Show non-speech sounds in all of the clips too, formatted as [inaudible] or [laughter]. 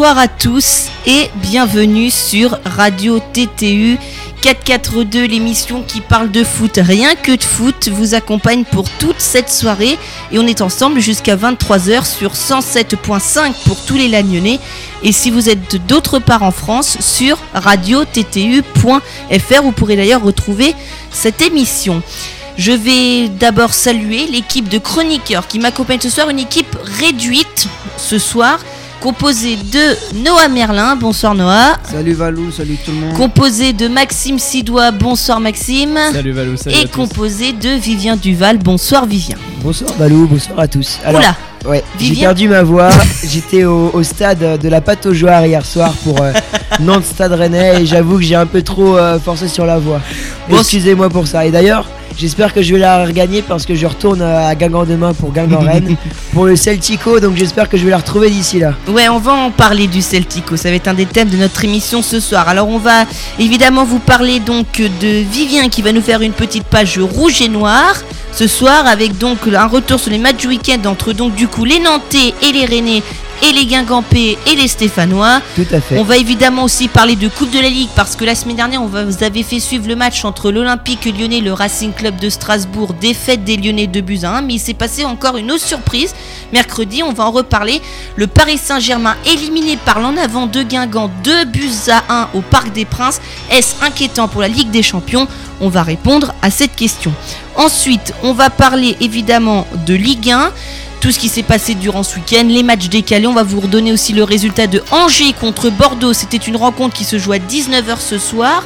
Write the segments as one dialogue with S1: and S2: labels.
S1: Bonsoir à tous et bienvenue sur Radio TTU 442, l'émission qui parle de foot, rien que de foot, vous accompagne pour toute cette soirée et on est ensemble jusqu'à 23h sur 107.5 pour tous les Lagnonnais. Et si vous êtes d'autre part en France sur radio-ttu.fr vous pourrez d'ailleurs retrouver cette émission. Je vais d'abord saluer l'équipe de chroniqueurs qui m'accompagne ce soir, une équipe réduite ce soir composé de Noah Merlin. Bonsoir Noah.
S2: Salut Valou, salut tout le monde.
S1: Composé de Maxime Sidois. Bonsoir Maxime.
S3: Salut Valou, salut
S1: Et composé de Vivien Duval. Bonsoir Vivien.
S2: Bonsoir Valou, bonsoir à tous.
S1: Alors, Oula.
S2: Ouais, j'ai perdu ma voix. J'étais au, stade de la pâte aux joueurs hier soir pour euh, [laughs] Nantes Stade Rennais et j'avoue que j'ai un peu trop euh, forcé sur la voix. Excusez-moi pour ça. Et d'ailleurs, J'espère que je vais la regagner parce que je retourne à Guingamp demain pour Guingamp Rennes [laughs] pour le Celtico. Donc j'espère que je vais la retrouver d'ici là.
S1: Ouais, on va en parler du Celtico. Ça va être un des thèmes de notre émission ce soir. Alors on va évidemment vous parler donc de Vivien qui va nous faire une petite page rouge et noire ce soir avec donc un retour sur les matchs du week-end entre donc du coup les Nantais et les Rennais et les Guingampais et les Stéphanois.
S2: Tout à fait.
S1: On va évidemment aussi parler de Coupe de la Ligue parce que la semaine dernière, on vous avait fait suivre le match entre l'Olympique lyonnais et le Racing Club de Strasbourg, défaite des Lyonnais de buts à 1, mais il s'est passé encore une autre surprise. Mercredi, on va en reparler. Le Paris Saint-Germain éliminé par l'en avant de Guingamp, 2 buts à 1 au Parc des Princes. Est-ce inquiétant pour la Ligue des Champions? On va répondre à cette question. Ensuite, on va parler évidemment de Ligue 1 tout ce qui s'est passé durant ce week-end, les matchs décalés. On va vous redonner aussi le résultat de Angers contre Bordeaux. C'était une rencontre qui se joue à 19h ce soir.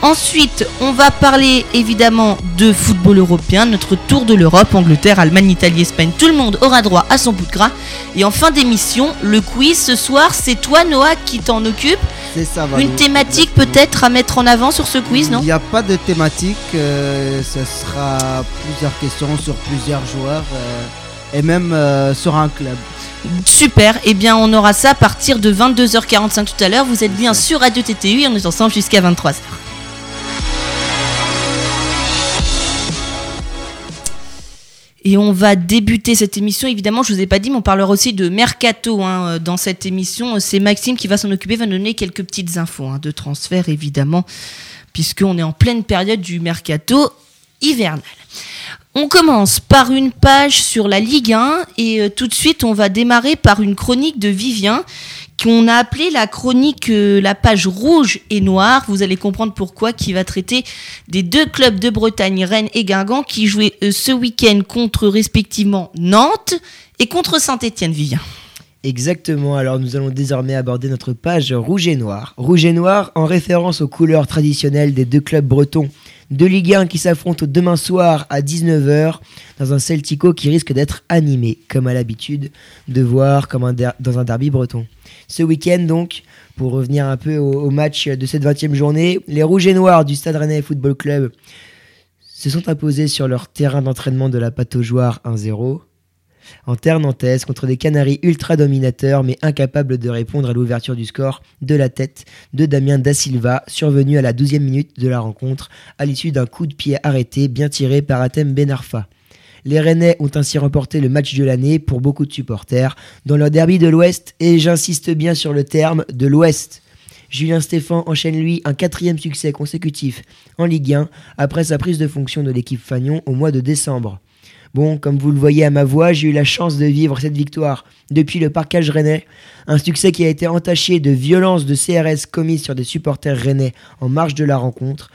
S1: Ensuite, on va parler évidemment de football européen, notre tour de l'Europe, Angleterre, Allemagne, Italie, Espagne. Tout le monde aura droit à son bout de gras. Et en fin d'émission, le quiz ce soir, c'est toi Noah qui t'en occupe.
S2: C'est ça,
S1: Une thématique peut-être à mettre en avant sur ce quiz, non?
S2: Il n'y a pas de thématique. Euh, ce sera plusieurs questions sur plusieurs joueurs. Euh, et même euh, sur un club.
S1: Super, et eh bien on aura ça à partir de 22h45 tout à l'heure. Vous êtes bien sur Radio TTU et on est ensemble jusqu'à 23h. Et on va débuter cette émission. Évidemment, je vous ai pas dit, mais on parlera aussi de mercato hein, dans cette émission. C'est Maxime qui va s'en occuper, va donner quelques petites infos hein, de transfert, évidemment, puisqu'on est en pleine période du mercato hivernal. On commence par une page sur la Ligue 1 et euh, tout de suite on va démarrer par une chronique de Vivien qu'on a appelée la chronique euh, la page rouge et noire. Vous allez comprendre pourquoi qui va traiter des deux clubs de Bretagne, Rennes et Guingamp qui jouaient euh, ce week-end contre respectivement Nantes et contre Saint-Étienne Vivien.
S2: Exactement, alors nous allons désormais aborder notre page rouge et noir. Rouge et noir en référence aux couleurs traditionnelles des deux clubs bretons de Ligue 1 qui s'affrontent demain soir à 19h dans un Celtico qui risque d'être animé, comme à l'habitude de voir dans un derby breton. Ce week-end donc, pour revenir un peu au, match de cette 20e journée, les Rouges et Noirs du Stade Rennais Football Club se sont imposés sur leur terrain d'entraînement de la Pataugeoire 1-0 en terre nantaise contre des Canaries ultra dominateurs mais incapables de répondre à l'ouverture du score de la tête de Damien Da Silva, survenu à la 12e minute de la rencontre à l'issue d'un coup de pied arrêté bien tiré par Atem Benarfa. Les Rennais ont ainsi remporté le match de l'année pour beaucoup de supporters dans leur derby de l'Ouest et j'insiste bien sur le terme de l'Ouest. Julien Stéphan enchaîne lui un quatrième succès consécutif en Ligue 1 après sa prise de fonction de l'équipe Fagnon au mois de décembre. Bon, comme vous le voyez à ma voix, j'ai eu la chance de vivre cette victoire depuis le parcage rennais. Un succès qui a été entaché de violences de CRS commises sur des supporters rennais en marge de la rencontre.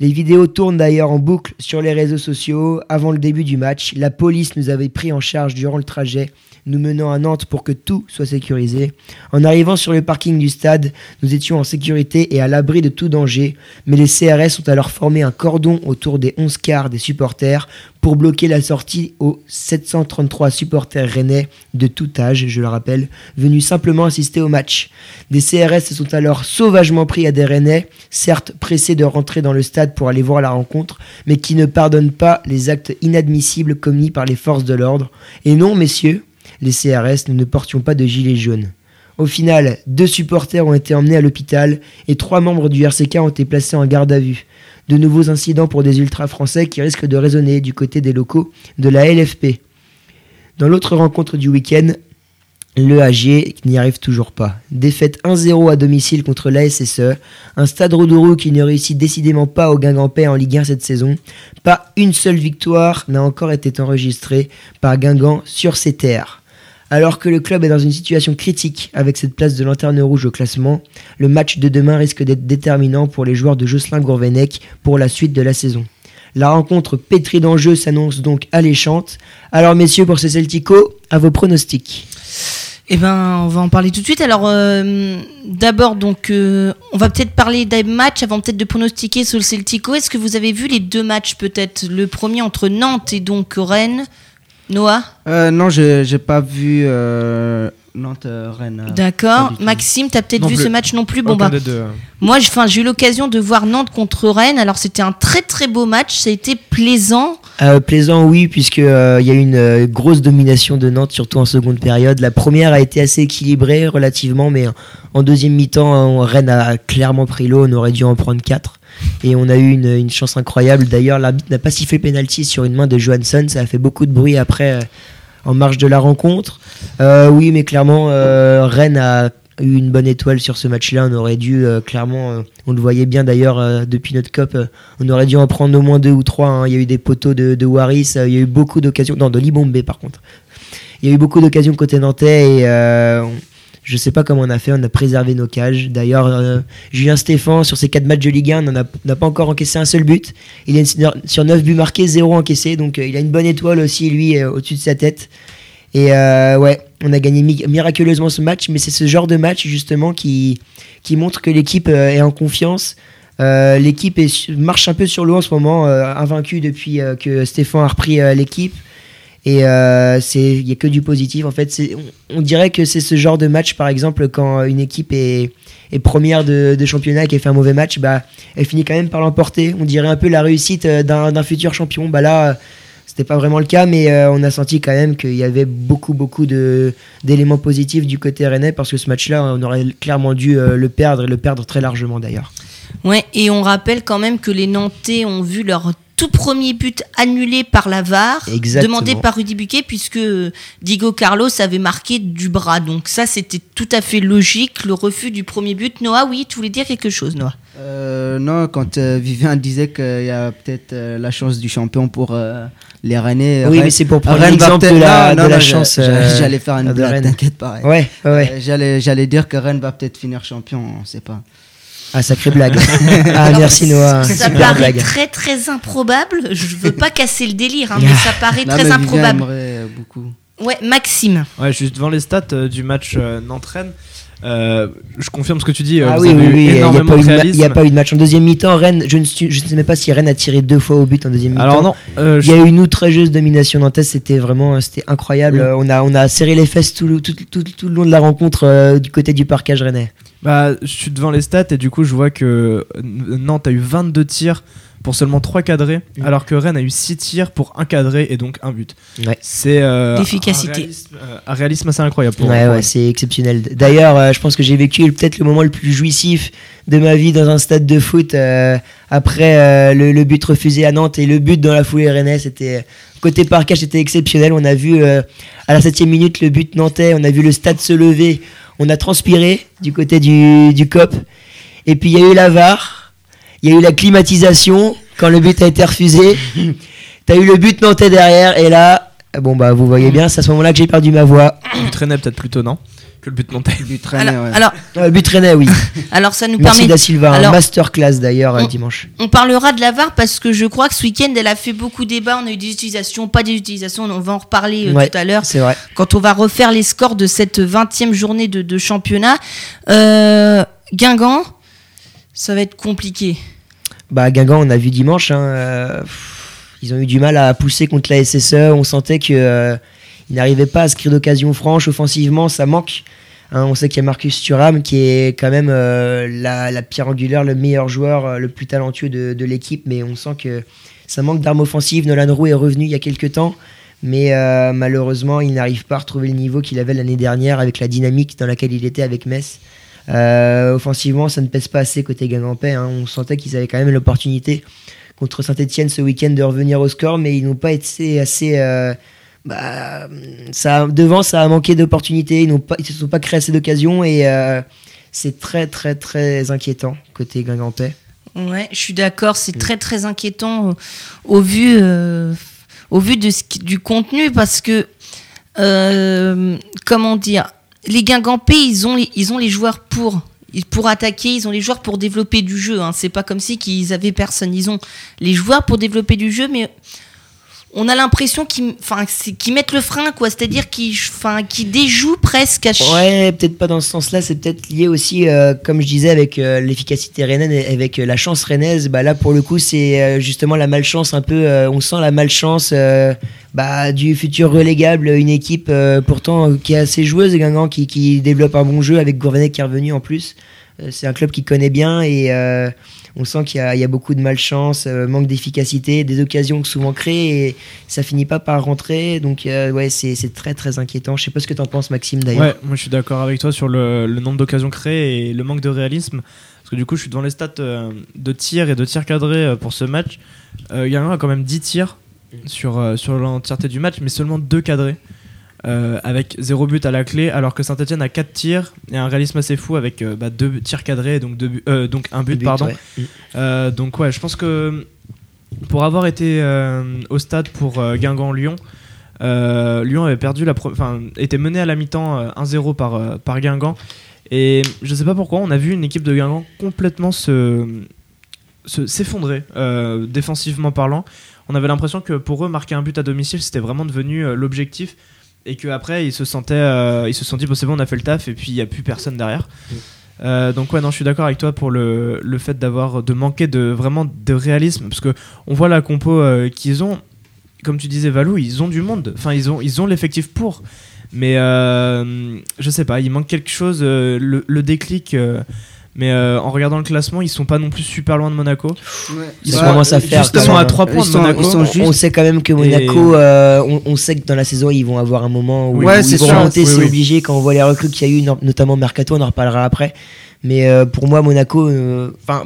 S2: Les vidéos tournent d'ailleurs en boucle sur les réseaux sociaux. Avant le début du match, la police nous avait pris en charge durant le trajet nous menant à Nantes pour que tout soit sécurisé. En arrivant sur le parking du stade, nous étions en sécurité et à l'abri de tout danger, mais les CRS ont alors formé un cordon autour des 11 quarts des supporters pour bloquer la sortie aux 733 supporters rennais de tout âge, je le rappelle, venus simplement assister au match. Des CRS se sont alors sauvagement pris à des rennais, certes pressés de rentrer dans le stade pour aller voir la rencontre, mais qui ne pardonnent pas les actes inadmissibles commis par les forces de l'ordre. Et non, messieurs, les CRS, ne portions pas de gilets jaunes. Au final, deux supporters ont été emmenés à l'hôpital et trois membres du RCK ont été placés en garde à vue. De nouveaux incidents pour des ultras français qui risquent de résonner du côté des locaux de la LFP. Dans l'autre rencontre du week-end, le AG n'y arrive toujours pas. Défaite 1-0 à domicile contre la SSE. Un stade Roudourou qui ne réussit décidément pas au Guingampais en Ligue 1 cette saison. Pas une seule victoire n'a encore été enregistrée par Guingamp sur ses terres. Alors que le club est dans une situation critique avec cette place de lanterne rouge au classement, le match de demain risque d'être déterminant pour les joueurs de Jocelyn Gourvenec pour la suite de la saison. La rencontre pétrie d'enjeux s'annonce donc alléchante. Alors messieurs, pour ce Celtico, à vos pronostics.
S1: Eh ben, on va en parler tout de suite. Alors, euh, d'abord, donc, euh, on va peut-être parler des matchs avant peut-être de pronostiquer sur le Celtico. Est-ce que vous avez vu les deux matchs peut-être? Le premier entre Nantes et donc Rennes. Noah
S3: euh, Non, j'ai pas vu Nantes-Rennes.
S1: Euh, D'accord. Maxime, tu as peut-être vu ce match non plus. Bon, bah, moi, j'ai eu l'occasion de voir Nantes contre Rennes. Alors, c'était un très très beau match. Ça a été plaisant.
S2: Euh, plaisant, oui, puisqu'il euh, il y a eu une grosse domination de Nantes, surtout en seconde période. La première a été assez équilibrée relativement, mais en deuxième mi-temps, Rennes a clairement pris l'eau. On aurait dû en prendre 4. Et on a eu une, une chance incroyable. D'ailleurs, l'arbitre n'a pas sifflé penalty sur une main de Johansson. Ça a fait beaucoup de bruit après en marge de la rencontre. Euh, oui, mais clairement, euh, Rennes a eu une bonne étoile sur ce match-là. On aurait dû, euh, clairement, on le voyait bien d'ailleurs depuis notre COP, on aurait dû en prendre au moins deux ou trois. Hein. Il y a eu des poteaux de, de Waris, il y a eu beaucoup d'occasions, non, de Libombé par contre. Il y a eu beaucoup d'occasions côté nantais et je sais pas comment on a fait, on a préservé nos cages. D'ailleurs, euh, Julien Stéphan, sur ses 4 matchs de Ligue 1, n'a pas encore encaissé un seul but. Il est sur 9 buts marqués, 0 encaissé. Donc euh, il a une bonne étoile aussi, lui, euh, au-dessus de sa tête. Et ouais, on a gagné miraculeusement ce match, mais c'est ce genre de match justement qui, qui montre que l'équipe est en confiance. l'équipe marche un peu sur l'eau en ce moment, invaincue depuis que Stéphane a repris l'équipe. Et euh, il n'y a que du positif. En fait, on, dirait que c'est ce genre de match, par exemple, quand une équipe est, première de, championnat et qu'elle fait un mauvais match, bah, elle finit quand même par l'emporter. On dirait un peu la réussite euh, d'un futur champion. Bah là, c'était pas vraiment le cas, mais euh, on a senti quand même qu'il y avait beaucoup, beaucoup d'éléments positifs du côté rennais parce que ce match-là, on aurait clairement dû le perdre et le perdre très largement d'ailleurs.
S1: Ouais, et on rappelle quand même que les Nantais ont vu leur tout premier but annulé par la VAR, demandé par Rudy Buquet, puisque Diego Carlos avait marqué du bras. Donc ça, c'était tout à fait logique, le refus du premier but. Noah, oui, tu voulais dire quelque chose, Noah?
S3: Euh, Non, quand euh, Vivien disait qu'il y a peut-être euh, la chance du champion pour les Rennais.
S2: Oui, mais c'est pour prendre l'exemple de la, de la chance.
S3: J'allais faire une blague, t'inquiète pas.
S2: Ouais, ouais.
S3: J'allais dire que Rennes va peut-être finir champion, on ne sait pas.
S2: Ah, sacrée blague. [laughs] ah, merci Noah.
S1: Ça paraît très très improbable. Je veux pas casser le délire, hein, mais ça paraît très improbable.
S3: beaucoup.
S1: Ouais, Maxime.
S4: Ouais, juste devant les stats euh, du match euh, Nantes-Rennes. Euh, je confirme ce que tu dis.
S2: Ah oui, oui, oui. Il n'y a, pas eu de match en deuxième mi-temps. Rennes, je ne, je sais même pas si Rennes a tiré deux fois au but en deuxième mi-temps.
S4: Alors non.
S2: il y a eu une outrageuse domination nantaise. C'était vraiment, c'était incroyable. On a, on a serré les fesses tout, tout, tout, tout le long de la rencontre du côté du parcage rennais.
S4: Bah, je suis devant les stats et du coup, je vois que Nantes a eu 22 tirs pour seulement 3 cadrés, alors que Rennes a eu 6 tirs pour 1 cadré et donc 1 but. C'est
S1: euh, l'efficacité.
S4: Euh, un, réalisme, assez incroyable. Pour
S2: ouais, ouais, c'est exceptionnel. D'ailleurs, euh, je pense que j'ai vécu peut-être le moment le plus jouissif de ma vie dans un stade de foot après le, but refusé à Nantes et le but dans la foulée Rennes. C'était côté parcage, c'était exceptionnel. On a vu à la 7 minute le but nantais, on a vu le stade se lever on a transpiré du côté du, du COP. Et puis il y a eu la VAR, il y a eu la climatisation quand le but a été refusé. [laughs] T'as eu le but nantais derrière et là, bon bah vous voyez bien, c'est à ce moment-là que j'ai perdu ma voix.
S4: Tu traînais peut-être plutôt, non? Que le but montait.
S3: Le but traînait,
S1: alors, alors
S2: euh, le but traînait, oui. [laughs]
S1: alors ça nous
S2: Merci
S1: permet.
S2: Da Silva, un masterclass d'ailleurs euh, dimanche.
S1: On parlera de la VAR parce que je crois que ce week-end elle a fait beaucoup de débats. On a eu des utilisations, pas des utilisations. On va en reparler euh, tout à l'heure.
S2: C'est vrai.
S1: Quand on va refaire les scores de cette 20e journée de, de championnat. Euh, Guingamp, ça va être compliqué.
S2: Bah Guingamp, on a vu dimanche. Hein, ils ont eu du mal à pousser contre la SSE. On sentait que il n'arrivait pas à se créer d'occasion franche. Offensivement, ça manque. Hein, on sait qu'il y a Marcus Thuram qui est quand même euh, la, pierre angulaire, le meilleur joueur, euh, le plus talentueux de, l'équipe, mais on sent que ça manque d'armes offensives. Nolan Roux est revenu il y a quelques temps, mais euh, malheureusement, il n'arrive pas à retrouver le niveau qu'il avait l'année dernière avec la dynamique dans laquelle il était avec Metz. Offensivement, ça ne pèse pas assez côté Guingampais. Hein. On sentait qu'ils avaient quand même l'opportunité contre Saint-Etienne ce week-end de revenir au score, mais ils n'ont pas été assez bah, ça, devant, ça a manqué d'opportunités. Ils ils se sont pas créés assez d'occasions et euh, c'est très, très, très inquiétant côté Guingampais.
S1: Ouais, je suis d'accord, c'est très très inquiétant au, au vu, euh, au vu de du contenu parce que, euh, comment dire, les Guingampais, ils ont, les- ont les joueurs pour. Pour attaquer, ils ont les joueurs pour développer du jeu. Hein. C'est pas comme si qu'ils avaient personne. Ils ont les joueurs pour développer du jeu, mais on a l'impression qu'ils, mettent le frein, quoi. C'est-à-dire qu'ils, déjouent presque à ch-
S2: Ouais, peut-être pas dans ce sens-là. C'est peut-être lié aussi, euh, comme je disais, avec euh, l'efficacité rennaise et avec euh, la chance rennaise. Bah, là, pour le coup, c'est justement la malchance un peu. on sent la malchance bah, du futur relégable. Une équipe pourtant qui est assez joueuse, Guingamp, qui, développe un bon jeu avec Gourvenet qui est revenu en plus. C'est un club qui connaît bien et on sent qu'il y, a- beaucoup de malchance, euh, manque d'efficacité, des occasions souvent créées et ça finit pas par rentrer. Donc, euh, ouais, c'est très très inquiétant. Je sais pas ce que t'en penses, Maxime, d'ailleurs.
S4: Ouais, moi je suis d'accord avec toi sur le, nombre d'occasions créées et le manque de réalisme. Parce que du coup, je suis devant les stats euh, de tirs et de tirs cadrés pour ce match. Euh, Guingamp a quand même 10 tirs sur, sur l'entièreté du match, mais seulement 2 cadrés. Euh, avec 0 but à la clé, alors que Saint-Etienne a 4 tirs et un réalisme assez fou avec 2 tirs cadrés, donc, deux euh, donc un but,
S2: But,
S4: pardon.
S2: ouais.
S4: Euh, donc ouais, je pense que pour avoir été euh, au stade pour euh, Guingamp-Lyon, euh, Lyon avait perdu la, enfin était mené à la mi-temps euh, 1-0 par euh, par Guingamp et je sais pas pourquoi on a vu une équipe de Guingamp complètement se se- s'effondrer euh, défensivement parlant. On avait l'impression que pour eux marquer un but à domicile c'était vraiment devenu euh, l'objectif et qu'après ils se sentaient euh, ils se sont dit bon c'est bon on a fait le taf et puis il y a plus personne derrière. Euh, donc ouais non je suis d'accord avec toi pour le, le fait d'avoir de manquer de vraiment de réalisme. Parce que on voit la compo euh, qu'ils ont. Comme tu disais Valou ils ont du monde. Enfin ils ont ils ont l'effectif pour. Mais euh, je sais pas il manque quelque chose le, le déclic mais euh, en regardant le classement ils sont pas non plus super loin de Monaco
S2: Ils commencent à faire
S4: ils sont à
S2: même.
S4: 3 points
S3: Ils
S4: de
S3: sont-
S4: Monaco
S3: ils sont
S2: On-
S3: juste-
S2: On sait quand même que Monaco, euh, on, on sait que dans la saison, ils vont avoir un moment où,
S3: Oui. Ouais,
S2: où
S3: c'est
S2: ils vont
S3: sûr.
S2: remonter,
S4: Oui,
S2: c'est
S4: oui.
S2: obligé. Quand on voit les recrues qu'il y a eu, no- notamment Mercato, on en reparlera après. Mais euh, pour moi, Monaco, euh, enfin,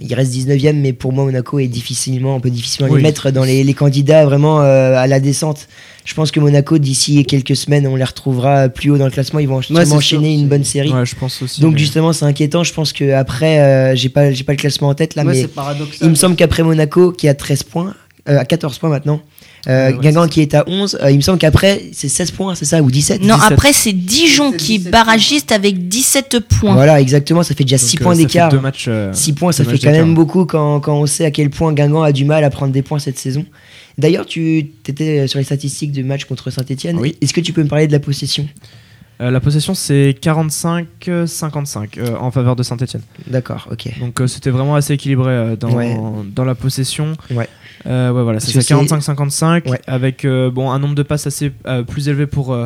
S2: il reste 19ème, mais pour moi, Monaco est difficilement, on peut difficilement
S4: Oui.
S2: les mettre dans les, les candidats vraiment euh, à la descente. Je pense que Monaco, d'ici quelques semaines, on les retrouvera plus haut dans le classement. Ils vont enchaîner
S3: sûr,
S2: une bonne série.
S4: ouais je pense aussi
S2: Donc
S4: mais-
S2: justement, c'est inquiétant. Je pense que après, euh, j'ai pas, le classement en tête là,
S3: Ouais,
S2: mais il me semble qu'après Monaco, qui a 13 points, euh, à 14 points maintenant, euh,
S4: Ouais,
S2: Guingamp qui est à 11, euh, il me semble qu'après, c'est 16 points, c'est ça, ou 17
S1: Non,
S4: 17.
S1: après c'est Dijon qui est
S3: 17
S1: barragiste avec 17 points.
S2: Voilà, exactement, ça fait déjà
S4: donc,
S2: 6
S4: euh,
S2: points d'écart.
S4: deux matchs euh,
S2: 6 points, ça fait
S4: matchs
S2: quand même beaucoup quand, quand on sait à quel point Guingamp a du mal à prendre des points cette saison. D'ailleurs, tu étais sur les statistiques du match contre Saint-Etienne.
S4: Oui.
S2: Est-ce que tu peux me parler de la possession?
S4: Euh, la possession c'est 45-55 euh, en faveur de Saint-Etienne
S2: D'accord, ok.
S4: Donc euh, c'était vraiment assez équilibré euh, dans,
S2: Ouais.
S4: dans la possession.
S2: Ouais.
S4: Euh, ouais, voilà, c'est
S2: Parce
S4: ça,
S2: que c'est-
S4: 45-55
S2: Ouais.
S4: avec euh, bon un nombre de passes assez euh, plus élevé pour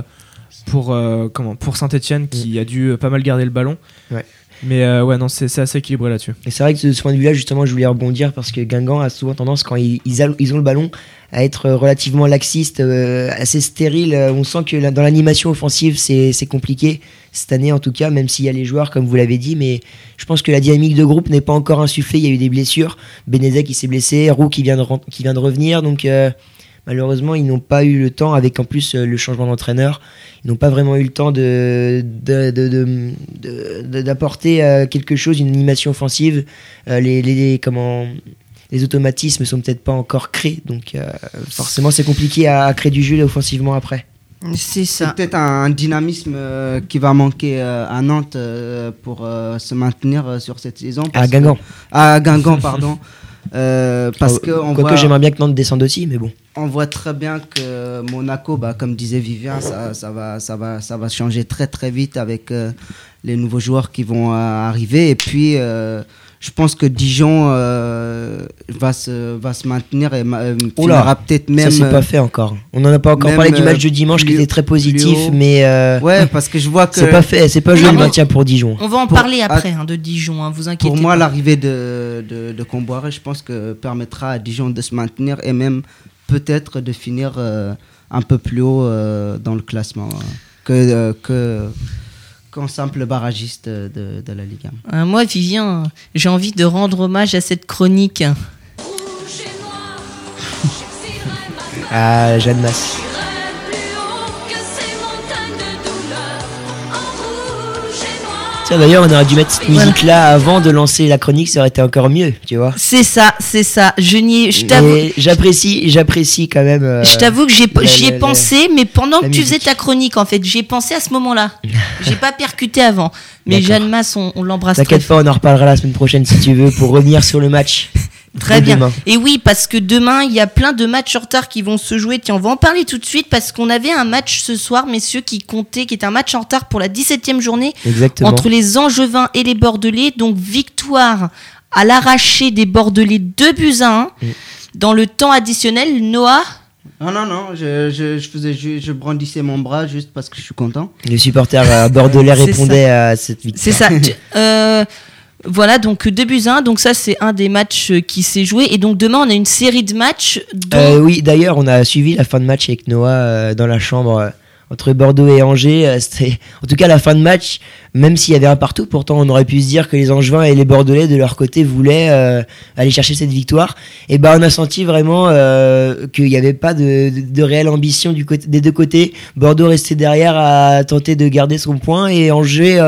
S4: pour comment pour Saint-Étienne qui a dû pas mal garder le ballon.
S2: Mm. Ouais.
S4: Mais ouais non c'est c'est assez équilibré là-dessus.
S2: Et c'est vrai que de ce point de vue-là, justement, je voulais rebondir parce que Guingamp a souvent tendance, quand ils, ils a- ils ont le ballon, à être relativement laxiste, euh, assez stérile. Euh, On sent que dans l'animation offensive, c'est compliqué cette année en tout cas, même s'il y a les joueurs, comme vous l'avez dit. Mais je pense que la dynamique de groupe n'est pas encore insufflée. Il y a eu des blessures. Benezek qui s'est blessé, Roux qui vient de, revenir. Donc euh, malheureusement, ils n'ont pas eu le temps, avec en plus le changement d'entraîneur, ils n'ont pas vraiment eu le temps d'apporter quelque chose, une animation offensive. Les- comment, les automatismes sont peut-être pas encore créés, donc euh, forcément c'est compliqué à, à créer du jeu offensivement après.
S1: C'est
S3: C'est
S1: ça.
S3: peut-être un dynamisme euh, qui va manquer euh, à Nantes euh, pour euh, se maintenir euh, sur cette saison.
S2: À
S3: que-
S2: Guingamp.
S3: À Guingamp, pardon. [laughs] Euh, parce que on
S2: Quoique
S3: voit,
S2: j'aimerais bien que Nantes descende aussi, mais bon.
S3: on voit très bien que Monaco, bah, comme disait Vivien, ça, ça, va, ça, va, ça va changer très très vite avec euh, les nouveaux joueurs qui vont euh, arriver. Et puis, euh, je pense que Dijon euh, va, se, va se maintenir et euh, finira peut-être même.
S2: ça c'est
S3: euh,
S2: pas fait encore. On n'en a pas encore parlé du match
S3: euh,
S2: de dimanche qui était très positif, mais euh,
S3: Ouais, parce que je vois que
S2: c'est pas fait, c'est pas joué le maintien pour Dijon.
S1: On va en
S3: Pour-
S1: parler après hein, de Dijon, hein, vous inquiétez
S3: pour moi, l'arrivée de, de, de Comboiré, je pense que permettra à Dijon de se maintenir et même peut-être de finir euh, un peu plus haut euh, dans le classement euh, que, euh, que qu'en simple barragiste de, de la Ligue 1.
S1: Euh, moi, Vivien, j'ai envie de rendre hommage à cette chronique. [laughs]
S2: Ah, Jeanne Masse. D'ailleurs, on aurait dû mettre cette musique-là avant de lancer la chronique, ça aurait été encore mieux, tu vois.
S1: C'est ça, c'est ça. Je n'y, je t'avoue.
S2: Mais j'apprécie, j'apprécie quand même. euh,
S1: Je t'avoue que j'y ai pensé, mais pendant que tu faisais ta chronique, en fait, j'y ai pensé à ce moment-là. [laughs] j'ai pas percuté avant. Mais. Jeanne Masse, on, on l'embrasse
S2: T'inquiète pas, on en reparlera la semaine prochaine si tu veux pour revenir sur le match. [laughs]
S1: Très bien.
S2: demain.
S1: Et oui, parce que demain, il y a plein de matchs en retard qui vont se jouer. Tiens, on va en parler tout de suite parce qu'on avait un match ce soir, messieurs, qui comptait, qui était un match en retard pour la 17e journée
S2: Exactement.
S1: entre les Angevins et les Bordelais. Donc, victoire à l'arraché des Bordelais 2 buts à 1.
S2: Mm.
S1: Dans le temps additionnel, Noah,
S3: Non, non, non, je, je, je faisais, ju- je, brandissais mon bras juste parce que je suis content.
S2: Les supporters euh, bordelais [laughs] répondaient à cette victoire.
S1: c'est ça. [laughs] Tu- euh, voilà, donc 2 buts à 1. Donc, ça, c'est un des matchs euh, qui s'est joué. Et donc, demain, on a une série de matchs.
S2: Euh, oui, d'ailleurs, on a suivi la fin de match avec Noah euh, dans la chambre entre Bordeaux et Angers. C'était, [laughs] en tout cas, la fin de match, même s'il y avait un partout, pourtant on aurait pu se dire que les Angevins et les Bordelais de leur côté voulaient aller chercher cette victoire. Et ben, on a senti vraiment qu'il n'y avait pas de, de, de réelle ambition des deux côtés. Bordeaux restait derrière à tenter de garder son point et Angers.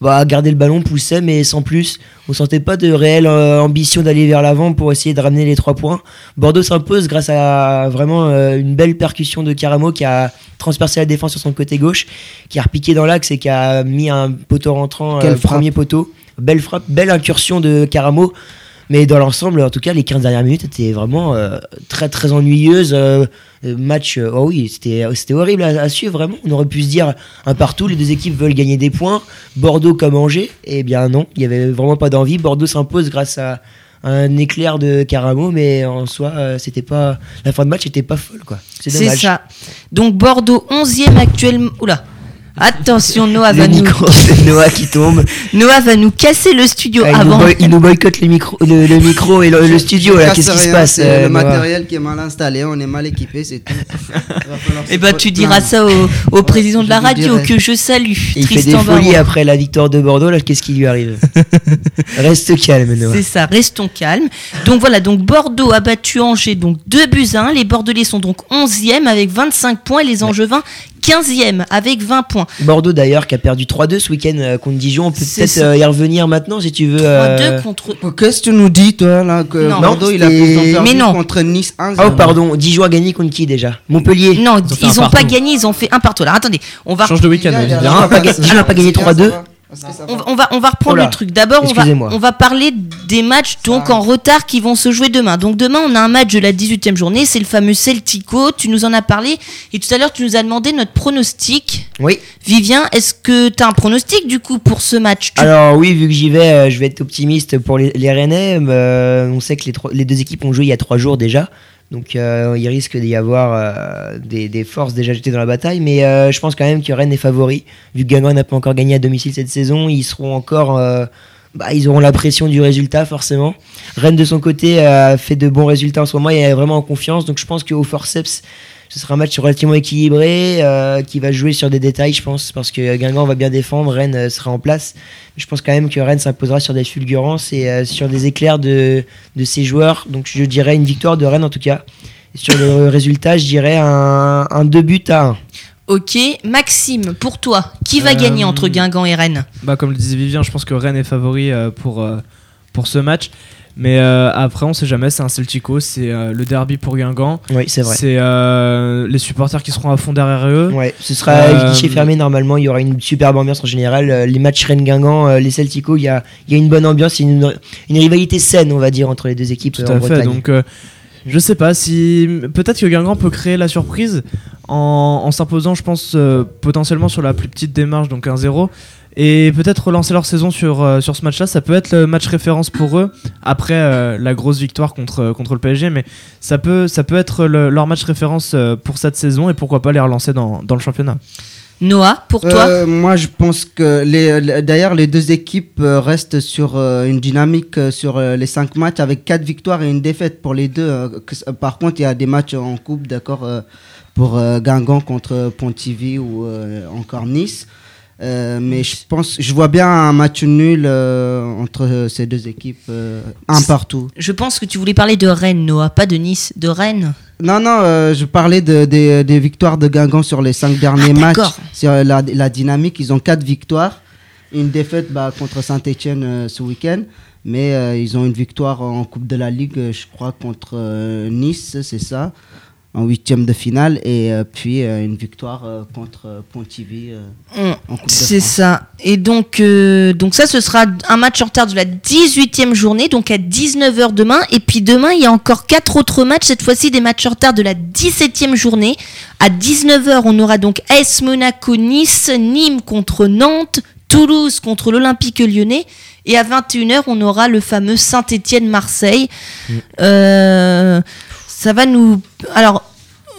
S2: Bah, garder le ballon, poussait, mais sans plus. On sentait pas de réelle euh, ambition d'aller vers l'avant pour essayer de ramener les trois points. Bordeaux s'impose grâce à vraiment euh, une belle percussion de Caramo qui a transpercé la défense sur son côté gauche, qui a repiqué dans l'axe et qui a mis un poteau rentrant,
S3: Quelle
S2: euh, premier poteau. Belle frappe, belle incursion de Caramo. Mais dans l'ensemble, en tout cas, les 15 dernières minutes étaient vraiment euh, très très ennuyeuses. Euh, euh, match, oh oui, c'était c'était horrible à, à suivre, vraiment. On aurait pu se dire un partout, les deux équipes veulent gagner des points. Bordeaux comme Angers, eh bien non, il y avait vraiment pas d'envie. Bordeaux s'impose grâce à un éclair de Caramo, mais en soi, euh, c'était pas la fin de match était pas folle quoi. C'est
S1: ça. Donc Bordeaux 11e actuellement. Oula. Attention, Noah va, nous... [laughs]
S2: Noah qui tombe.
S1: Noah va nous casser le studio
S2: Ah, il, nous
S1: avant.
S2: boy- il nous boycotte les micros- le, le micro et le, le studio. Qu'est-ce qui se passe
S3: C'est
S2: euh,
S3: le
S2: Noah
S3: matériel qui est mal installé, on est mal équipé, c'est tout. [laughs]
S1: Eh ben, tu diras ça au, au président de la radio
S3: dirai.
S1: que je salue.
S2: Et il fait des folies après la victoire de Bordeaux. Là, qu'est-ce qui lui arrive [laughs] Reste calme, Noah.
S1: C'est ça, restons calmes. Donc voilà, donc Bordeaux a battu Angers, donc 2 buts à 1. Les Bordelais sont donc 11e avec 25 points et les Angevins 15e avec 20 points.
S2: Bordeaux d'ailleurs qui a perdu 3-2 ce week-end euh, contre Dijon. On peut peut-être euh, y revenir maintenant si tu veux.
S1: 3-2
S2: euh,
S1: contre.
S3: Qu'est-ce que tu nous dis, toi, là, que
S1: Non.
S3: Bordeaux, il a,
S1: Mais non.
S3: contre Nice 1
S2: Oh pardon, Dijon a gagné contre qui déjà? Montpellier.
S1: Non,
S4: Ils ont
S1: ils pas gagné, ils ont fait un partout. Alors attendez, on va
S4: Change de week-end,
S3: Dijon, a-
S2: Dijon a pas ga- Dijon a pas gagné 3-2
S1: On, va- on va, on va reprendre
S2: Oh
S1: le truc. D'abord, on va, on va parler des matchs donc en retard qui vont se jouer demain. Donc demain, on a un match de la 18e journée, c'est le fameux Celtico. Tu nous en as parlé et tout à l'heure, tu nous as demandé notre pronostic.
S2: Oui.
S1: Vivien, est-ce que tu as un pronostic du coup pour ce match? Tu-
S2: Alors oui, vu que j'y vais, euh, je vais être optimiste pour les, les Rennais. Euh, on sait que les, trois- les deux équipes ont joué il y a trois jours déjà. Donc euh, il risque d'y avoir euh, des, forces déjà jetées dans la bataille. Mais euh, je pense quand même que Rennes est favori. Vu que Guingamp n'a pas encore gagné à domicile cette saison, ils seront encore... bah, ils auront la pression du résultat forcément. Rennes de son côté a fait de bons résultats en ce moment et est vraiment en confiance. Donc je pense qu'au forceps, ce sera un match relativement équilibré euh, qui va jouer sur des détails, je pense, parce que Guingamp va bien défendre, Rennes euh, sera en place. Je pense quand même que Rennes s'imposera sur des fulgurances et euh, sur des éclairs de, de ses joueurs. Donc je dirais une victoire de Rennes en tout cas. Et sur le résultat, je dirais un, un 2 buts à 1.
S1: Ok, Maxime, pour toi, qui va
S4: Euh,
S1: gagner entre Guingamp et Rennes?
S4: Bah, comme le disait Vivien, je pense que Rennes est favori euh, pour, euh, pour ce match. Mais euh, après, on sait jamais, c'est un Celtico, c'est euh, le derby pour Guingamp.
S2: Oui, c'est vrai.
S4: C'est euh, les supporters qui seront à fond derrière eux.
S2: Ouais, ce sera guichet fermé normalement. Il y aura une superbe ambiance en général. Les matchs Rennes-Guingamp, les Celtico, il y a, il y a une bonne ambiance, une, une rivalité saine, on va dire, entre les deux équipes
S4: Tout
S2: en
S4: à fait.
S2: Bretagne.
S4: Donc, euh, je sais pas si peut-être que Guingamp peut créer la surprise en, en s'imposant, je pense, potentiellement sur la plus petite démarche, donc 1-0. Et peut-être relancer leur saison sur, euh, sur ce match-là, ça peut être le match référence pour eux après euh, la grosse victoire contre, contre le PSG, mais ça peut, ça peut être le- leur match référence euh, pour cette saison et pourquoi pas les relancer dans, dans le championnat.
S1: Noah, pour toi
S3: Euh, moi, je pense que les, les- d'ailleurs les deux équipes euh, restent sur euh, une dynamique euh, sur euh, les cinq matchs avec quatre victoires et une défaite pour les deux. euh, par contre, il y a des matchs en coupe, d'accord, euh, pour euh, Guingamp contre Pontivy ou euh, encore Nice. Euh, mais je pense, je vois bien un match nul euh, entre ces deux équipes, euh, un partout.
S1: Je pense que tu voulais parler de Rennes, Noah, pas de Nice, de Rennes.
S3: Non, non, je parlais de, des- des victoires de Guingamp sur les cinq derniers
S1: Ah,
S3: matchs. Sur la, la dynamique, ils ont quatre victoires. une défaite bah, contre Saint-Etienne ce week-end. Mais ils ont une victoire en Coupe de la Ligue, je crois, contre Nice, c'est ça en huitième de finale et euh, puis euh, une victoire euh, contre Pontivy
S1: mm. C'est ça. Et donc, donc ça, ce sera un match en retard de la 18e journée, donc à 19h demain. Et puis demain, il y a encore quatre autres matchs, cette fois-ci des matchs en retard de la 17e journée. À 19h, on aura donc AS Monaco, Nice, Nîmes contre Nantes, Toulouse contre l'Olympique lyonnais. Et à 21h, on aura le fameux Saint-Étienne-Marseille. Mm ça va nous. Alors,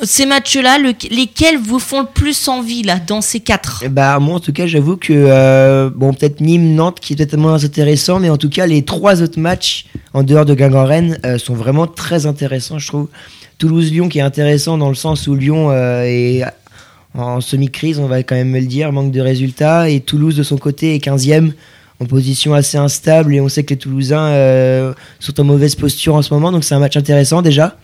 S1: ces matchs-là, lesquels vous font le plus envie là, dans ces quatre?
S2: Bah moi en tout cas, j'avoue que euh, bon peut-être Nîmes, Nantes qui est peut-être moins intéressant, mais en tout cas les trois autres matchs en dehors de Guingamp-Rennes euh, sont vraiment très intéressants, je trouve. Toulouse-Lyon qui est intéressant dans le sens où Lyon euh, est en semi-crise, on va quand même le dire, manque de résultats, et Toulouse de son côté est 15e en position assez instable et on sait que les Toulousains sont en mauvaise posture en ce moment, donc c'est un match intéressant déjà.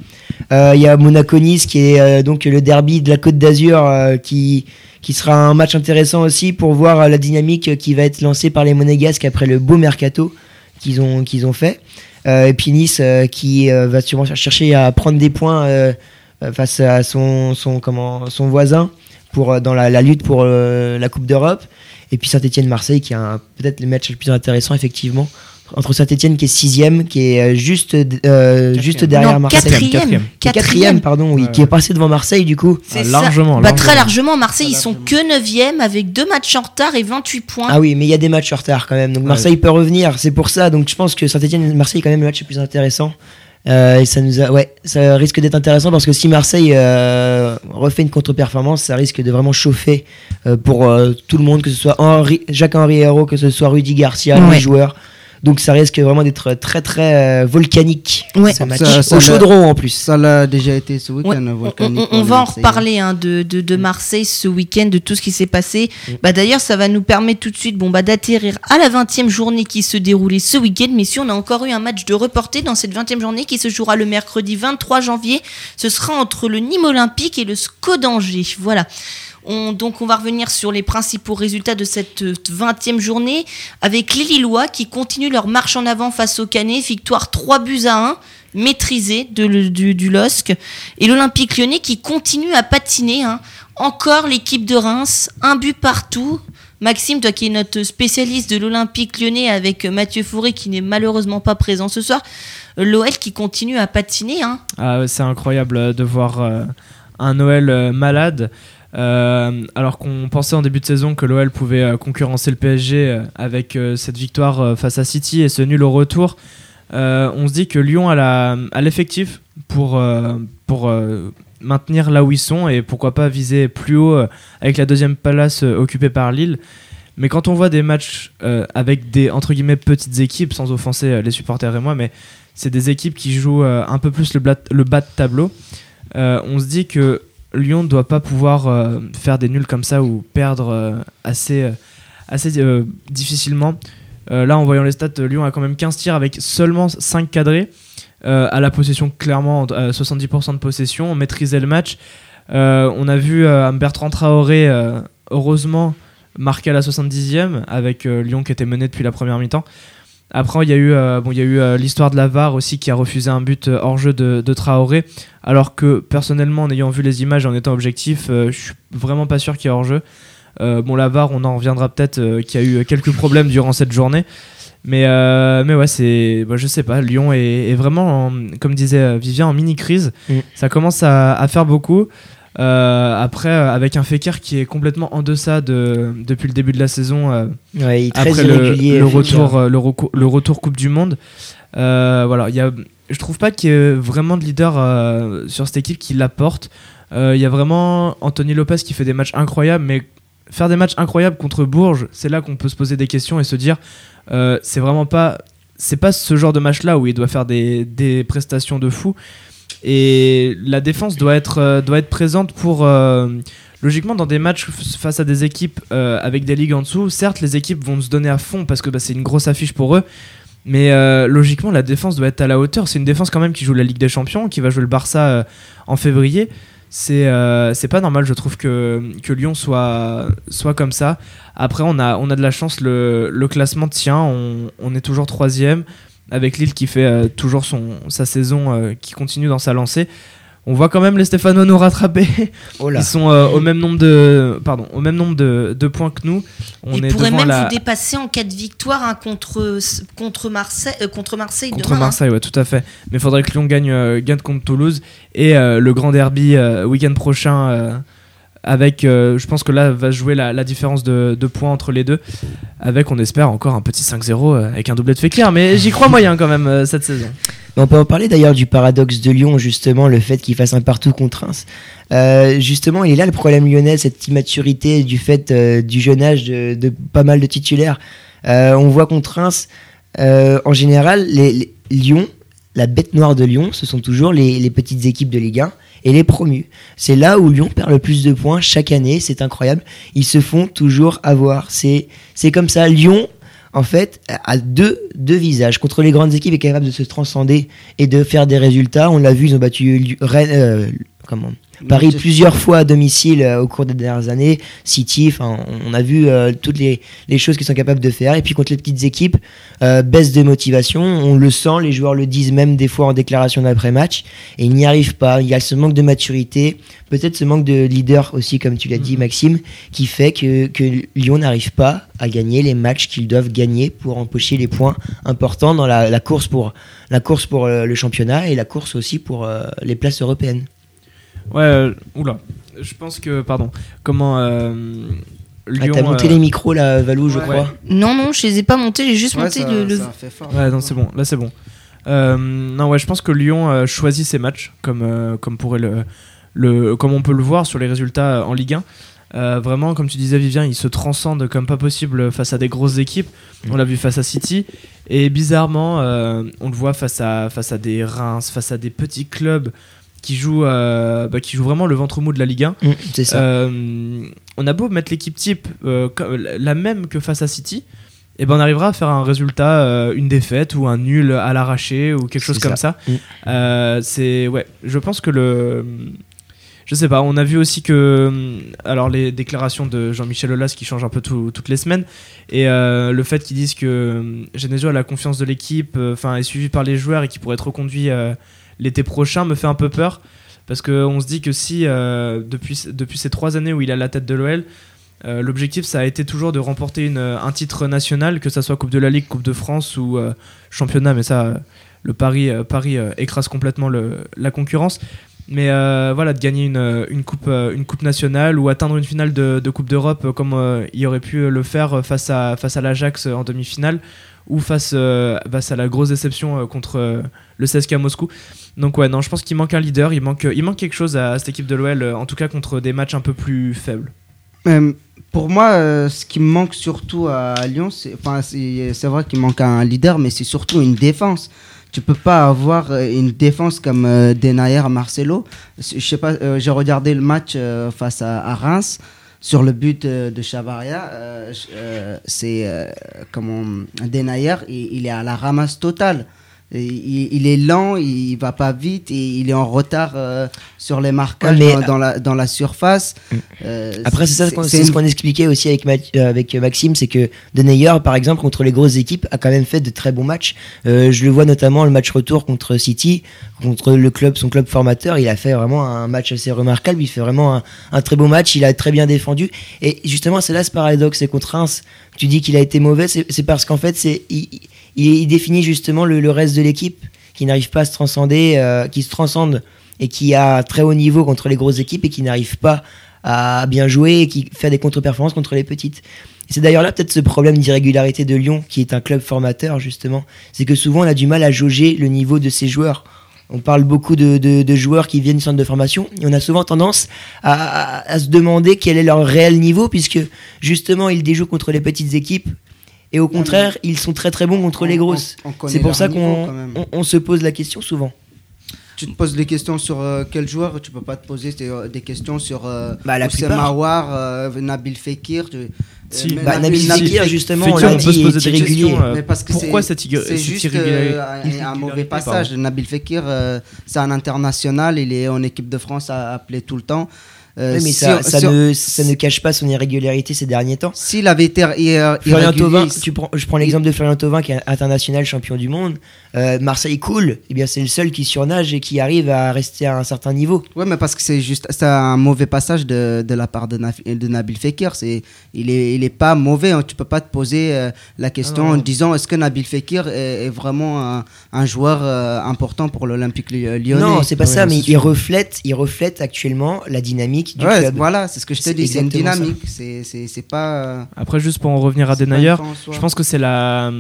S2: Euh, il y a Monaco-Nice qui est euh, donc le derby de la Côte d'Azur euh, qui qui sera un match intéressant aussi pour voir la dynamique qui va être lancée par les Monégasques après le beau mercato qu'ils ont, qu'ils ont fait. et puis Nice qui va sûrement chercher à prendre des points face à son, son, comment, son voisin pour, dans la lutte pour la Coupe d'Europe. Et puis Saint-Etienne-Marseille qui a peut-être le match le plus intéressant effectivement entre Saint-Etienne qui est sixième, qui est euh, juste, euh, juste derrière Marseille.
S1: Quatrième.
S2: Quatrième, pardon, oui, qui est passé devant Marseille du coup.
S4: Ah, largement,
S1: bah, Très largement. Marseille, ils sont que neuvième avec deux matchs en retard et 28 points.
S2: Ah oui, mais il y a des matchs en retard quand même. Donc Marseille peut revenir. C'est pour ça. Donc je pense que Saint-Etienne et Marseille, quand même, le match le plus intéressant. Euh, et ça nous a, ouais, ça risque d'être intéressant parce que si Marseille euh, refait une contre-performance, ça risque de vraiment chauffer euh, pour euh, tout le monde, que ce soit Henri, Jacques-Henri Hérault, que ce soit Rudy Garcia, les joueurs. Donc ça risque vraiment d'être très très euh, volcanique
S1: ouais.
S2: ce match. Au chaudron en plus.
S3: Ça l'a déjà été ce week-end.
S1: On, va en reparler hein, de, de, de, Marseille ce week-end, de tout ce qui s'est passé. Mm. Bah, D'ailleurs, ça va nous permettre tout de suite bon, bah, d'atterrir à la 20e journée qui se déroulait ce week-end. Mais si on a encore eu un match de reporté dans cette 20e journée qui se jouera le mercredi 23 janvier, ce sera entre le Nîmes Olympique et le SCO d'Angers. Voilà donc on va revenir sur les principaux résultats de cette 20e journée avec les Lillois qui continuent leur marche en avant face au Canet, victoire 3 buts à 1 maîtrisée du, LOSC et l'Olympique lyonnais qui continue à patiner. Hein. Encore l'équipe de Reims, un but partout. Maxime, toi qui es notre spécialiste de l'Olympique lyonnais avec Mathieu Fauré qui n'est malheureusement pas présent ce soir, l'OL qui continue à patiner. Hein.
S4: Ah, c'est incroyable de voir euh, un OL euh, malade. Euh, alors qu'on pensait en début de saison que l'OL pouvait euh, concurrencer le PSG euh, avec cette victoire face à City et ce nul au retour, on se dit que Lyon a l'effectif pour, pour maintenir là où ils sont et pourquoi pas viser plus haut avec la deuxième place occupée par Lille. Mais quand on voit des matchs avec des entre guillemets petites équipes, sans offenser les supporters et moi, mais c'est des équipes qui jouent un peu plus le, le bas de tableau, on se dit que Lyon ne doit pas pouvoir euh, faire des nuls comme ça ou perdre euh, assez, euh, assez difficilement. là, en voyant les stats, Lyon a quand même 15 tirs avec seulement 5 cadrés. à la possession, clairement, 70% de possession. On maîtrisait le match. on a vu Bertrand Traoré, heureusement, marqué à la 70e avec Lyon qui était mené depuis la première mi-temps. Après, il y a eu, euh, bon, il y a eu euh, l'histoire de la VAR aussi qui a refusé un but euh, hors jeu de, Traoré. Alors que personnellement, en ayant vu les images en étant objectif, je suis vraiment pas sûr qu'il y ait hors jeu. bon, la VAR, on en reviendra peut-être qu'il y a eu quelques problèmes durant cette journée. Mais, mais ouais, c'est, bah, je sais pas, Lyon est, vraiment, comme disait Vivien, en mini-crise. Mm. Ça commence à, à, faire beaucoup. Euh, après, euh, avec un Fekir qui est complètement en deçà de, depuis le début de la saison, euh, après le, retour, le, le, retour Coupe du Monde. voilà, y a, je trouve pas qu'il y ait vraiment de leader sur cette équipe qui l'apporte. Il y a vraiment Anthony Lopez qui fait des matchs incroyables, mais faire des matchs incroyables contre Bourges, c'est là qu'on peut se poser des questions et se dire c'est vraiment pas c'est pas ce genre de match là où il doit faire des, des prestations de fou et la défense doit être, euh, doit être présente pour. Euh, logiquement, dans des matchs face à des équipes euh, avec des ligues en dessous, certes, les équipes vont se donner à fond parce que bah, c'est une grosse affiche pour eux. Mais logiquement, la défense doit être à la hauteur. C'est une défense quand même qui joue la Ligue des Champions, qui va jouer le Barça en février. C'est c'est pas normal, je trouve, que, que Lyon soit, soit comme ça. Après, on a, on a de la chance, le, le classement tient, on, on est toujours troisième, avec Lille qui fait euh, toujours son, sa saison, euh, qui continue dans sa lancée. On voit quand même les Stéphanois nous rattraper.
S2: Oh là.
S4: Ils sont euh, au même nombre de, pardon, au même nombre de, de points que nous. On
S1: Ils
S4: est
S1: pourraient même
S4: la...
S1: vous dépasser en cas de victoire hein, contre, contre, Marseille, euh, contre Marseille
S4: Contre
S1: demain. hein.
S4: Marseille, ouais, tout à fait. Mais il faudrait que Lyon gagne, euh, gagne contre Toulouse. Et euh, le grand derby euh, week-end prochain, euh, avec, euh, je pense que là va jouer la, différence de, points entre les deux. Avec, on espère, encore un petit 5-0 euh, avec un doublé de Fekir. Mais j'y crois moyen quand même euh, cette saison.
S2: On peut en parler d'ailleurs du paradoxe de Lyon, justement, le fait qu'il fasse un partout contre Reims. Justement, il est là le problème lyonnais, cette immaturité du fait du jeune âge de, pas mal de titulaires. On voit contre Reims, en général, les, les- Lyon, la bête noire de Lyon, ce sont toujours les, petites équipes de Ligue 1 et les promus. C'est là où Lyon perd le plus de points chaque année, c'est incroyable. Ils se font toujours avoir. C'est comme ça. Lyon, en fait, a deux, visages. Contre les grandes équipes, est capable de se transcender et de faire des résultats. On l'a vu, ils ont battu Rennes, euh, comment, Paris plusieurs fois à domicile euh, au cours des dernières années. City, on a vu euh, toutes les, les choses qu'ils sont capables de faire. Et puis contre les petites équipes, euh, baisse de motivation. On le sent, les joueurs le disent même des fois en déclaration d'après-match. Et ils n'y arrivent pas. Il y a ce manque de maturité, peut-être ce manque de leader aussi, comme tu l'as dit,
S4: Mhm.
S2: Maxime, qui fait que, que Lyon n'arrive pas à gagner les matchs qu'ils doivent gagner pour empocher les points importants dans la, la course pour la course pour le championnat et la course aussi pour les places européennes.
S4: Ouais, euh, oula. Je pense que, pardon, comment. euh,
S2: Ah,
S4: Lyon.
S2: T'as monté
S4: euh,
S2: les micros là, Valou, je
S3: ouais.
S2: crois.
S1: Non, non, je les ai pas montés, j'ai juste
S3: Ouais,
S1: monté
S3: ça,
S1: le, le-
S3: ça fait fort.
S4: Ouais, non, c'est bon. Là, c'est bon. Euh, non, ouais, je pense que Lyon euh, choisit ses matchs, comme, euh, comme, pourrait le, le, comme on peut le voir sur les résultats en Ligue 1. Euh, vraiment, comme tu disais, Vivien, il se transcende comme pas possible face à des grosses équipes. On l'a vu face à City. Et bizarrement, euh, on le voit face à, face à des Reims, face à des petits clubs qui jouent, euh, bah, qui jouent vraiment le ventre mou de la Ligue 1.
S2: Mm, c'est ça.
S4: Euh, on a beau mettre l'équipe type euh, la même que face à City, et ben on arrivera à faire un résultat, une défaite ou un nul à l'arraché ou quelque chose comme ça.
S2: Mm.
S4: C'est ouais, je pense que le je sais pas, on a vu aussi que alors les déclarations de Jean-Michel Aulas qui changent un peu tout- toutes les semaines et euh, le fait qu'ils disent que Genesio a la confiance de l'équipe, euh, enfin est suivi par les joueurs et qui pourrait être reconduit euh, l'été prochain me fait un peu peur parce qu'on se dit que si euh, depuis depuis ces trois années où il à la tête de l'OL euh, L'objectif, ça a été toujours de remporter une, un titre national, que ça soit Coupe de la Ligue, Coupe de France ou euh, championnat, mais ça, euh, le Paris, euh, Paris euh, écrase complètement la concurrence. Mais euh, voilà, de gagner une, une, coupe, euh, une coupe nationale ou atteindre une finale de, de Coupe d'Europe euh, comme euh, il aurait pu le faire face à, face à l'Ajax en demi-finale ou face, euh, face à la grosse déception euh, contre euh, le CSKA Moscou. Donc ouais, non, je pense qu'il manque un leader, il manque, il manque quelque chose à, cette équipe de l'OL, en tout cas contre des matchs un peu plus faibles.
S3: Pour moi, ce qui me manque surtout à Lyon, c'est vrai qu'il manque un leader, mais c'est surtout une défense. Tu peux pas avoir une défense comme euh, Denayer, Marcelo. Je sais pas, j'ai regardé le match face à, à Reims sur le but euh, de Chavaria. euh, euh, c'est euh, comment Denayer, il, il est à la ramasse totale. Il, il est lent, il va pas vite et il est en retard euh, sur les marquages
S2: Ouais,
S3: dans, dans la, dans la surface. Euh,
S2: Après, c'est ça ce qu'on c'est ce qu'on expliquait aussi avec, euh, avec Maxime, c'est que Denayer, par exemple, contre les grosses équipes, a quand même fait de très bons matchs. Euh, je le vois notamment le match retour contre City, contre le club, son club formateur. Il a fait vraiment un match assez remarquable. Il fait vraiment un, un très beau match. Il a très bien défendu. Et justement, c'est là ce paradoxe. C'est contre Reims, tu dis qu'il a été mauvais. C'est c'est parce qu'en fait, c'est il, il, définit justement le, reste de l'équipe qui n'arrive pas à se transcender, euh, qui se transcende et qui a très haut niveau contre les grosses équipes et qui n'arrive pas à bien jouer et qui fait des contre-performances contre les petites. Et c'est d'ailleurs là peut-être ce problème d'irrégularité de Lyon, qui est un club formateur justement. C'est que souvent on a du mal à jauger le niveau de ses joueurs. On parle beaucoup de, joueurs qui viennent du centre de formation et on a souvent tendance à, à- à se demander quel est leur réel niveau puisque justement ils déjouent contre les petites équipes et au contraire ils sont très très bons contre les
S3: on-
S2: grosses.
S3: on- on connaît
S2: C'est pour ça qu'on on- se pose la question souvent.
S3: Tu te poses des questions sur euh, quel joueur, tu peux pas te poser des, des questions sur euh,
S2: Bah, la.
S3: Aouar, euh, Nabil Fekir. tu-
S4: Si.
S2: Bah,
S3: Nabil-
S2: Nabil
S3: Nabil
S2: Fekir, justement,
S4: Fekir,
S2: on
S4: on peut se poser
S2: est
S4: des
S2: irrégulier.
S4: questions, euh,
S3: Mais parce que
S4: pourquoi
S3: c'est-
S4: cette
S3: C'est juste euh, un- un mauvais passage. Nabil Fekir, euh, c'est un international, il est en équipe de France à appeler tout le temps. Euh,
S2: Oui, mais
S3: si
S2: ça,
S3: on-
S2: ça
S3: si on-
S2: ne, ça ne cache pas son irrégularité ces derniers temps.
S3: S'il avait été ir-
S2: Florian
S3: irrégulier,
S2: Thauvin, tu prends, je prends l'exemple de Florian Thauvin qui est international champion du monde. Euh, Marseille coule, eh bien c'est le seul qui surnage et qui arrive à rester à un certain niveau.
S3: Ouais, mais parce que c'est juste c'est un mauvais passage de, de la part de, Naf- de Nabil Fekir. C'est il est il est pas mauvais. hein. Tu peux pas te poser euh, la question
S4: Ah
S3: en disant est-ce que Nabil Fekir est, est vraiment un, un joueur euh, important pour l'Olympique Ly- Lyonnais?
S2: Non, c'est pas
S4: Ouais,
S2: ça, mais il reflète, il reflète actuellement la dynamique du
S3: Ouais,
S2: club.
S3: voilà, c'est ce que je te dis. C'est une dynamique. C'est c'est c'est pas. euh,
S4: Après, juste pour en revenir à Denayer, je pense que c'est la.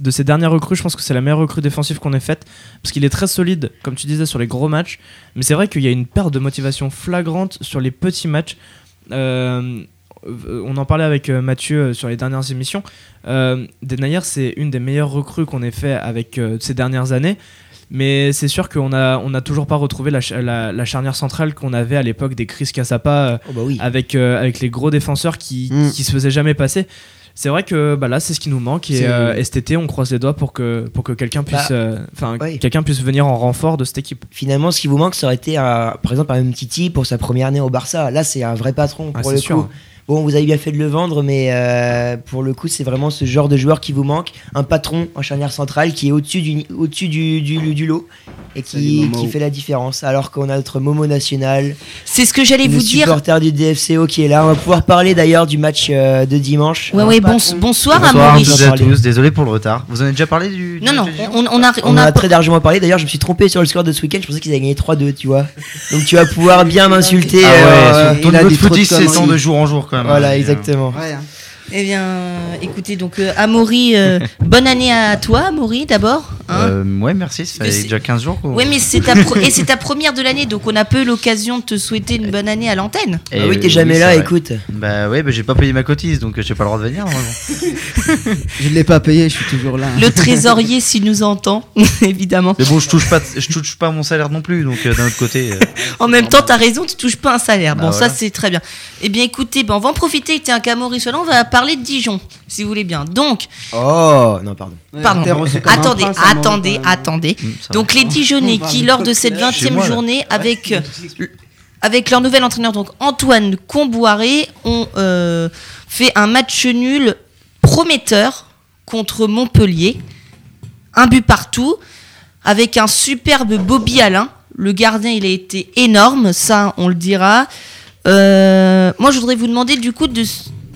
S4: De ces dernières recrues, je pense que c'est la meilleure recrue défensive qu'on ait faite. Parce qu'il est très solide, comme tu disais, sur les gros matchs. Mais c'est vrai qu'il y a une perte de motivation flagrante sur les petits matchs. Euh, on en parlait avec euh, Mathieu sur les dernières émissions. Euh, Denayer, c'est une des meilleures recrues qu'on ait fait avec euh, ces dernières années. Mais c'est sûr qu'on a, on a toujours pas retrouvé la, la- la charnière centrale qu'on avait à l'époque des Chris Cassapa euh,
S2: Oh bah oui.
S4: avec, euh, avec les gros défenseurs qui,
S3: Mm.
S4: qui se faisaient jamais passer. C'est vrai que bah là, c'est ce qui nous manque. Et, euh, été, on croise les doigts pour que, pour que quelqu'un puisse,
S2: Bah,
S4: euh,
S2: ouais.
S4: quelqu'un puisse venir en renfort de cette équipe.
S2: Finalement, ce qui vous manque, ça aurait été, un- par exemple, un Titi pour sa première année au Barça. Là, c'est un vrai patron
S4: Ah,
S2: pour le
S4: sûr.
S2: Bon, vous avez bien fait de le vendre, mais euh, pour le coup, c'est vraiment ce genre de joueur qui vous manque. Un patron en charnière centrale qui est au-dessus du, au-dessus du, du, du lot et qui, fait la différence. Alors qu'on a notre Momo national,
S1: C'est ce que j'allais
S2: le
S1: vous dire.
S2: supporter du DFCO qui est là. On va pouvoir parler d'ailleurs du match euh, de dimanche.
S1: Ouais, ouais, bon, bonsoir,
S5: Bonsoir à
S2: va
S5: à tous, désolé pour le retard. Vous en avez déjà parlé du. du
S1: Non, non, on, on a,
S2: On,
S1: on
S2: a,
S1: a,
S2: très largement parlé. D'ailleurs, je me suis trompé sur le score de ce week-end. Je pensais qu'ils avaient gagné 3-2, tu vois. Donc tu vas pouvoir bien m'insulter.
S5: Ah ouais,
S2: euh,
S5: sur ton niveau de
S3: dit trop de
S5: jour en jour quand même.
S2: Voilà,
S5: hein.
S2: exactement.
S3: Ouais, hein.
S1: Eh bien, écoutez, donc, euh, Amaury, euh, [laughs] bonne année à toi, Amaury, d'abord. Hein.
S5: Euh, ouais, merci, ça fait
S1: c'est-
S5: déjà 15 jours. qu'on-
S1: Ouais, mais c'est ta, pro- et c'est ta première de l'année, donc on a peu l'occasion de te souhaiter une bonne année à l'antenne.
S5: Et
S2: Ah oui, t'es jamais là,
S5: vrai.
S2: écoute.
S5: Bah ouais, bah, j'ai pas payé ma cotise donc j'ai pas le droit de venir. [laughs]
S3: Je l'ai pas payé, je suis toujours là. hein.
S1: Le trésorier, s'il nous entend, [laughs] évidemment.
S5: Mais bon, je touche pas, je touche pas mon salaire non plus donc euh, d'un autre côté. euh, [laughs]
S1: En même temps, t'as raison, tu touches pas un salaire.
S5: Bah
S1: bon,
S5: voilà.
S1: ça, c'est très bien. Eh bien, écoutez, ben, on va en profiter que t'es un Camorri on va parler de Dijon, si vous voulez bien. Donc,
S2: Oh, non, pardon.
S1: Pardon, attendez,
S3: Amaury,
S1: attendez, attendez.
S5: ça
S1: Donc, les Dijonais qui, lors de cette
S3: clair.
S1: 20
S5: Chez
S1: e
S5: moi, là.
S1: journée, avec, euh, avec leur nouvel entraîneur, donc Antoine Comboiré, ont euh, fait un match nul prometteur contre Montpellier. Un but partout, avec un superbe Bobby Alain. Le gardien, il a été énorme, ça, on le dira. Euh, moi, je voudrais vous demander du coup de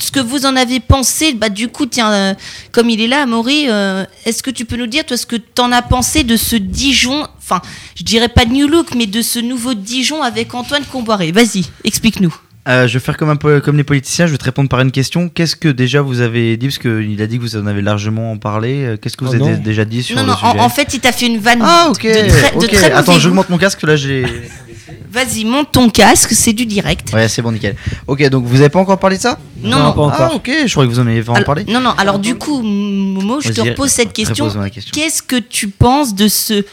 S1: ce que vous en avez pensé. Bah, du coup, tiens, euh, comme il est là, Amaury, euh, est-ce que tu peux nous dire, toi, ce que tu en as pensé de ce Dijon, enfin, je dirais pas New Look, mais de ce nouveau Dijon avec Antoine Comboiré? Vas-y, explique-nous.
S5: Euh, je vais faire comme, un peu, comme les politiciens, je vais te répondre par une question. Qu'est-ce que déjà vous avez dit? Parce qu'il a dit que vous en avez largement parlé. Qu'est-ce que vous
S2: Oh
S5: avez déjà dit sur
S1: Non,
S5: le
S1: non,
S5: sujet?
S1: en, en fait, il t'a fait une vanne
S5: Ah, ok.
S1: de très, de
S5: ok.
S1: très
S5: Attends, monte mon casque, là j'ai. [laughs]
S1: Vas-y, monte ton casque, c'est du direct.
S5: Ouais, c'est bon, nickel. Ok, donc vous avez pas encore parlé de ça?
S1: Non,
S2: Non,
S1: non.
S2: pas encore.
S5: Ah, ok, je croyais que vous en avez vraiment
S1: Alors-
S5: parlé.
S1: non, non, alors du coup, Momo, je te
S5: Vas-y,
S1: repose cette question.
S5: Repose-moi la question.
S1: Qu'est-ce que tu penses de ce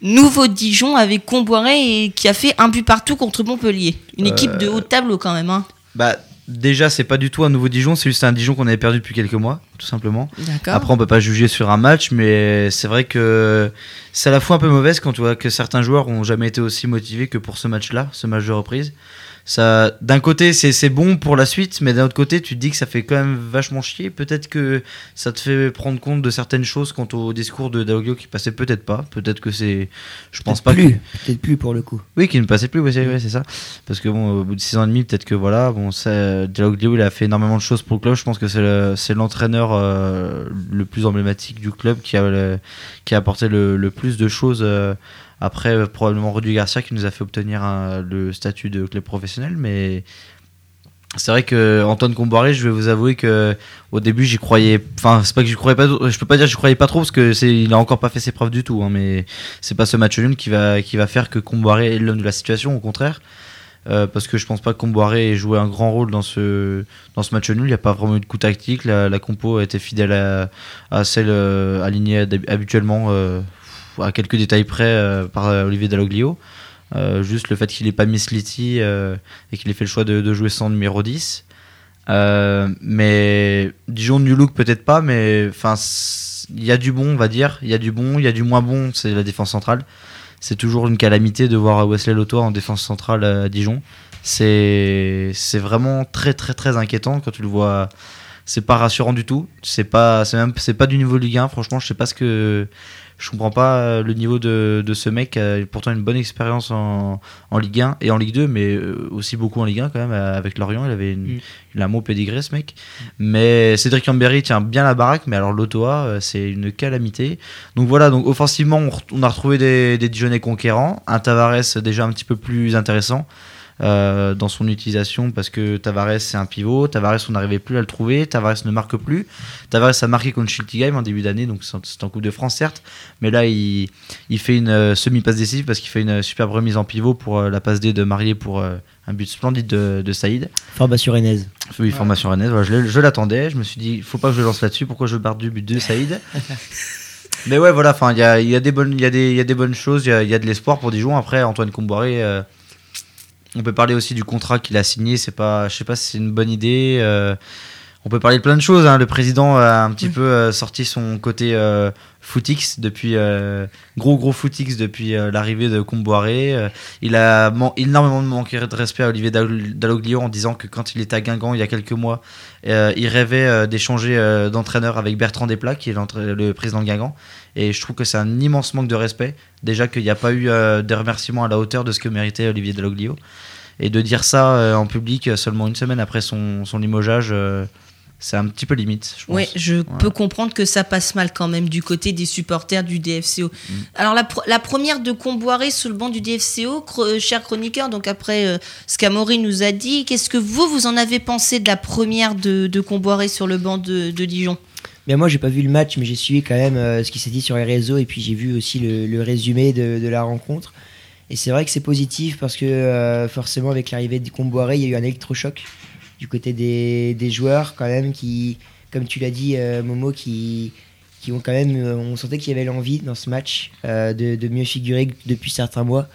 S1: nouveau Dijon avec Comboiré et qui a fait un but partout contre Montpellier? Une équipe de haut tableau quand même. Hein.
S5: Bah, déjà, c'est pas du tout un nouveau Dijon, c'est juste un Dijon qu'on avait perdu depuis quelques mois, tout simplement. Après, on peut pas juger sur un match, mais c'est vrai que c'est à la fois un peu mauvaise quand tu vois que certains joueurs ont jamais été aussi motivés que pour ce match-là, ce match de reprise. Ça, d'un côté, c'est c'est bon pour la suite, mais d'un autre côté, tu te dis que ça fait quand même vachement chier. Peut-être que ça te fait prendre compte de certaines choses quant au discours de Daoglio qui passait peut-être pas. Peut-être que c'est. Je pense pas que-
S2: plus. Peut-être plus pour le coup.
S5: oui, qui ne passait plus, oui, c'est ouais, c'est ça. Parce que bon, au bout de 6 ans et demi, peut-être que voilà, bon, ça, Dialoglio, il a fait énormément de choses pour le club. Je pense que c'est le- c'est l'entraîneur euh, le plus emblématique du club qui a, le- qui a apporté le, le plus de choses. euh, après, euh, probablement Rudy Garcia qui nous a fait obtenir un- le statut de club professionnel. Mais c'est vrai que Antoine Comboiré, je vais vous avouer que au début, j'y croyais. Enfin, c'est pas que j'y croyais pas. Je peux pas dire que j'y croyais pas trop parce que c'est, il a encore pas fait ses preuves du tout. hein, mais c'est pas ce match nul qui va, qui va faire que Comboiré est l'homme de la situation, au contraire. Euh, parce que je pense pas que Comboiré ait joué un grand rôle dans ce, dans ce match nul. Il n'y a pas vraiment eu de coup tactique. La, compo a été fidèle à, celle euh, alignée habituellement, euh, à quelques détails près, euh, par euh, Olivier Dalloglio. Euh, juste le fait qu'il ait pas mis Slity euh, et qu'il ait fait le choix de, jouer sans numéro 10. Euh, mais Dijon New Look peut-être pas, mais il y a du bon, on va dire. Il y a du bon, il y a du moins bon. C'est la défense centrale. C'est toujours une calamité de voir Wesley Lotto en défense centrale à Dijon. C'est vraiment très très très inquiétant quand tu le vois. C'est pas rassurant du tout. C'est pas c'est pas du niveau Ligue 1. Franchement, je sais pas ce que je comprends pas euh, le niveau de, de ce mec. a pourtant une bonne expérience en, en, Ligue 1 et en Ligue 2, mais euh, aussi beaucoup en Ligue 1 quand même. Avec Lorient, il avait une, mm. il a un mot pédigré ce mec. Mais Cédric Amberi tient bien la baraque, mais alors l'Otoa, euh, c'est une calamité. Donc voilà, donc offensivement, on, a retrouvé des, des Dijonais conquérants. Un Tavares déjà un petit peu plus intéressant. Euh, dans son utilisation parce que Tavares c'est un pivot, Tavares on n'arrivait plus à le trouver, Tavares ne marque plus, Tavares a marqué contre Schiltigheim en début d'année, donc c'est en Coupe de France certes, mais là il, il fait une euh, semi-passe décisive parce qu'il fait une superbe remise en pivot pour euh, la passe D de Marié pour un but splendide de, de Saïd.
S2: Formation rennaise.
S5: Oui, formation rennaise, voilà, je, l'attendais, je me suis dit, il faut pas que je lance là-dessus, pourquoi je barre du but de Saïd [laughs] Mais ouais, voilà, enfin, il y a, y, a des bonnes, y, a y a des bonnes choses, il y a, y a, de l'espoir pour Dijon. Après, Antoine Comboiré, on peut parler aussi du contrat qu'il a signé. C'est pas, je sais pas si c'est une bonne idée. Euh, on peut parler de plein de choses. Hein. Le président a un petit peu euh, sorti son côté euh, footix depuis gros gros footix depuis l'arrivée de Comboiré. il a énormément manqué de respect à Olivier Dalloglio en disant que quand il était à Guingamp il y a quelques mois, il rêvait d'échanger d'entraîneur avec Bertrand Desplat, qui est le président de Guingamp. Et je trouve que c'est un immense manque de respect. Déjà qu'il n'y a pas eu euh, des remerciements à la hauteur de ce que méritait Olivier Dalloglio. Et de dire ça euh, en public euh, seulement une semaine après son, son limogeage, c'est un petit peu limite.
S1: Je Oui, je peux comprendre que ça passe mal quand même du côté des supporters du DFCO. Mm. Alors la, la, première de Comboiré sous le banc du DFCO, cher chroniqueur, donc après ce qu'Amaury nous a dit, qu'est-ce que vous, vous en avez pensé de la première de, de Comboiré sur le banc de, de Dijon?
S2: Mais moi, j'ai pas vu le match, mais j'ai suivi quand même euh, ce qui s'est dit sur les réseaux et puis j'ai vu aussi le, résumé de, la rencontre. Et c'est vrai que c'est positif parce que euh, forcément, avec l'arrivée de Comboiré, il y a eu un électrochoc du côté des, des joueurs quand même qui, comme tu l'as dit, euh, Momo, qui, qui ont quand même, on sentait qu'il y avait l'envie dans ce match de, de, mieux figurer depuis certains mois.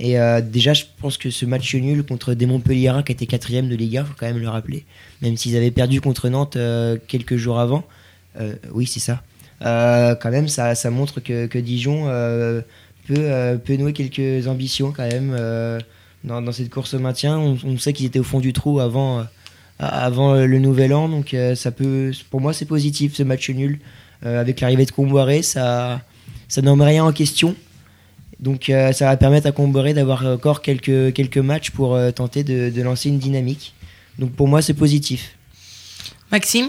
S2: Et déjà, je pense que ce match nul contre des Montpellierins qui était quatrième de Ligue 1, faut quand même le rappeler, même s'ils avaient perdu contre Nantes quelques jours avant. Euh, oui, c'est ça. Euh, quand même, ça, ça montre que, que Dijon euh, peut, peut nouer quelques ambitions quand même dans, dans, cette course au maintien. On, sait qu'ils étaient au fond du trou avant, avant le nouvel an, donc ça peut, pour moi, c'est positif ce match nul. avec l'arrivée de Comboiré, ça, ça n'en met rien en question. Donc ça va permettre à Comboiré d'avoir encore quelques, quelques matchs pour tenter de, de, lancer une dynamique. Donc pour moi c'est positif.
S1: Maxime?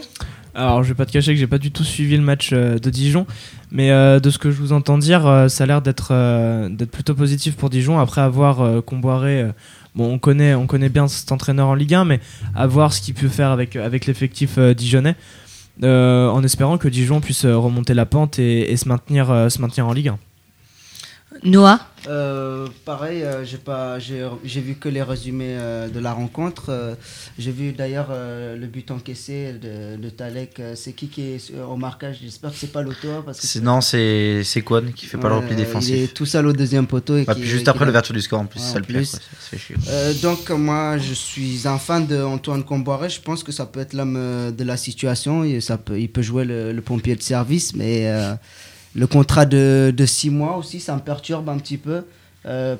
S4: Alors, je vais pas te cacher que j'ai pas du tout suivi le match euh, de Dijon, mais euh, de ce que je vous entends dire, euh, ça a l'air d'être d'être plutôt positif pour Dijon. Après avoir Comboiré, bon, on connaît, on connaît bien cet entraîneur en Ligue 1, mais à voir ce qu'il peut faire avec, l'effectif dijonnais, en espérant que Dijon puisse remonter la pente et, se, maintenir, se maintenir en Ligue 1.
S1: Noah
S3: euh, Pareil, euh, j'ai pas, j'ai vu que les résumés euh, de la rencontre. j'ai vu d'ailleurs le but encaissé de, de Talek. c'est qui qui est au marquage? J'espère que c'est pas l'auto parce que
S5: non, c'est c'est qui fait pas le repli défensif.
S3: Il est tout seul au deuxième poteau. Et
S5: juste après l'ouverture du score en plus, ça le plus.
S3: donc moi, je suis un fan d'Antoine Comboiré. Je pense que ça peut être l'homme de la situation. Et ça peut, il peut jouer le, le pompier de service, mais le contrat de, de six mois aussi, ça me perturbe un petit peu. Euh,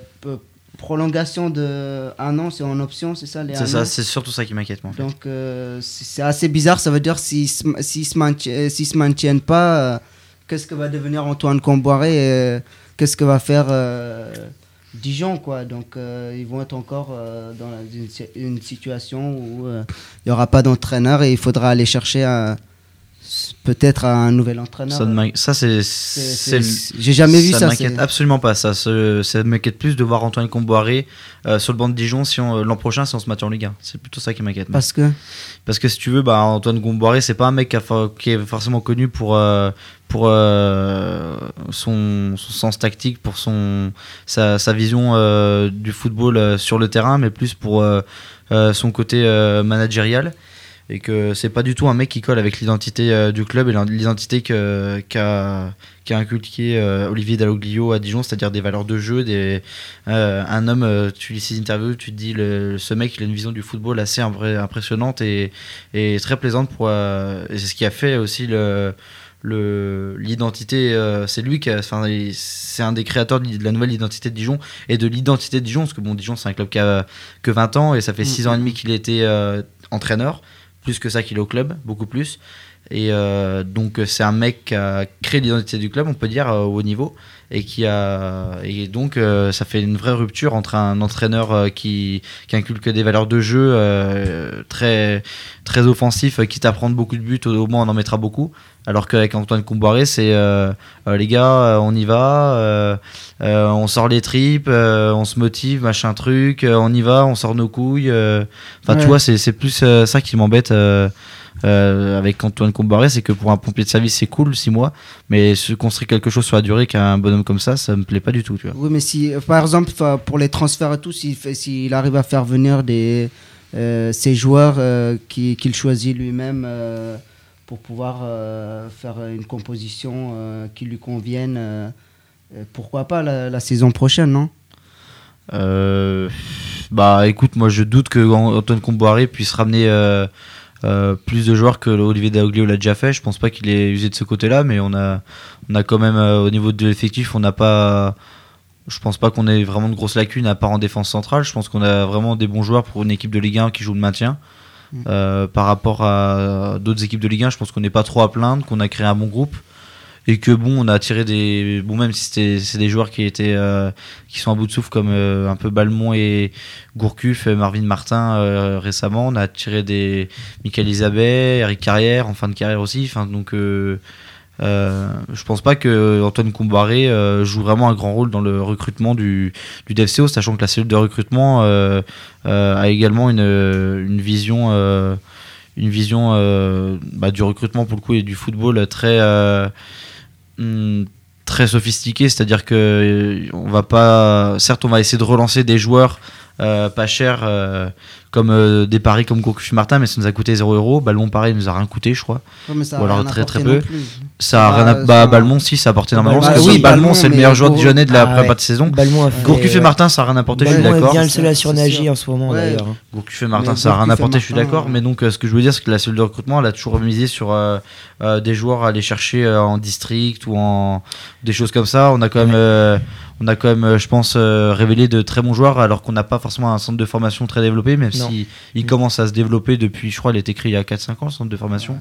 S3: prolongation de un an, c'est en option, c'est ça
S5: C'est ça, c'est surtout ça qui m'inquiète. En
S3: Donc euh, c'est assez bizarre, ça veut dire s'ils ne se, maintiennent, se maintiennent pas, euh, qu'est-ce que va devenir Antoine Comboiré Qu'est-ce que va faire Dijon quoi? Donc ils vont être encore dans une, situation où il n'y aura pas d'entraîneur et il faudra aller chercher un peut-être un nouvel entraîneur.
S5: Ça, c'est.
S3: J'ai jamais vu ça.
S5: Ça m'inquiète absolument pas. Ça, ça m'inquiète plus de voir Antoine Comboiré euh, sur le banc de Dijon si euh, l'an prochain si on se met en Ligue 1. C'est plutôt ça qui m'inquiète.
S3: Parce que?
S5: Parce que si tu veux, bah, Antoine Comboiré, c'est pas un mec qui, est forcément connu pour. Euh, pour son, sens tactique, pour son, sa, sa vision du football sur le terrain, mais plus pour son côté managérial. Et que c'est pas du tout un mec qui colle avec l'identité euh, du club et l'identité qu'a qu'a inculqué euh, Olivier Dalloglio à Dijon, c'est-à-dire des valeurs de jeu, des, euh, un homme, tu lis ses interviews, tu te dis, le, ce mec, il a une vision du football assez impressionnante et, et très plaisante pour. c'est ce qui a fait aussi le l'identité euh, c'est lui qui enfin c'est un des créateurs de la nouvelle identité de Dijon et de l'identité de Dijon parce que bon Dijon c'est un club qui a que 20 ans et ça fait
S3: Mm.
S5: 6 ans et demi qu'il était euh, entraîneur plus que ça qu'il est au club beaucoup plus. Et euh, donc c'est un mec qui a créé l'identité du club on peut dire euh, au haut niveau et qui a et donc euh, ça fait une vraie rupture entre un entraîneur euh, qui, qui inculque des valeurs de jeu euh, très très offensif euh, quitte à prendre beaucoup de buts au, au moins on en mettra beaucoup. Alors qu'avec Antoine Comboiré c'est les gars on y va on sort les tripes on se motive machin truc on y va on sort nos couilles enfin tu vois c'est c'est plus ça qui m'embête euh, avec Antoine Comboiré c'est que pour un pompier de service c'est cool 6 mois. Mais se construire quelque chose sur la durée qu'un bonhomme comme ça ça me plaît pas du tout tu vois.
S3: Oui, mais si, par exemple, pour les transferts et tout, s'il arrive à faire venir des, euh, ces joueurs euh, qui- qu'il choisit lui-même pour pouvoir faire une composition qui lui convienne, pourquoi pas la, la saison prochaine, non?
S5: Euh, bah écoute, moi je doute que An- Antoine Comboiré puisse ramener euh, euh, plus de joueurs que Olivier Daoglio l'a déjà fait. Je pense pas qu'il ait usé de ce côté-là, mais on a, on a quand même euh, au niveau de l'effectif, on n'a pas. Je pense pas qu'on ait vraiment de grosses lacunes à part en défense centrale. Je pense qu'on a vraiment des bons joueurs pour une équipe de Ligue 1 qui joue le maintien.
S3: Mm.
S5: Euh, par rapport à d'autres équipes de Ligue 1, je pense qu'on n'est pas trop à plaindre, qu'on a créé un bon groupe et que bon, on a tiré des bon même si c'était c'est des joueurs qui étaient euh, qui sont à bout de souffle comme euh, un peu Balmont et Gourcuff, euh, Marvin Martin récemment, on a tiré des Michael Isabet, Eric Carrière en fin de carrière aussi, enfin donc euh, je pense pas que Antoine Combaré euh, joue vraiment un grand rôle dans le recrutement du, du DFCO, sachant que la cellule de recrutement euh, a également une, une vision, une vision bah, du recrutement pour le coup et du football très, hum, très sophistiquée. C'est-à-dire que euh, on va pas, certes, on va essayer de relancer des joueurs euh, pas chers euh, comme euh, des paris comme Gourcuff Martin, mais ça nous a coûté 0 euros. Ballon pareil, nous a rien coûté, je crois.
S3: Ouais, mais ça a
S5: Ou alors très, très peu. Ça a
S3: Bah,
S5: rien à... bah, Balmont, si, ça a apporté énormément.
S2: Balmont,
S5: parce que
S2: oui,
S5: Balmont,
S3: Balmont,
S5: c'est le meilleur joueur
S3: Gour-
S5: dijonnais de la
S2: Ah
S5: prépa
S2: ouais.
S5: de saison.
S2: Balmont.
S5: Gourcuff et. Martin, ça a rien apporté, je suis
S2: Balmont
S5: d'accord.
S2: est bien le seul à surnager en ce moment d'ailleurs.
S5: Gourcuff et Martin, ça a rien apporté, je suis d'accord. Mais donc, euh, ce que je veux dire, c'est que la cellule de recrutement, elle a toujours misé sur euh, des joueurs à aller chercher euh, en district ou en des choses comme ça. On a quand même, euh, on a quand même, je pense, euh, révélé de très bons joueurs, alors qu'on n'a pas forcément un centre de formation très développé, même
S2: Non.
S5: si il
S2: Mm.
S5: commence à se développer depuis, je crois, il a été créé il y a 4-5 ans, le centre de formation.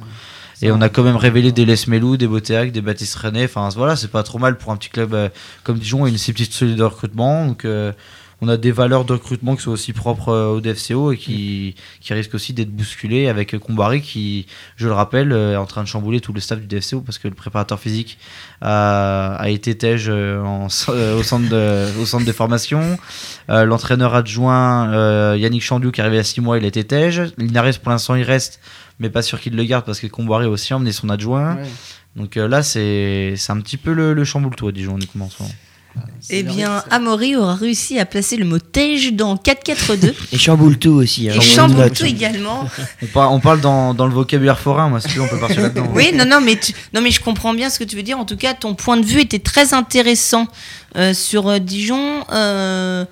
S5: Et on a quand même révélé des Les Melou, des Botéac, des Baptiste René. Enfin voilà, c'est pas trop mal pour un petit club euh, comme Dijon et une si petite solide de recrutement. Donc euh, on a des valeurs de recrutement qui sont aussi propres euh, au DFCO et qui, qui risquent aussi d'être bousculées avec Combaré qui, je le rappelle, euh, est en train de chambouler tout le staff du DFCO parce que le préparateur physique a, a été tège euh, en- au, centre de, au centre de formation. Euh, L'entraîneur adjoint euh, Yannick Chandiou qui est arrivé à 6 mois, il a été tège. Linares pour l'instant il reste, mais pas sûr qu'il le garde parce que Comboiré a aussi emmené son adjoint.
S3: Ouais.
S5: Donc euh, là, c'est c'est un petit peu le, le chamboule-toi, Dijon, honnêtement. en ce moment.
S1: Eh bien, Amaury aura réussi à placer le mot tège dans 4-4-2 [laughs]
S2: Et chamboule tout aussi. hein.
S1: et chamboule tout également. [laughs]
S5: On, par- on parle dans, dans le vocabulaire forain, moi, si tu veux, on peut partir là-dedans.
S1: Oui, non, non, mais tu- non, mais je comprends bien ce que tu veux dire. En tout cas, ton point de vue était très intéressant euh, sur euh, Dijon. Euh,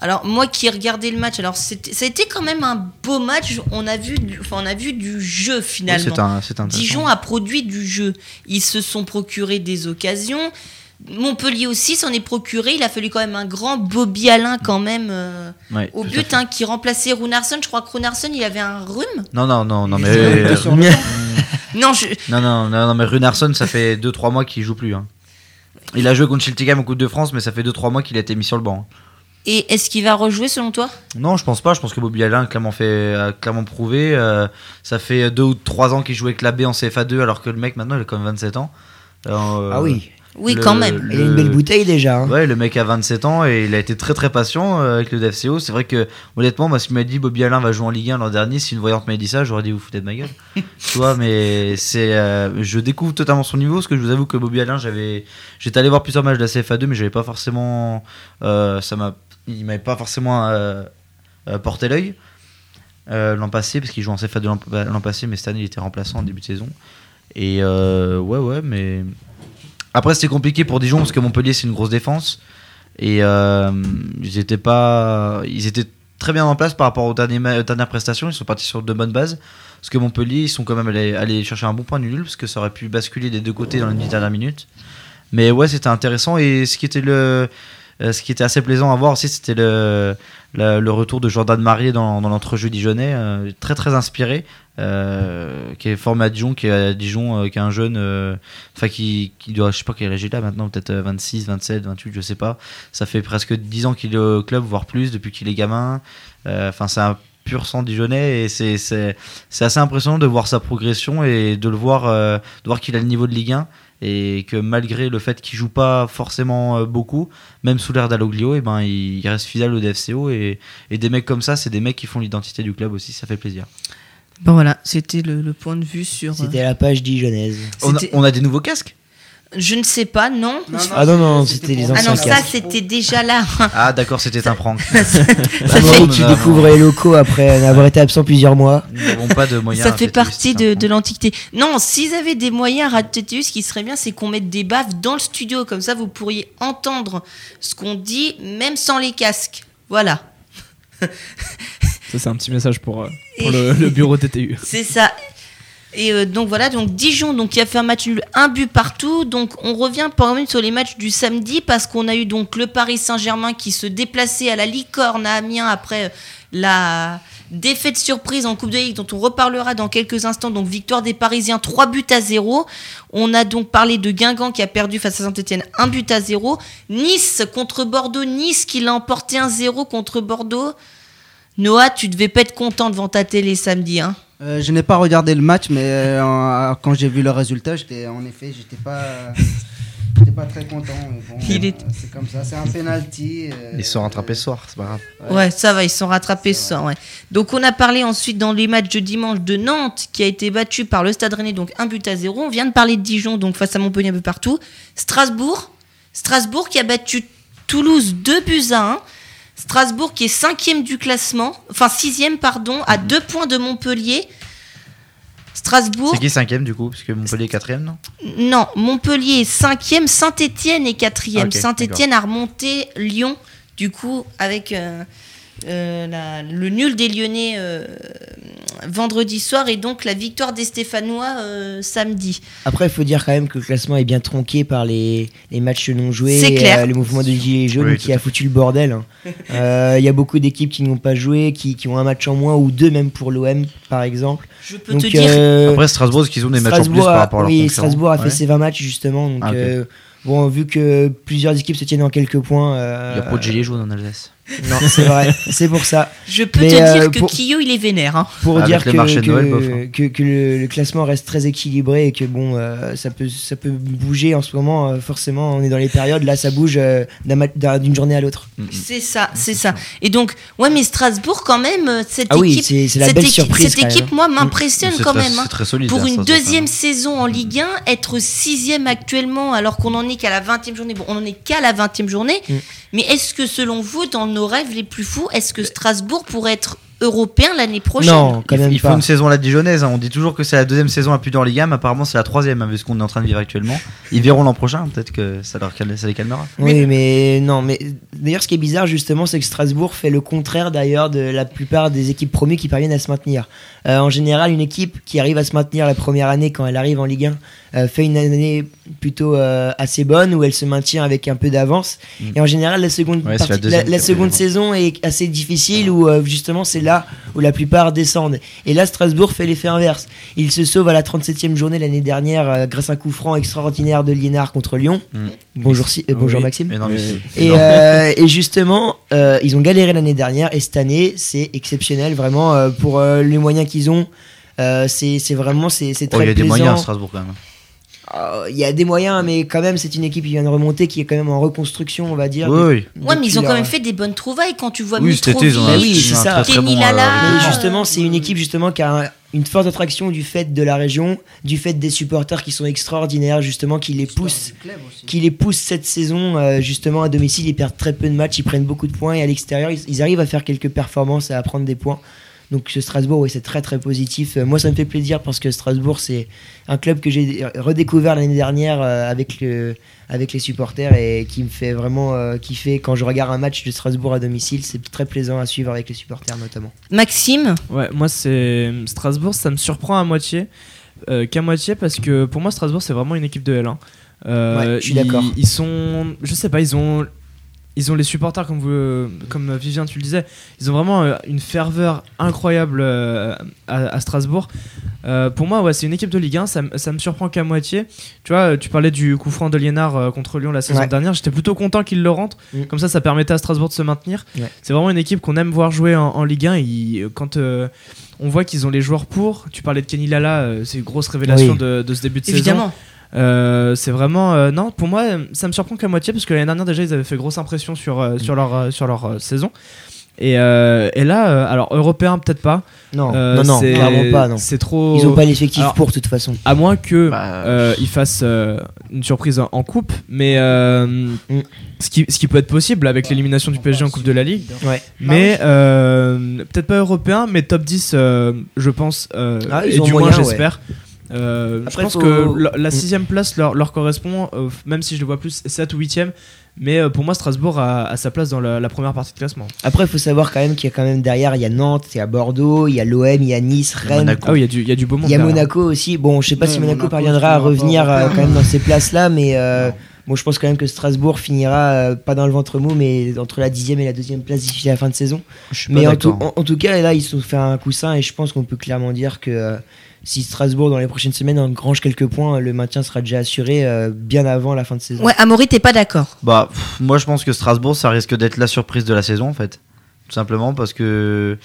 S1: alors moi qui ai regardé le match, alors c'était- ça a été quand même un beau match. On a vu, du, enfin, on a vu du jeu
S5: Oui,
S1: finalement.
S5: c'est un.
S1: Dijon a produit du jeu. Ils se sont procuré des occasions. Montpellier aussi s'en est procuré. Il a fallu quand même un grand Bobby Alain quand même euh,
S5: Ouais,
S1: au but hein, qui remplaçait Runarsson. Je crois que Runarsson il avait un rhume.
S5: Non, non, non, non, mais. euh. [laughs] [laughs]
S1: Non, je,
S5: non, non, non, non, mais Runarsson, ça fait 2-3 mois qu'il joue plus. hein. Il a joué contre Chiltigam au Coupe de France, mais ça fait 2-3 mois qu'il a été mis sur le banc. hein.
S1: et est-ce qu'il va rejouer selon toi?
S5: Non, je pense pas. Je pense que Bobby Alain a clairement, fait, a clairement prouvé. euh, ça fait 2 ou 3 ans qu'il joue avec la B en CFA2, alors que le mec maintenant il a quand même 27 ans. Euh,
S2: Ah oui.
S1: Oui,
S5: le-
S1: quand même.
S2: Il a une belle bouteille déjà. hein.
S5: Ouais, le mec a 27 ans et il a été très très patient euh, avec le DFCO. C'est vrai que, honnêtement, moi, si tu m'as dit Bobby Alain va jouer en Ligue 1 l'an dernier, si une voyante m'avait dit ça, j'aurais dit vous foutez de ma gueule. [laughs] tu vois, mais c'est. euh, je découvre totalement son niveau parce que je vous avoue que Bobby Alain, j'avais. J'étais allé voir plusieurs matchs de la CFA2, mais j'avais pas forcément. euh, ça m'a. Il m'avait pas forcément euh, euh, porté l'œil. euh, l'an passé, parce qu'il joue en CFA de l'an l'an passé, mais cette année il était remplaçant en début de saison. Et euh, ouais, ouais, mais. Après, c'était compliqué pour Dijon, parce que Montpellier, c'est une grosse défense. Et euh, ils étaient pas. Ils étaient très bien en place par rapport aux dernières prestations. Ils sont partis sur de bonnes bases. Parce que Montpellier, ils sont quand même allés, allés chercher un bon point nul, parce que ça aurait pu basculer des deux côtés dans les dernières minutes. Mais ouais, c'était intéressant. Et ce qui était le. Euh, ce qui était assez plaisant à voir aussi, c'était le, retour de Jordan Marier dans, dans l'entrejeu dijonnais, euh, très très inspiré, euh, qui est formé à Dijon, qui est à Dijon, qui est un jeune, enfin qui, doit, je sais pas quel âge il a maintenant, peut-être euh, 26, 27, 28, je sais pas. Ça fait presque 10 ans qu'il est au club, voire plus, depuis qu'il est gamin. Enfin, c'est un pur sang dijonnais et c'est assez impressionnant de voir sa progression et de le voir, de voir qu'il a le niveau de Ligue 1 et que malgré le fait qu'il joue pas forcément euh, beaucoup, même sous l'air d'Aloglio, et ben il, reste fidèle au DFCO et, et des mecs comme ça, c'est des mecs qui font l'identité du club aussi, ça fait plaisir.
S1: Bon voilà, c'était le, le point de vue sur. euh,
S2: C'était la page dijonnaise.
S5: On a, on a des nouveaux casques?
S1: Je ne sais pas, non.
S2: Ah non, non, c'était les
S1: Ah
S2: anciens
S1: non, ça c'était déjà là.
S5: Ah d'accord, c'était un prank.
S2: Amaury
S5: Nous
S2: qui
S5: n'avons-
S2: découvre les locaux après avoir été absent plusieurs mois.
S5: Nous n'avons pas de moyens.
S1: Ça fait partie de, l'antiquité. Non, s'ils avaient des moyens Artetaeus, ce qui serait bien, c'est qu'on mette des baffes dans le studio. Comme ça, vous pourriez entendre ce qu'on dit, même sans les casques. Voilà.
S4: Ça, c'est un petit message pour, euh, pour
S1: Et-
S4: le, le bureau TTU. [laughs]
S1: C'est ça. Et euh, donc voilà, donc Dijon qui a fait un match nul, un but partout. Donc on revient par exemple sur les matchs du samedi parce qu'on a eu donc le Paris Saint-Germain qui se déplaçait à la Licorne à Amiens après euh, la défaite surprise en Coupe de Ligue dont on reparlera dans quelques instants. Donc victoire des Parisiens 3 buts à 0. On a donc parlé de Guingamp qui a perdu face à Saint-Etienne 1 but à 0. Nice contre Bordeaux, Nice qui l'a emporté 1-0 contre Bordeaux. Noah, tu devais pas être content devant ta télé samedi, hein
S3: Euh, je n'ai pas regardé le match, mais euh, quand j'ai vu le résultat, j'étais en effet, j'étais pas, [laughs] j'étais pas très content. mais bon,
S1: Il
S3: euh,
S1: est-
S3: C'est comme ça, c'est un penalty. euh,
S5: Ils se sont rattrapés ce soir, c'est pas grave.
S1: Ouais, ça va, ils se sont rattrapés ce soir, ouais. Donc on a parlé ensuite dans les matchs de dimanche de Nantes qui a été battu par le Stade Rennais, donc un but à zéro. On vient de parler de Dijon, donc face à Montpellier un peu partout. Strasbourg, Strasbourg qui a battu Toulouse 2 buts à 1. Strasbourg qui est cinquième du classement, enfin sixième pardon, à deux points de Montpellier. Strasbourg,
S5: C'est qui cinquième du coup? Parce que Montpellier est quatrième, non?
S1: Non, Montpellier est cinquième, Saint-Étienne est quatrième.
S5: Ok,
S1: Saint-Étienne a remonté Lyon, du coup, avec euh, la- le nul des Lyonnais euh, vendredi soir et donc la victoire des Stéphanois euh, samedi.
S2: Après, il faut dire quand même que le classement est bien tronqué par les, les matchs non joués,
S1: C'est
S2: et,
S1: clair.
S2: euh, le mouvement de gilets jaunes
S5: Oui,
S2: qui a foutu le bordel. hein. [laughs] Euh, Il y a beaucoup d'équipes qui n'ont pas joué, qui, qui ont un match en moins ou deux même pour l'OM par exemple.
S1: Je peux
S2: Donc,
S1: te dire,
S2: euh,
S5: Après Strasbourg, est-ce qu'ils ont des matchs en plus
S2: Strasbourg
S5: par rapport à leurs
S2: oui, Strasbourg a fait
S5: Ouais.
S2: ses 20 matchs justement. Donc,
S5: Ah,
S2: euh, bon, vu que plusieurs équipes se tiennent en quelques points. euh,
S5: Il y a pas de gilet jaune en Alsace.
S2: Non, [laughs] c'est vrai, c'est pour ça.
S1: je peux
S2: mais,
S1: te
S2: euh,
S1: dire que
S2: pour-
S1: Kyo il est vénère. hein.
S2: Pour
S5: Avec
S2: dire que,
S5: marchés de
S2: que,
S5: Noël, bof, hein.
S2: que- que le, le classement reste très équilibré et que bon, euh, ça, peut, ça peut bouger en ce moment. euh, forcément, on est dans les périodes, là ça bouge euh, d'une journée à l'autre.
S5: Mm, mm.
S1: C'est ça, c'est ça. Et donc, ouais, mais Strasbourg quand même, cette
S2: Ah oui,
S1: équipe,
S2: la
S1: cette
S2: belle
S1: équipe,
S2: surprise.
S1: cette équipe, moi, m'impressionne quand
S5: très-
S1: même. hein.
S5: C'est très solide.
S1: Pour une deuxième saison en Ligue 1, être sixième actuellement alors qu'on en est qu'à la 20e journée. Bon, on en est qu'à la 20e journée. Mais est-ce que selon vous, dans nos rêves les plus fous, est-ce que Strasbourg pourrait être européen l'année prochaine
S2: Non, quand même
S5: il faut
S2: pas.
S5: une saison à la dijonnaise. hein. On dit toujours que c'est la deuxième saison la plus dure en Ligue 1, mais apparemment c'est la troisième, hein, vu ce qu'on est en train de vivre actuellement. Ils verront l'an prochain, peut-être que ça, leur cal- ça les calmera.
S2: Oui, mais non, mais d'ailleurs, ce qui est bizarre justement, c'est que Strasbourg fait le contraire d'ailleurs de la plupart des équipes promues qui parviennent à se maintenir. Euh, en général, une équipe qui arrive à se maintenir la première année quand elle arrive en Ligue 1 euh, fait une année plutôt euh, assez bonne où elle se maintient avec un peu d'avance.
S5: Mm.
S2: Et en général, la seconde,
S5: Ouais, la
S2: saison est assez difficile où euh, justement c'est là où la plupart descendent. Et là, Strasbourg fait l'effet inverse. Il se sauve à la 37e journée l'année dernière euh, grâce à un coup franc extraordinaire de Liénard contre Lyon.
S5: Mm.
S2: Bonjour, Si- euh, bonjour
S4: Oui.
S2: Maxime.
S4: Mais-.
S2: Et, euh, et justement, euh, ils ont galéré l'année dernière et cette année, c'est exceptionnel vraiment euh, pour euh, les moyens qu'ils ont. euh, c'est vraiment c'est c'est
S5: Oh,
S2: très
S5: il y a des
S2: plaisant.
S5: moyens à Strasbourg quand même.
S2: Euh, Il y a des moyens, mais quand même, c'est une équipe qui vient de remonter, qui est quand même en reconstruction, on va dire.
S5: Oui, oui.
S1: Ouais, mais ils ont quand même fait des bonnes trouvailles quand tu vois
S5: Oui,
S2: Bah
S1: Mitrovic.
S2: oui, c'est ça.
S5: très, très bon,
S1: Lala.
S5: euh,
S2: Mais justement, c'est une équipe justement qui a un- une forte attraction du fait de la région, du fait des supporters qui sont extraordinaires, justement, qui les poussent qui les poussent cette saison euh, justement à domicile. Ils perdent très peu de matchs, ils prennent beaucoup de points et à l'extérieur, ils, ils arrivent à faire quelques performances et à prendre des points. Donc Strasbourg, oui, c'est très très positif. Euh, moi, ça me fait plaisir parce que Strasbourg, c'est un club que j'ai redécouvert l'année dernière euh, avec, le, avec les supporters et qui me fait vraiment euh, kiffer quand je regarde un match de Strasbourg à domicile. C'est très plaisant à suivre avec les supporters notamment.
S1: Maxime
S4: Ouais, moi c'est Strasbourg, ça me surprend à moitié, euh, qu'à moitié parce que pour moi Strasbourg c'est vraiment une équipe de L1. Euh,
S2: Ouais, je suis
S4: ils-
S2: d'accord.
S4: Ils sont, je sais pas, ils ont, ils ont les supporters comme vous, comme Vivien tu le disais, ils ont vraiment euh, une ferveur incroyable euh, à, à Strasbourg. Euh, pour moi, ouais, c'est une équipe de Ligue 1, ça, me- ça me surprend qu'à moitié. Tu vois, tu parlais du coup franc de Liénard contre Lyon la saison
S2: Ouais.
S4: dernière, j'étais plutôt content qu'il le rentre.
S2: Mm.
S4: Comme ça, ça permettait à Strasbourg de se maintenir.
S2: Ouais.
S4: C'est vraiment une équipe qu'on aime voir jouer en, en Ligue 1. Ils- quand euh, on voit qu'ils ont les joueurs pour, tu parlais de Kenny Lala, euh, c'est une grosse révélation
S2: Oui.
S4: de, de ce début de saison. Euh, c'est vraiment euh, non pour moi ça me surprend qu'à moitié parce que l'année dernière déjà ils avaient fait grosse impression sur euh, sur leur euh, sur leur euh, saison et, euh, et là euh, alors européen peut-être pas
S2: Non,
S4: Euh,
S2: non, non,
S4: c'est-
S2: clairement pas. Non.
S4: c'est trop
S2: Ils ont pas l'effectif
S4: Alors-
S2: pour de toute façon.
S4: à moins que
S5: Bah,
S4: euh, ils fassent euh, une surprise en, en coupe mais euh,
S2: Mm.
S4: ce qui ce qui peut être possible avec l'élimination du PSG en coupe de la Ligue
S2: Ouais.
S4: mais euh, peut-être pas européen mais top 10 euh, je pense euh,
S2: Ah,
S4: et du moins
S2: moyen, ouais.
S4: Euh,
S2: Après,
S4: je pense
S2: faut-
S4: que la, la sixième place leur, leur correspond, euh, même si je le vois plus 7 ou 8ème. Mais euh, pour moi, Strasbourg a, a sa place dans la, la première partie de classement.
S2: Après, il faut savoir quand même qu'il y a quand même derrière, il y a Nantes, il y a Bordeaux, il y a l'OM, il y a Nice,
S5: Il y a
S2: Rennes.
S4: Ah oui, il y a du, il y a du beau monde.
S2: Il y a
S4: derrière.
S2: Monaco aussi. Bon, je sais pas
S3: Ouais,
S2: si Monaco,
S3: Monaco,
S2: parviendra à revenir euh, quand même dans ces places-là, mais euh, bon, je pense quand même que Strasbourg finira euh, pas dans le ventre mou, mais entre la dixième et la deuxième place d'ici la fin de saison.
S5: Je suis pas
S2: Mais en tout, en, en tout cas, là, ils se sont fait un coussin et je pense qu'on peut clairement dire que euh, si Strasbourg dans les prochaines semaines engrange quelques points, le maintien sera déjà assuré euh, bien avant la fin de saison.
S1: Ouais, Amaury, t'es pas d'accord
S5: Bah, pff, moi je pense que Strasbourg, ça risque d'être la surprise de la saison en fait. Tout simplement parce que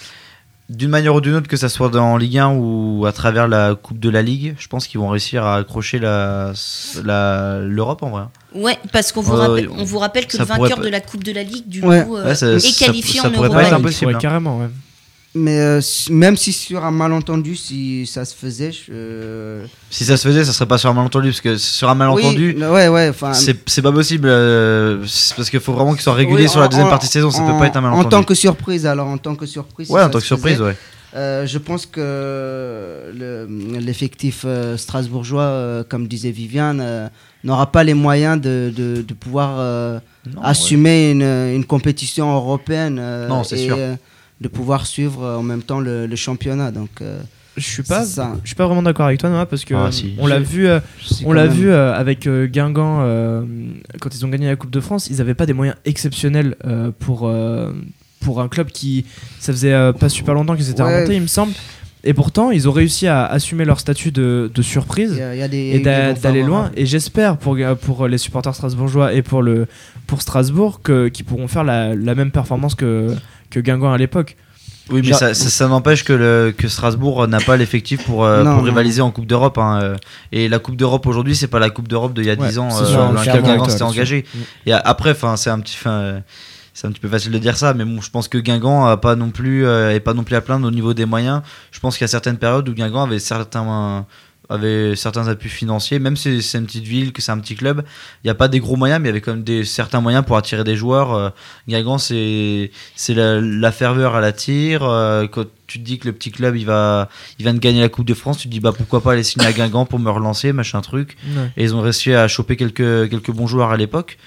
S5: d'une manière ou d'une autre, que ça soit dans Ligue 1 ou à travers la Coupe de la Ligue, je pense qu'ils vont réussir à accrocher la, la- l'Europe en vrai.
S1: Ouais, parce qu'on vous,
S5: Ouais,
S1: rappelle,
S5: ouais,
S1: on vous rappelle que
S5: ça
S1: le vainqueur de la Coupe de la Ligue, du
S3: Ouais.
S1: coup, euh,
S5: Ouais, ça-
S1: est
S5: ça-
S1: qualifié
S5: ça
S1: en
S5: pourrait pas être
S1: League.
S5: impossible.
S4: Ouais,
S5: hein.
S4: carrément, ouais.
S3: Mais euh, même si sur un malentendu, si ça se faisait, je, euh,
S5: Si ça se faisait, ça serait pas sur un malentendu parce que sur un malentendu,
S3: Oui, ouais, ouais,
S5: c'est, c'est pas possible euh, parce qu'il faut vraiment qu'ils soient réguliers
S3: oui,
S5: sur la deuxième
S3: en-
S5: partie de saison, ça peut
S3: en-
S5: pas être un malentendu.
S3: En tant que surprise, alors en tant que surprise. si
S5: ouais, en tant que
S3: se
S5: surprise,
S3: faisait,
S5: ouais.
S3: euh, je pense que le- l'effectif strasbourgeois, comme disait Viviane, n'aura pas les moyens de, de, de pouvoir
S5: ouais.
S3: assumer une, une compétition européenne
S5: Non, c'est sûr.
S3: De pouvoir suivre euh, en même temps le, le championnat. Donc, euh,
S4: Je suis pas,
S3: ça.
S4: je suis pas vraiment d'accord avec toi, Noah, parce que
S5: Ah,
S4: euh,
S5: si.
S4: on l'a vu, euh, on l'a
S3: même-
S4: vu euh, avec euh, Guingamp euh, quand ils ont gagné la Coupe de France. Ils avaient pas des moyens exceptionnels euh, pour euh, pour un club qui, ça faisait euh, pas super longtemps qu'ils étaient
S3: Ouais.
S4: remontés, il me semble. Et pourtant, ils ont réussi à assumer leur statut de, de surprise.
S3: Il y a- il y a des-
S4: et d'aller loin.
S3: favorables.
S4: Et j'espère pour, pour les supporters strasbourgeois et pour, le, pour Strasbourg qu'ils pourront faire la, la même performance que, que Guingamp à l'époque.
S5: Oui, mais
S2: Genre-
S5: ça, ça, ça n'empêche que, le, que Strasbourg n'a pas l'effectif pour, euh,
S3: Non,
S5: pour
S3: non.
S5: rivaliser en Coupe d'Europe. hein, euh. Et la Coupe d'Europe aujourd'hui, c'est pas la Coupe d'Europe d'il y a
S4: Ouais,
S5: 10 ans
S4: c'est
S5: euh, dans laquelle Guingamp s'était engagé.
S2: Mm.
S5: Et après, c'est un petit. euh, c'est un petit peu facile de dire ça, mais bon, je pense que Guingamp a pas non plus, euh, est pas non plus à plaindre au niveau des moyens. Je pense qu'il y a certaines périodes où Guingamp avait certains, avait certains appuis financiers, même si c'est une petite ville, que c'est un petit club, il n'y a pas des gros moyens, mais il y avait quand même des, certains moyens pour attirer des joueurs. Euh, Guingamp, c'est c'est la, la ferveur à la tire. Euh, quand tu te dis que le petit club, il va, il vient de gagner la Coupe de France, tu te dis bah pourquoi pas aller signer à Guingamp pour me relancer, machin truc. Et ils ont réussi à choper quelques, quelques bons joueurs à l'époque.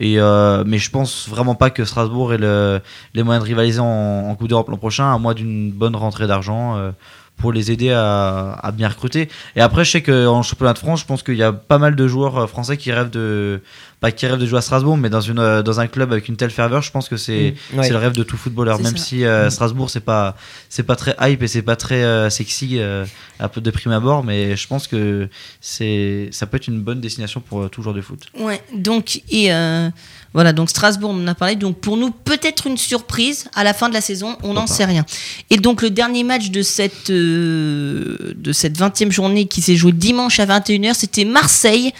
S5: Et euh, mais je pense vraiment pas que Strasbourg ait le- les moyens de rivaliser en, en Coupe d'Europe l'an prochain, à moins d'une bonne rentrée d'argent euh, pour les aider à, à bien recruter. Et après, je sais qu'en championnat de France, je pense qu'il y a pas mal de joueurs euh, français qui rêvent de, pas qui rêvent de jouer à Strasbourg, mais dans, une, euh, dans un club avec une telle ferveur, je pense que c'est
S2: Mm, ouais.
S5: c'est le rêve de tout footballeur. Même
S1: ça.
S5: si euh, Strasbourg, c'est pas, c'est pas très hype et c'est pas très euh, sexy, euh, un peu de prime abord, mais je pense que c'est, ça peut être une bonne destination pour euh, tout joueur de foot.
S1: Ouais, donc, et euh, voilà, donc Strasbourg, on en a parlé. Donc, pour nous, peut-être une surprise à la fin de la saison, on n'en sait rien. Et donc, le dernier match de cette, euh, de cette 20e journée qui s'est joué dimanche à 21h, c'était Marseille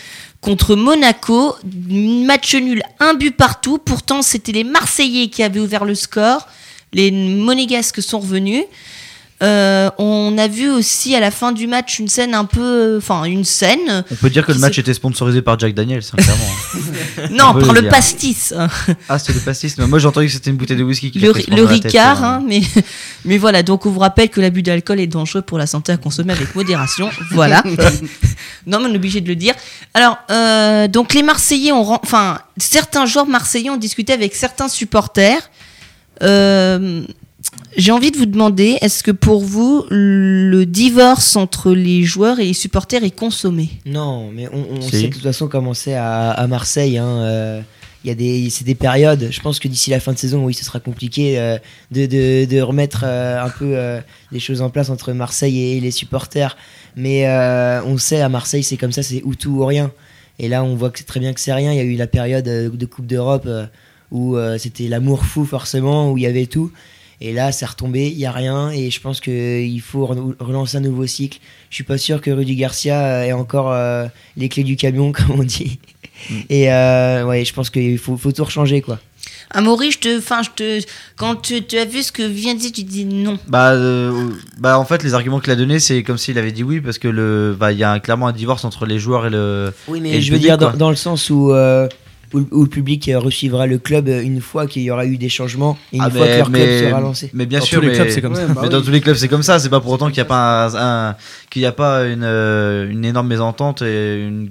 S1: contre Monaco. Match nul, un but partout. Pourtant, c'était les Marseillais qui avaient ouvert le score. Les Monégasques sont revenus. Euh, on a vu aussi à la fin du match une scène un peu, enfin une scène.
S5: On peut dire que le match était sponsorisé par Jack Daniels, hein, clairement. [laughs]
S1: Non,
S5: peut
S1: par
S5: le
S1: pastis.
S5: ah, c'était le pastis. Mais moi, j'ai entendu que c'était une bouteille de whisky qui
S1: le,
S5: tête,
S1: Ricard, hein, mais, [laughs] mais voilà, donc on vous rappelle que l'abus d'alcool est dangereux pour la santé à consommer avec modération. voilà. [laughs] non, mais on est obligé de le dire. Alors, euh, donc les Marseillais ont. Enfin, certains joueurs marseillais ont discuté avec certains supporters. Euh, J'ai envie de vous demander, est-ce que pour vous, le divorce entre les joueurs et les supporters est consommé?
S2: Non, mais on, on
S5: Si.
S2: sait de toute façon comment c'est à, à Marseille. Hein, euh, il y a des, c'est des périodes. Je pense que d'ici la fin de saison, oui, ce sera compliqué euh, de, de, de remettre euh, un peu euh, les choses en place entre Marseille et, les supporters. Mais euh, on sait à Marseille, c'est comme ça, c'est ou tout ou rien. Et là, on voit que c'est très bien que c'est rien. Il y a eu la période de Coupe d'Europe euh, où euh, c'était l'amour fou forcément, où il y avait tout. Et là, c'est retombé, il y a rien. Et je pense qu'il faut re- relancer un nouveau cycle. Je suis pas sûr que Rudy Garcia euh, ait encore euh, les clés du camion, [laughs] comme on dit. Et euh, ouais, je pense qu'il faut, faut tout rechanger, quoi.
S1: Amaury, je te, enfin, je te, quand tu, tu as vu ce que vient de dire, tu dis non.
S5: Bah, euh, bah, en fait, les arguments qu'il a donnés, c'est comme s'il avait dit oui, parce que le, bah, il y a un- clairement un divorce entre les joueurs et le.
S2: Oui,
S5: Et
S2: mais je veux dire dans, dans le sens où, euh, où, où le public euh, recevra le club euh, une fois qu'il y aura eu des changements et une
S5: Ah,
S2: fois
S5: mais-
S2: que leur
S5: mais-
S2: club sera lancé.
S5: Mais bien
S4: Dans
S5: sûr,
S4: tous les
S5: mais-
S4: clubs, c'est comme ça.
S3: Bah
S5: mais
S3: oui.
S5: dans tous les clubs, c'est comme ça. C'est pas pour autant qu'il n'y a pas un, un- qu'il y a pas une, euh, une énorme mésentente et une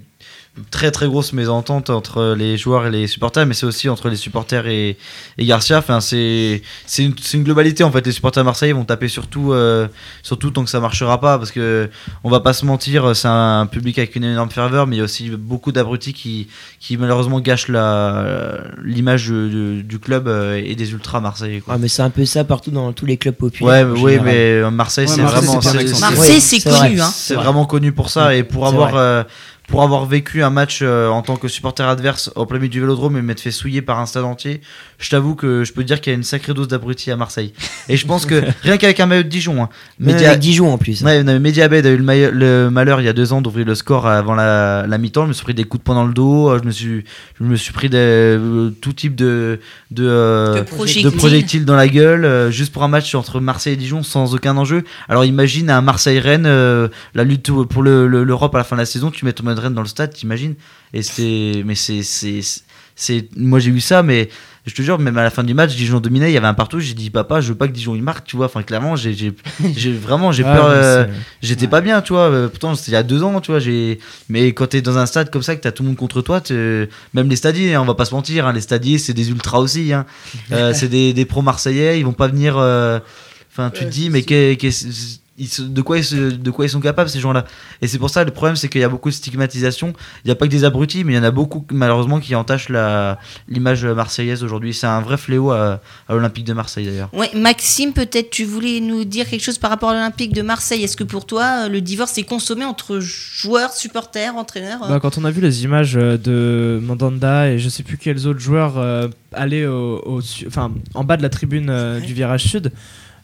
S5: très très grosse mésentente entre les joueurs et les supporters, mais c'est aussi entre les supporters et, et Garcia. Enfin, c'est c'est une, une globalité en fait. Les supporters marseillais vont taper surtout euh, surtout tant que ça marchera pas, parce que on va pas se mentir, c'est un public avec une énorme ferveur, mais il y a aussi beaucoup d'abrutis qui qui malheureusement gâchent la l'image du, du club euh, et des ultras marseillais. quoi.
S2: Ah, mais c'est un peu ça partout dans tous les clubs populaires.
S5: Ouais, oui, mais euh, Marseille,
S3: Ouais,
S5: c'est
S3: Marseille,
S5: vraiment,
S1: Marseille, c'est connu, hein.
S5: c'est vraiment connu pour ça. Et pour avoir,
S2: vrai.
S5: euh, pour avoir vécu un match euh, en tant que supporter adverse au plein milieu du Vélodrome et m'être fait souiller par un stade entier, je t'avoue que je peux dire qu'il y a une sacrée dose d'abrutis à Marseille. Et je pense que [laughs] rien qu'avec un maillot de Dijon, hein,
S2: Mais
S5: Média-
S2: avec Dijon en plus. hein.
S5: Ouais, non, a eu le, maille- le malheur il y a deux ans d'ouvrir le score avant la, la mi-temps. Je me suis pris des coups de poing dans le dos. euh, Je me suis, je me suis pris des, euh, tout type de, de, euh,
S1: De
S5: de
S1: projectiles.
S5: dans la gueule, euh, juste pour un match entre Marseille et Dijon sans aucun enjeu. Alors imagine un Marseille-Rennes, euh, la lutte pour le- le- l'Europe à la fin de la saison, tu mets ton Rennes dans le stade, t'imagines Et c'était, mais c'est, c'est, c'est, moi j'ai eu ça, mais je te jure, même à la fin du match, Dijon dominait, il y avait un partout. J'ai dit papa, je veux pas que Dijon il marque, tu vois. Enfin clairement, j'ai, j'ai, [laughs] j'ai vraiment j'ai peur. euh,
S4: c'est-
S5: J'étais pas bien, tu vois. euh, Pourtant, c'était il y a deux ans, tu vois. J'ai... Mais quand t'es dans un stade comme ça, que t'as tout le monde contre toi, même les stadiers, hein, on va pas se mentir, hein, les stadiers, c'est des ultras aussi. Hein. Euh, [laughs] c'est des, des pros marseillais, ils vont pas venir. euh, Enfin, tu te dis, mais qu'est- qu'est- ils se- de, quoi ils se- de quoi ils sont capables, ces gens-là Et c'est pour ça, le problème, c'est qu'il y a beaucoup de stigmatisation. Il n'y a pas que des abrutis, mais il y en a beaucoup, malheureusement, qui entachent la, l'image marseillaise aujourd'hui. C'est un vrai fléau à, à l'Olympique de Marseille, d'ailleurs.
S1: Ouais, Maxime, peut-être tu voulais nous dire quelque chose par rapport à l'Olympique de Marseille. Est-ce que pour toi, euh, le divorce est consommé entre joueurs, supporters, entraîneurs euh
S4: Bah, quand on a vu les images euh, de Mandanda et je sais plus quels autres joueurs euh, aller au, au su- enfin, en bas de la tribune euh, du virage sud, euh,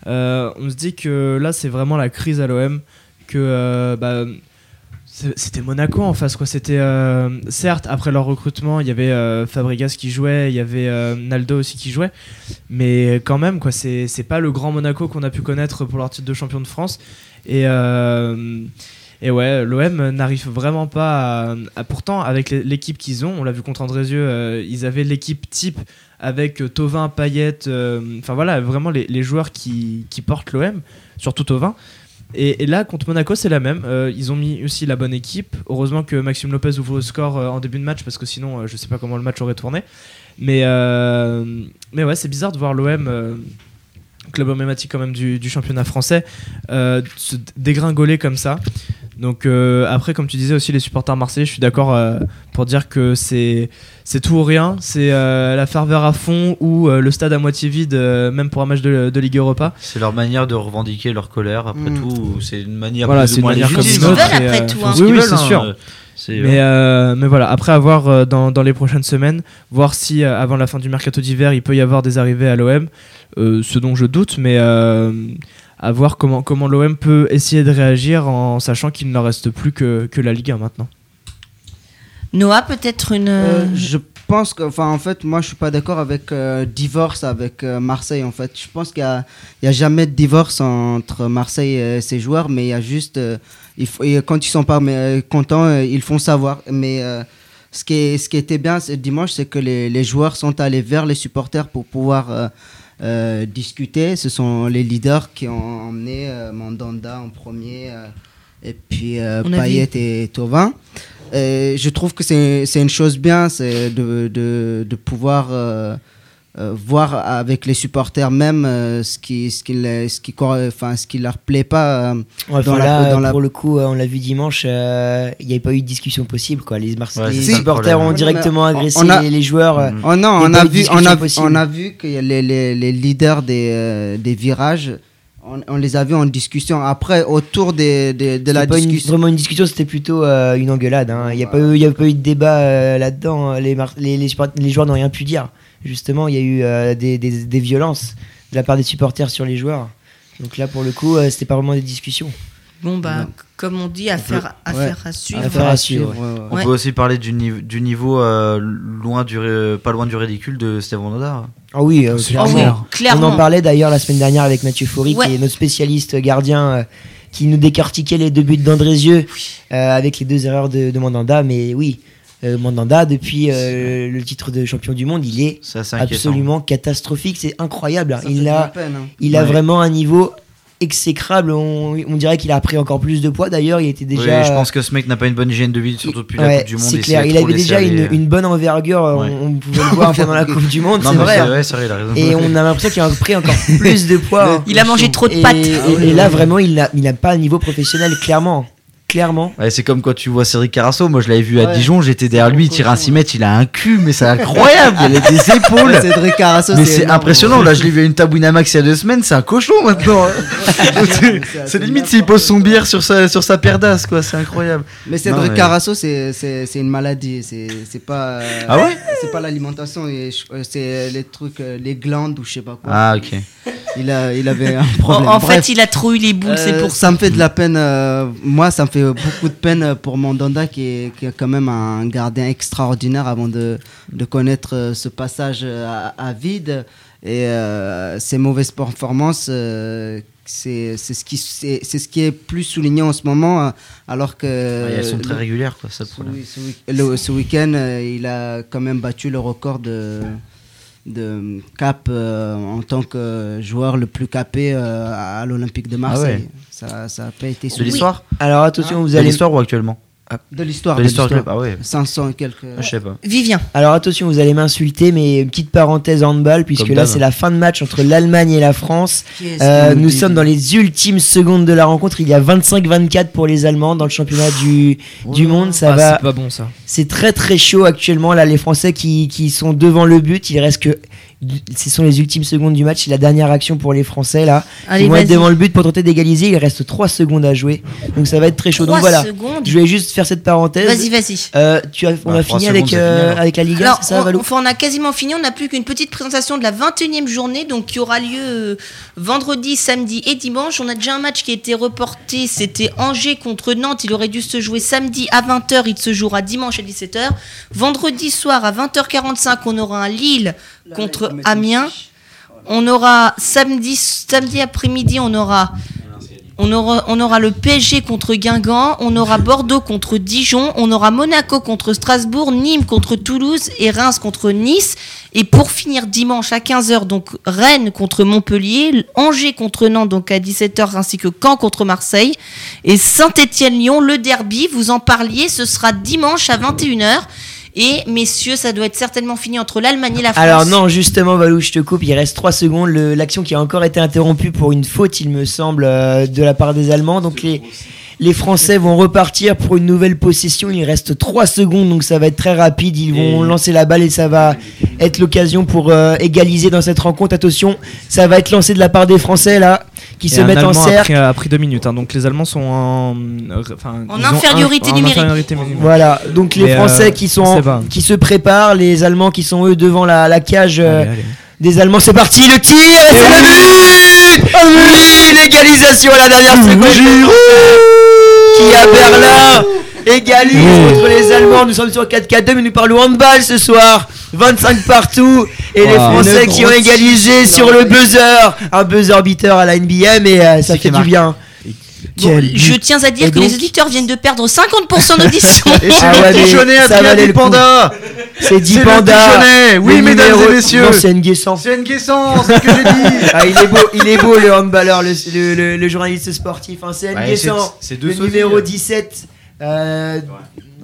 S4: on se dit que là c'est vraiment la crise à l'OM, que euh, bah, c'était Monaco en face quoi. C'était euh, certes après leur recrutement il y avait euh, Fabregas qui jouait, il y avait euh, Naldo aussi qui jouait, mais quand même quoi c'est pas le grand Monaco qu'on a pu connaître pour leur titre de champion de France et euh, et ouais, l'OM n'arrive vraiment pas à, Pourtant, avec l'é- l'équipe qu'ils ont, on l'a vu contre Andrézieux, euh, ils avaient l'équipe type avec euh, Tovin, Payet, euh, enfin voilà, vraiment les, joueurs qui, portent l'OM, surtout Tovin. Et, là, contre Monaco, c'est la même. Euh, ils ont mis aussi la bonne équipe. Heureusement que Maxime Lopez ouvre le score en début de match, parce que sinon, euh, je sais pas comment le match aurait tourné. Mais, mais ouais, c'est bizarre de voir l'OM. club emblématique quand même du, championnat français se dégringoler comme ça donc euh, après, comme tu disais aussi, les supporters marseillais, je suis d'accord euh, pour dire que c'est c'est tout ou rien. C'est euh, la ferveur à fond ou euh, le stade à moitié vide, euh, même pour un match de, de Ligue Europa.
S5: C'est leur manière de revendiquer leur colère, après
S3: Mm.
S5: tout. C'est une manière
S4: Voilà,
S5: plus
S4: c'est
S5: ou moins
S4: une manière comme
S5: légitime.
S1: Ils veulent
S4: et,
S1: après tout, hein.
S4: Oui, oui, c'est
S5: hein.
S4: sûr. Mais, euh, mais voilà, après avoir euh, dans, dans les prochaines semaines, voir si euh, avant la fin du mercato d'hiver, il peut y avoir des arrivées à l'OM, euh, ce dont je doute, mais euh, à voir comment, comment l'OM peut essayer de réagir en sachant qu'il ne leur reste plus que, que la Ligue 1 maintenant.
S1: Noah, peut-être une.
S3: Euh, je pense que, enfin, en fait, moi, je suis pas d'accord avec euh, divorce avec euh, Marseille. En fait, je pense qu'il y a, il y a jamais de divorce entre Marseille et ses joueurs, mais il y a juste, euh, il faut, et quand ils sont pas mais, contents, ils font savoir. Mais euh, ce qui est, ce qui était bien ce dimanche, c'est que les, les joueurs sont allés vers les supporters pour pouvoir euh, discuter. Ce sont les leaders qui ont emmené euh, Mandanda en premier, euh, et puis euh, Payet et Tovin. Je trouve que c'est c'est une chose bien, c'est de, de, de pouvoir euh, euh, voir avec les supporters même euh, ce qui ce qui les- ce qui enfin ce qui leur plaît pas. euh,
S2: Ouais,
S3: Dans
S2: enfin,
S3: la-
S2: là,
S3: dans la-
S2: pour le coup, euh, on l'a vu dimanche, euh, il n'y avait pas eu de discussion possible. Quoi. Les,
S5: Ouais,
S2: les supporters ont
S3: Ouais,
S2: directement agressé
S3: on a-
S2: les, les joueurs. euh.
S3: Oh non, on a, vu, on, a,
S2: possible.
S3: on a vu que les, les, les leaders des, euh, des virages, on, on les a vus en discussion. Après, autour des, des- de la
S2: pas une-
S3: discussion.
S2: vraiment une discussion, c'était plutôt euh, une engueulade. hein. Il n'y a, pas eu- y a pas eu de débat euh, là-dedans. Les, Mar- les, les, support- les joueurs n'ont rien pu dire. Justement, il y a eu euh, des, des, des violences de la part des supporters sur les joueurs. Donc là, pour le coup, euh, c'était pas vraiment des discussions.
S1: Bon, bah,
S3: Non.
S1: comme on dit, affaire, affaire à suivre.
S2: Affaire à suivre,
S3: ouais.
S5: On
S1: Ouais.
S5: peut aussi parler du, niveau du niveau euh, loin du, pas loin du ridicule de Steven Nodar.
S2: Ah oui, euh,
S1: Ah
S2: clairement.
S1: oui,
S2: On en parlait d'ailleurs la semaine dernière avec Mathieu
S1: Ouais.
S2: qui est notre spécialiste gardien, euh, qui nous décortiquait les deux buts d'Andrézieux euh, avec les deux erreurs de, de Mandanda. Mais oui, euh, Mandanda, depuis euh, le titre de champion du monde, il est absolument catastrophique. C'est incroyable. hein.
S3: Ça
S2: Il
S3: la
S2: a,
S3: peine, hein.
S2: il a
S5: Ouais.
S2: vraiment un niveau exécrable. On, on dirait qu'il a pris encore plus de poids. D'ailleurs, il était déjà.
S5: Oui, je pense que ce mec n'a pas une bonne hygiène de vie, surtout depuis la
S2: Ouais,
S5: Coupe du Monde.
S2: c'est clair. Il avait déjà
S5: aller,
S2: une,
S5: euh.
S2: une bonne envergure. on-
S5: Ouais.
S2: On, pouvait le voir pendant la Coupe du Monde. [laughs] C'est vrai. hein.
S5: vrai, c'est vrai, il a raison.
S2: Et on a l'impression qu'il a pris encore plus de poids. [laughs]
S1: Il a mangé trop de pâtes.
S2: et- et là, vraiment, il n'a il n'a pas un niveau professionnel, clairement. Clairement.
S5: Ouais, c'est comme quand tu vois Cédric Carasso. Moi, je l'avais vu à
S3: Ouais.
S5: Dijon. J'étais derrière lui, il tire un
S3: cochon,
S5: 6 mètres. Il a un cul, mais c'est [laughs] incroyable. Il a des épaules.
S3: Ouais, Cédric Carasso,
S5: Mais c'est impressionnant. Là, je l'ai vu à une tabouine à max il y a deux semaines. C'est un cochon maintenant. C'est- [laughs] c'est limite s'il pose son bière sur sa, sur sa paire d'as, quoi. C'est incroyable.
S3: Mais Cédric
S5: Non, mais-
S3: Carasso, c'est c'est- c'est une maladie. C'est c'est pas. euh,
S5: Ah ouais
S3: C'est pas l'alimentation. euh, C'est les trucs, euh, les glandes ou je sais pas quoi.
S5: Ah, ok.
S3: Il, a, il avait un
S1: En,
S3: problème.
S1: en fait, il a trop eu les boules, c'est
S3: Euh,
S1: pour ça.
S3: ça me fait de la peine. euh, moi, ça me fait beaucoup de peine pour Mandanda, qui est, qui est quand même un gardien extraordinaire avant de, de connaître euh, ce passage euh, à, à vide. Et euh, ses mauvaises performances, euh, c'est ce, qui- c'est c'est ce qui est plus souligné en ce moment, euh, alors que.
S5: Ouais, elles sont très
S3: le-
S5: régulières, quoi. Le
S3: ce,
S5: problème.
S3: week-end, euh, il a quand même battu le record de, de cap euh, en tant que joueur le plus capé euh, à l'Olympique de Marseille.
S5: ouais.
S3: Ça Ça n'a pas été
S5: De l'histoire
S2: Alors attention, vous
S5: De
S2: allez.
S5: l'histoire ou actuellement
S3: De l'histoire.
S5: De l'histoire du club. Ah ouais.
S3: 500 et quelques.
S5: Ah, Je sais pas.
S1: Vivien.
S2: Alors attention, vous allez m'insulter, mais une petite parenthèse handball, puisque
S5: Comme
S2: là c'est la fin de match entre l'Allemagne et la France. Euh, nous sommes dans les ultimes secondes de la rencontre. Il y a 25-24 pour les Allemands dans le championnat du, du monde. Ça
S4: Ah,
S2: va.
S4: C'est pas bon ça.
S2: C'est très très chaud actuellement. Là, les Français qui, qui sont devant le but, il reste que. Ce sont les ultimes secondes du match. C'est la dernière action pour les Français là.
S1: Allez,
S2: Ils vont être devant le but pour tenter d'égaliser. Il reste 3 secondes à jouer. Donc ça va être très chaud. Donc voilà.
S1: secondes.
S2: Je vais juste faire cette parenthèse.
S1: Vas-y, vas-y.
S2: Euh, tu as, on
S5: Bah,
S2: a fini avec, euh, avec la Ligue 1,
S1: Alors,
S2: c'est ça,
S1: on,
S2: Valou
S1: enfin, on a quasiment fini. On n'a plus qu'une petite présentation de la 21e journée, donc qui aura lieu euh, vendredi, samedi et dimanche. On a déjà un match qui a été reporté. C'était Angers contre Nantes. Il aurait dû se jouer samedi à 20h. Il se jouera dimanche à 17h. Vendredi soir à 20h45, on aura un Lille contre Amiens. On aura samedi, samedi après-midi, on aura on aura, on aura le PSG contre Guingamp, on aura [laughs] Bordeaux contre Dijon, on aura Monaco contre Strasbourg, Nîmes contre Toulouse et Reims contre Nice. Et pour finir dimanche à 15h, donc Rennes contre Montpellier, Angers contre Nantes donc à 17h ainsi que Caen contre Marseille et Saint-Étienne-Lyon, le derby, vous en parliez, ce sera dimanche à 21h. Et messieurs, ça doit être certainement fini entre l'Allemagne et la France.
S2: Alors non, justement, Valou, je te coupe, il reste 3 secondes. L'action qui a encore été interrompue pour une faute, il me semble, euh, de la part des Allemands. Donc les, les Français vont repartir pour une nouvelle possession. Il reste 3 secondes, donc ça va être très rapide. Ils vont
S5: Et-
S2: lancer la balle et ça va être l'occasion pour euh, égaliser dans cette rencontre. Attention, ça va être lancé de la part des Français là, qui
S4: Et
S2: se
S4: un
S2: mettent en
S4: Allemand a
S2: cercle.
S4: pris, a pris deux minutes. hein. donc les Allemands sont en, euh, enfin,
S1: En infériorité
S4: un- en
S1: numérique.
S4: infériorité numérique.
S2: Voilà, donc les
S4: Mais,
S2: Français
S4: euh,
S2: qui
S4: on
S2: sont qui se préparent, les Allemands qui sont eux devant la, la cage euh,
S4: Allez, allez.
S2: des Allemands. C'est parti, le tir, c'est le but oui, l'égalisation à la dernière seconde. qui à Berlin égalise contre les Allemands. Nous sommes sur 4-4-2, mais nous parlons handball ce soir. 25 partout. Et les
S4: Wow.
S2: Français
S3: Une
S2: qui ont égalisé sur le buzzer. Un buzzer beater à la NBA, mais euh, ça fait du bien.
S1: Bon, je tiens à dire
S2: Et
S1: que les auditeurs viennent de perdre 50% d'audition. [laughs]
S5: Et c'est
S2: Ah
S5: le
S2: ouais, ça coup.
S5: Dupanda
S2: C'est dit
S5: le
S2: Panda.
S5: Oui,
S2: Le
S5: mesdames
S2: numéro-
S5: et messieurs.
S2: C'est Nguessan.
S5: C'est Nguessan, c'est ce que j'ai dit [laughs]
S2: Ah, il est beau, il est beau le handballeur, le, le, le- le journaliste sportif. Hein. C'est
S5: Ouais,
S2: Nguessan,
S5: c'est- deux
S2: le
S5: Sophie.
S2: numéro 17. Euh,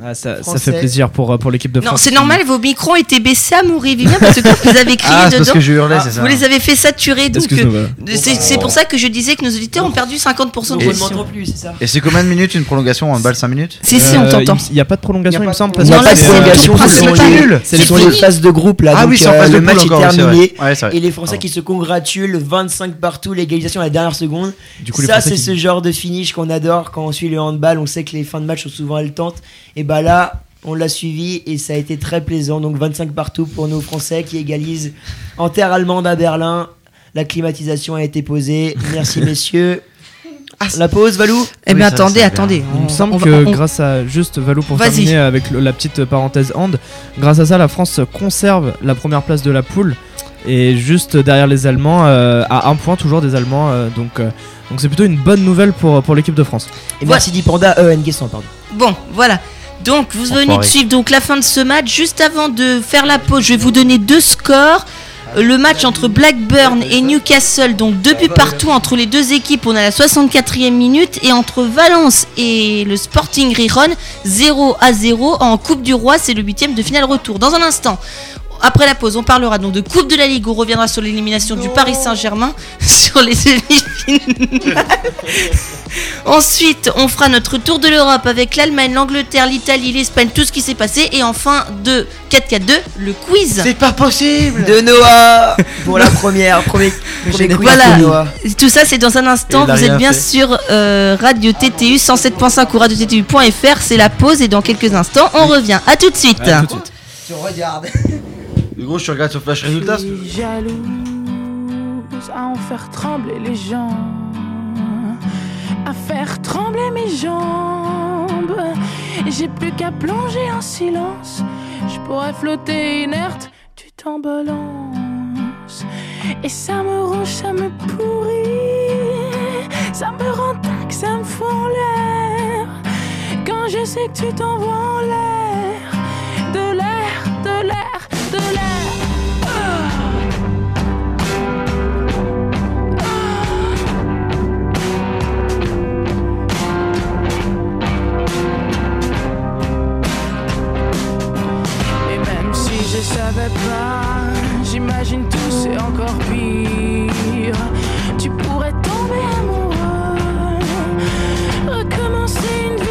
S4: Ah, ça, fait plaisir pour, pour l'équipe de
S1: non,
S4: France.
S1: c'est normal, vos micros étaient baissés à mourir, Vivien, parce que quand vous avez crié
S5: Ah,
S1: dedans,
S5: que je hurlais,
S2: Ah,
S5: c'est ça.
S1: vous les avez fait saturer. Donc, euh, c'est c'est pour ça que je disais que nos auditeurs ont perdu 50%
S2: on
S1: de
S2: plus, c'est ça
S5: Et c'est combien de minutes une prolongation en balle 5 minutes
S1: Si, si, on
S4: Euh,
S1: t'entend.
S4: Il n'y a pas de prolongation,
S2: Il
S4: me
S2: pas
S4: semble.
S2: de-
S4: parce
S2: Il n'y a
S1: Non, là,
S2: pas de
S1: c'est
S2: prolongation,
S1: C'est
S2: les phases de groupe là.
S5: Ah oui, c'est en
S2: euh,
S5: phase de
S2: le match est terminé. Et les Français qui se congratulent, 25 partout, l'égalisation à la dernière seconde.
S4: Du coup, les
S2: ça, c'est ce genre de finish qu'on adore quand on suit le handball. On sait que les fins de match sont souvent haletantes. Et bah là, on l'a suivi et ça a été très plaisant. Donc 25 partout pour nos Français qui égalisent en terre allemande à Berlin. La climatisation a été posée. Merci [laughs] messieurs. La pause, Valou
S1: Eh
S5: Oui,
S1: bien, attendez,
S5: ça,
S1: attendez.
S4: Il me semble
S1: on
S4: que
S1: on-
S4: grâce à juste Valou pour terminer avec le- la petite parenthèse hand, grâce à ça la France conserve la première place de la poule et juste derrière les Allemands euh, à un point toujours des Allemands euh, donc euh, donc c'est plutôt une bonne nouvelle pour pour l'équipe de France.
S2: Et merci Dipanda, euh, Nguessan, pardon.
S1: Bon, voilà. Donc, vous venez de suivre donc la fin de ce match. Juste avant de faire la pause, je vais vous donner deux scores. Le match entre Blackburn et Newcastle, donc deux buts partout entre les deux équipes, on a la 64e minute. Et entre Valence et le Sporting Riron, 0 à 0 en Coupe du Roi, c'est le huitième de finale retour. Dans un instant, après la pause, on parlera donc de Coupe de la Ligue, on reviendra sur l'élimination du Paris Saint-Germain, [laughs] sur les demi-finales. [laughs] Ensuite, on fera notre tour de l'Europe avec l'Allemagne, l'Angleterre, l'Italie, l'Espagne, tout ce qui s'est passé. Et enfin, de 4-4-2, le quiz.
S5: C'est pas possible
S2: De Noah [laughs] pour la première, premier, premier quiz
S1: Voilà.
S2: de Noah.
S1: Tout ça, c'est dans un instant. Vous êtes bien
S5: fait.
S1: sur euh, Radio TTU 107.5 ou Radio TTU.fr. C'est la pause et dans quelques instants, on revient. À tout de suite.
S4: Ouais, tout de suite.
S2: Tu regardes.
S5: Gros, je regarde sur Flash Résultats.
S6: suis jalouse à en faire trembler les gens, à faire trembler mes jambes. J'ai plus qu'à plonger en silence. Je pourrais flotter inerte, tu t'embalances. Et ça me ronge, ça me pourrit. Ça me rend tac, ça me fout en l'air. Quand je sais que tu t'envoies en l'air. Tu pourrais tomber amoureux, recommencer une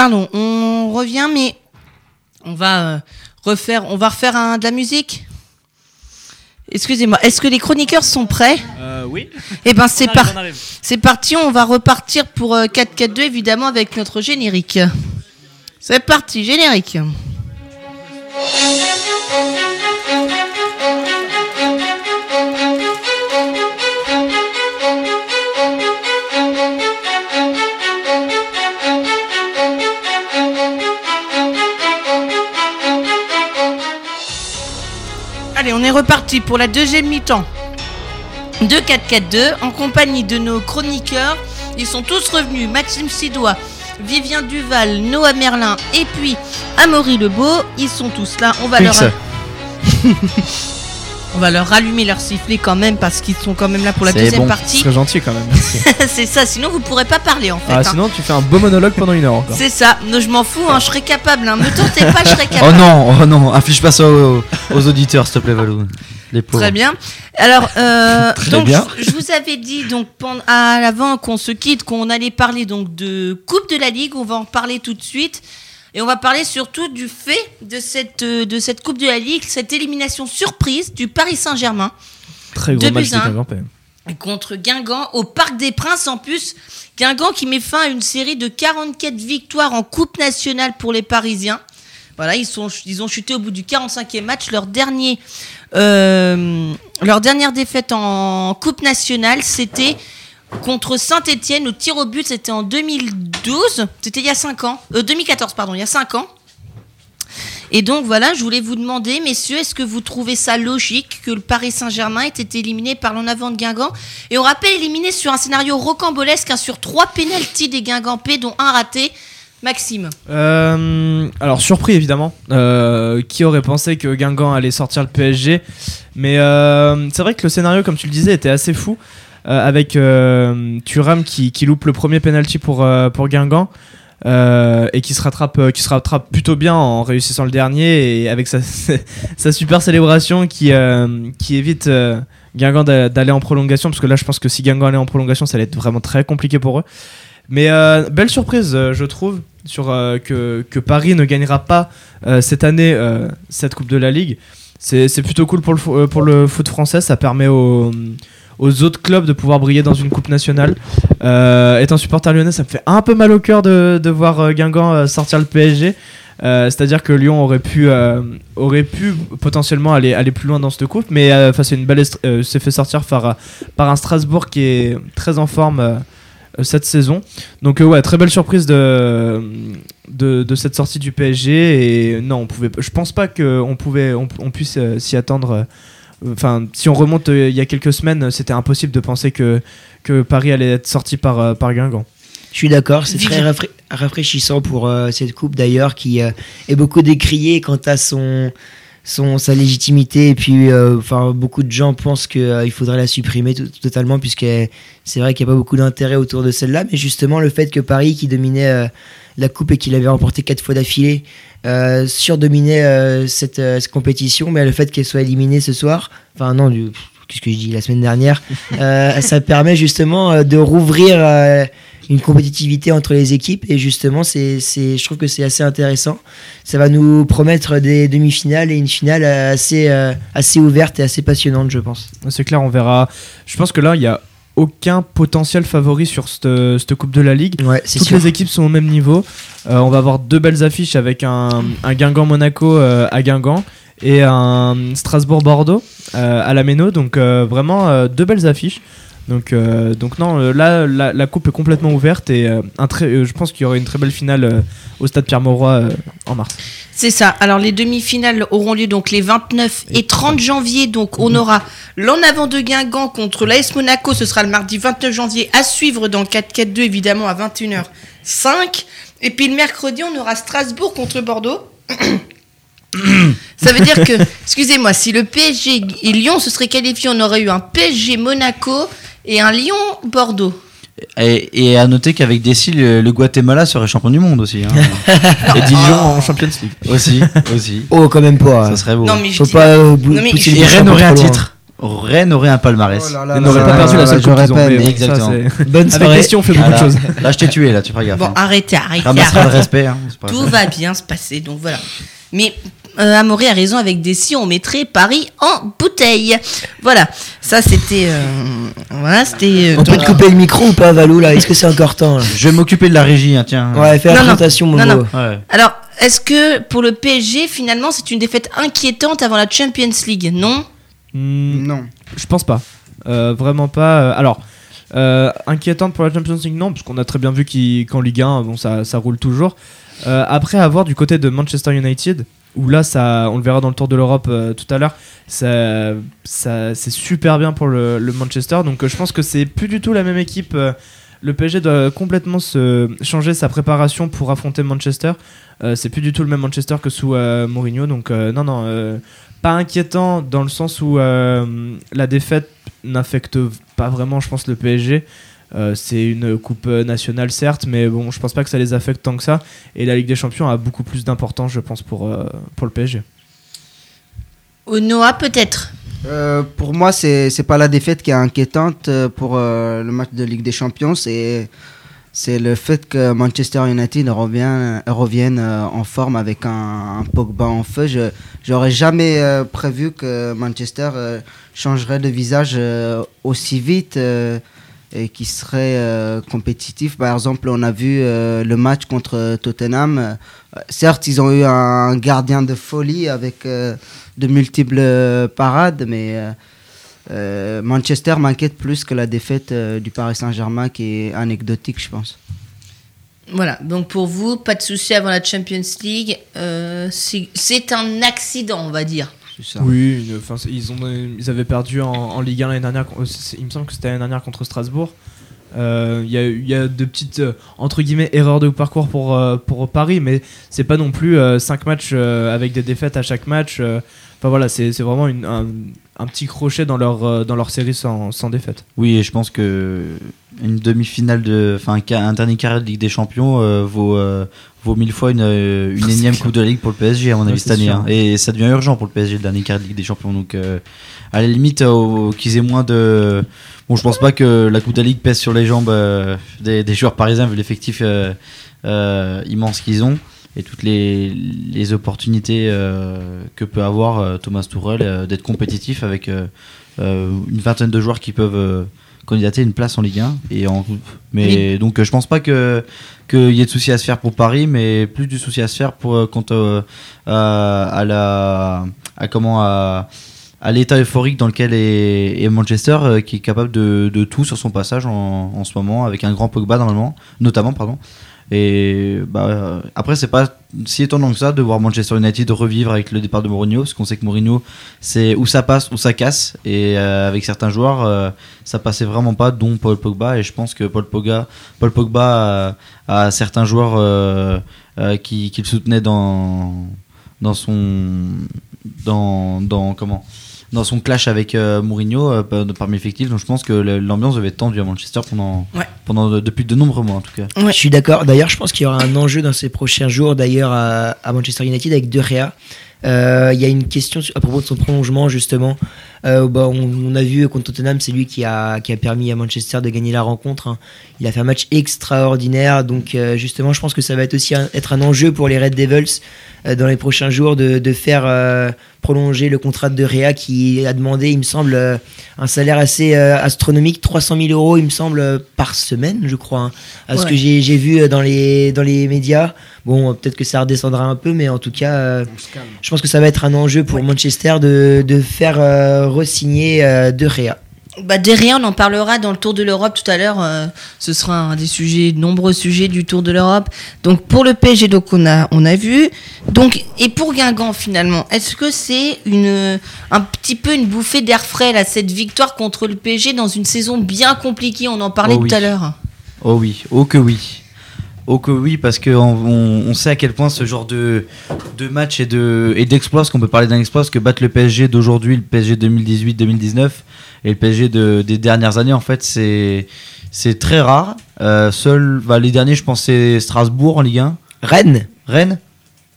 S1: Pardon, on revient, mais on va euh, refaire, on va refaire un, de la musique? Excusez-moi, est-ce que les chroniqueurs sont prêts?
S4: Euh, oui.
S1: Eh ben c'est par- c'est parti, on va repartir pour euh, 4-4-2 évidemment avec notre générique. C'est parti, générique. Allez, on est reparti pour la deuxième mi-temps de 4-4-2 en compagnie de nos chroniqueurs. Ils sont tous revenus. Maxime Sidois, Vivien Duval, Noah Merlin et puis Amaury Lebeau. Ils sont tous là. On va leur... [laughs] On va leur rallumer leur sifflet quand même parce qu'ils sont quand même là pour la
S5: C'est
S1: deuxième
S5: bon.
S1: partie.
S4: Très gentil quand même. [laughs]
S1: C'est ça, sinon vous pourrez pas parler en fait.
S4: Ah,
S1: hein.
S4: sinon, tu fais un beau monologue pendant une heure encore.
S1: C'est ça, non, je m'en fous, hein, je serais capable. Hein. Me tentez pas, je serais [laughs]
S5: Oh
S1: capable.
S5: non, oh non, affiche pas ça aux, aux auditeurs, s'il te plaît, Valou. Les.
S1: Très bien. Alors, euh, [laughs]
S5: Très
S1: donc,
S5: bien.
S1: Je, je vous avais dit donc pendant, à l'avant qu'on se quitte, qu'on allait parler donc de Coupe de la Ligue. On va en parler tout de suite. Et on va parler surtout du fait de cette, euh, de cette Coupe de la Ligue, cette élimination surprise du Paris Saint-Germain
S4: Très gros match de même.
S1: contre Guingamp au Parc des Princes en plus. Guingamp qui met fin à une série de 44 victoires en Coupe nationale pour les Parisiens. Voilà, ils, sont, ils ont chuté au bout du 45e match. Leur, dernier, euh, leur dernière défaite en Coupe nationale, c'était contre Saint-Etienne au tir au but. C'était en 2012. C'était il y a 5 ans. Euh, 2014, pardon, il y a 5 ans. Et donc voilà, je voulais vous demander, messieurs, est-ce que vous trouvez ça logique que le Paris Saint-Germain ait été éliminé par l'en avant de Guingamp? Et on rappelle éliminé sur un scénario rocambolesque, hein, sur trois pénalties des Guingampais, dont un raté. Maxime.
S4: Euh, alors surpris évidemment. Euh, qui aurait pensé que Guingamp allait sortir le PSG Mais euh, c'est vrai que le scénario, comme tu le disais, était assez fou. Euh, avec euh, Thuram qui, qui loupe le premier penalty pour, euh, pour Guingamp. et qui se rattrape qui se rattrape plutôt bien en réussissant le dernier et avec sa, [laughs] sa super célébration qui, qui évite Guingamp d'a- d'aller en prolongation parce que là je pense que si Guingamp allait en prolongation ça allait être vraiment très compliqué pour eux mais belle surprise, je trouve, sur que, que Paris ne gagnera pas cette année cette Coupe de la Ligue. C'est plutôt cool pour le, pour le foot français. Ça permet aux, aux autres clubs de pouvoir briller dans une Coupe nationale. Euh, étant supporter lyonnais, ça me fait un peu mal au cœur de, voir euh, Guingamp euh, sortir le PSG. C'est-à-dire que Lyon aurait pu, aurait pu potentiellement aller, aller plus loin dans cette coupe, mais euh, face à une belle est- s'est fait sortir par, par un Strasbourg qui est très en forme cette saison. Donc ouais, très belle surprise de, de, cette sortie du PSG et non, je pense pas qu'on on, puisse s'y attendre. Euh, Enfin, si on remonte euh, il y a quelques semaines, c'était impossible de penser que, que Paris allait être sorti par, euh, par Guingamp.
S2: Je suis d'accord, c'est très rafra- rafraîchissant pour euh, cette coupe d'ailleurs qui euh, est beaucoup décriée quant à son, son sa légitimité et puis euh, enfin beaucoup de gens pensent qu'il faudrait la supprimer to- totalement puisque c'est vrai qu'il n'y a pas beaucoup d'intérêt autour de celle-là mais justement le fait que Paris qui dominait euh, la coupe et qu'il avait remporté quatre fois d'affilée euh, surdominait euh, cette, euh, cette compétition. Mais le fait qu'elle soit éliminée ce soir enfin non du qu'est-ce que je dis la semaine dernière [laughs] euh, ça permet justement euh, de rouvrir euh, une compétitivité entre les équipes. Et justement c'est c'est je trouve que c'est assez intéressant. Ça va nous promettre des demi-finales et une finale assez euh, assez ouverte et assez passionnante je pense.
S4: C'est clair, on verra. Je pense que là, il y a aucun potentiel favori sur cette, Coupe de la Ligue.
S2: ouais
S4: Toutes
S2: sûr
S4: les équipes sont au même niveau. Euh, on va avoir deux belles affiches avec un, un Guingamp-Monaco euh, à Guingamp et un Strasbourg-Bordeaux euh, à la Méno. Donc vraiment deux belles affiches. Donc, euh, donc non, euh, là, la, la coupe est complètement ouverte et euh, un très, euh, je pense qu'il y aura une très belle finale au stade Pierre-Mauroy en mars.
S1: C'est ça. Alors les demi-finales auront lieu donc les 29 et 30 janvier. Donc on aura l'en avant de Guingamp contre l'AS Monaco. Ce sera le mardi 29 janvier à suivre dans le 4-4-2 évidemment à 21h05. Et puis le mercredi on aura Strasbourg contre Bordeaux. [coughs] Ça veut dire que, excusez-moi, si le PSG et Lyon se seraient qualifiés, on aurait eu un PSG Monaco et un Lyon Bordeaux.
S5: Et, et à noter qu'avec Dessy, le, le Guatemala serait champion du monde aussi. hein. [laughs]
S4: Et Dijon en Champions League.
S5: aussi, aussi.
S2: oh quand même pas
S5: Ça serait beau.
S1: Non mais
S2: faut pas euh,
S1: Non, mais je-
S5: Et Rennes aurait un titre. Rennes aurait un palmarès.
S3: Oh là
S4: pas perdu la seule coupe qu'ils ont, mais
S5: Exactement.
S4: ça,
S2: Bonne
S4: Avec
S2: soirée.
S4: question, on fait beaucoup de choses. [laughs]
S5: Là, je t'ai tué, là, tu feras gaffe.
S1: Bon,
S5: hein.
S1: arrêtez, arrêtez,
S5: le respect. hein,
S1: Tout va bien se passer, donc voilà. Mais euh, Amaury a raison, avec des si, on mettrait Paris en bouteille. Voilà, ça c'était. euh, voilà, c'était. euh,
S2: On peut te couper le micro ou pas, Valou, là? Est-ce que c'est encore temps là?
S5: Je vais m'occuper de la régie, hein, tiens.
S2: Ouais, fais la présentation, mon
S1: Non, non.
S5: Ouais.
S1: Alors, est-ce que pour le PSG, finalement, c'est une défaite inquiétante avant la Champions League? Non?
S4: Hmm,
S3: Non.
S4: Je pense pas. Euh, vraiment pas. Alors, euh, inquiétante pour la Champions League, non, parce qu'on a très bien vu qu'il- qu'en Ligue 1, bon, ça, ça roule toujours. Euh, après, à voir du côté de Manchester United, où là, ça, on le verra dans le Tour de l'Europe euh, tout à l'heure, ça, c'est super bien pour le, Manchester. Donc, euh, je pense que c'est plus du tout la même équipe. euh, le PSG doit complètement se changer sa préparation pour affronter Manchester. C'est plus du tout le même Manchester que sous Mourinho. Donc, non, non. pas inquiétant dans le sens où la défaite n'affecte pas vraiment, je pense, le PSG. Euh, c'est une coupe nationale, certes, mais bon, je pense pas que ça les affecte tant que ça. Et la Ligue des Champions a beaucoup plus d'importance, je pense, pour, euh, pour le PSG.
S1: Au Noah, peut-être.
S3: Euh, pour moi, c'est c'est pas la défaite qui est inquiétante euh, pour euh, le match de Ligue des Champions, c'est c'est le fait que Manchester United revient, revienne euh, en forme avec un, un Pogba en feu. Je j'aurais jamais euh, prévu que Manchester euh, changerait de visage euh, aussi vite euh, et qui serait euh, compétitif. Par exemple, on a vu euh, le match contre Tottenham. Euh, certes, ils ont eu un gardien de folie avec euh, de multiples euh, parades, mais euh, euh, Manchester m'inquiète plus que la défaite euh, du Paris Saint-Germain qui est anecdotique, je pense.
S1: Voilà, donc pour vous, pas de souci avant la Champions League. Euh, c'est un accident, on va dire.
S3: Ça.
S4: Oui, une- c'est- ils, ont, ils avaient perdu en, en Ligue 1 l'année dernière. euh, Il me semble que c'était l'année dernière contre Strasbourg. Euh, Il y, a, il y a de petites, euh, entre guillemets, erreurs de parcours pour, euh, pour Paris, mais c'est pas non plus 5 matchs euh, avec des défaites à chaque match. euh. Enfin voilà, c'est c'est vraiment une- un, un petit crochet dans leur, euh, dans leur série sans, sans défaite.
S5: Oui, et je pense que une demi-finale de, enfin un, dernier carré de Ligue des Champions euh, vaut euh, vaut mille fois une, euh, une énième Coupe de la Ligue pour le PSG à mon avis cette année. hein. Et ça devient urgent pour le PSG le dernier carré de Ligue des Champions. Donc euh, à la limite euh, qu'ils aient moins de, bon je pense pas que la Coupe de la Ligue pèse sur les jambes euh, des, des joueurs parisiens vu l'effectif euh, euh, immense qu'ils ont et toutes les, les opportunités euh, que peut avoir euh, Thomas Tuchel euh, d'être compétitif avec une vingtaine de joueurs qui peuvent euh, candidater une place en Ligue 1 et en mais donc euh, je pense pas que qu'il y ait de soucis à se faire pour Paris mais plus du souci à se faire pour euh, quant euh, à, à la à comment à à l'état euphorique dans lequel est, est Manchester euh, qui est capable de, de tout sur son passage en, en ce moment avec un grand Pogba normalement notamment pardon et bah, euh, après c'est pas si étonnant que ça de voir Manchester United revivre avec le départ de Mourinho parce qu'on sait que Mourinho c'est où ça passe ou ça casse. Et euh, avec certains joueurs euh, ça passait vraiment pas dont Paul Pogba. Et je pense que Paul Pogba Paul Pogba a, a certains joueurs euh, euh, qui, qui le soutenaient dans dans son dans dans comment dans son clash avec euh, Mourinho euh, par- parmi l'effectif donc je pense que l'ambiance devait être tendue à Manchester pendant
S1: Ouais.
S5: pendant de- depuis de nombreux mois en tout cas
S1: Ouais.
S2: Je suis d'accord. D'ailleurs, je pense qu'il y aura un enjeu dans ces prochains jours, d'ailleurs, à, à Manchester United avec De Gea. Euh, Il y a une question à propos de son prolongement, justement. Euh, bah, on, on a vu contre Tottenham, c'est lui qui a, qui a permis à Manchester de gagner la rencontre. hein. Il a fait un match extraordinaire. Donc, euh, justement, je pense que ça va être aussi un, être un enjeu pour les Red Devils dans les prochains jours de, de faire prolonger le contrat de Gea qui a demandé, il me semble, un salaire assez astronomique, 300 000 euros, il me semble, par semaine, je crois. hein, à ce que j'ai vu dans les, dans les médias. Bon, peut-être que ça redescendra un peu, mais en tout cas, euh, je pense que ça va être un enjeu pour Manchester de, de faire euh, re-signer euh, De Gea.
S1: Bah, derrière, on en parlera dans le Tour de l'Europe tout à l'heure. euh, ce sera un des sujets, de nombreux sujets du Tour de l'Europe. Donc pour le PSG, donc on a, on a vu. Donc et pour Guingamp finalement, est-ce que c'est une, un petit peu une bouffée d'air frais là, cette victoire contre le PSG dans une saison bien compliquée? On en parlait
S5: Oh oui.
S1: tout à l'heure.
S5: Oh oui, oh que oui. Oh que oui, parce qu'on on, on sait à quel point ce genre de, de match et de d'exploit, parce qu'on peut parler d'un exploit, parce que battre le PSG d'aujourd'hui, le PSG 2018-2019 et le PSG de, des dernières années, en fait, c'est c'est très rare. Euh, seul, bah, les derniers, je pense, c'est Strasbourg en Ligue 1.
S2: Rennes
S5: Rennes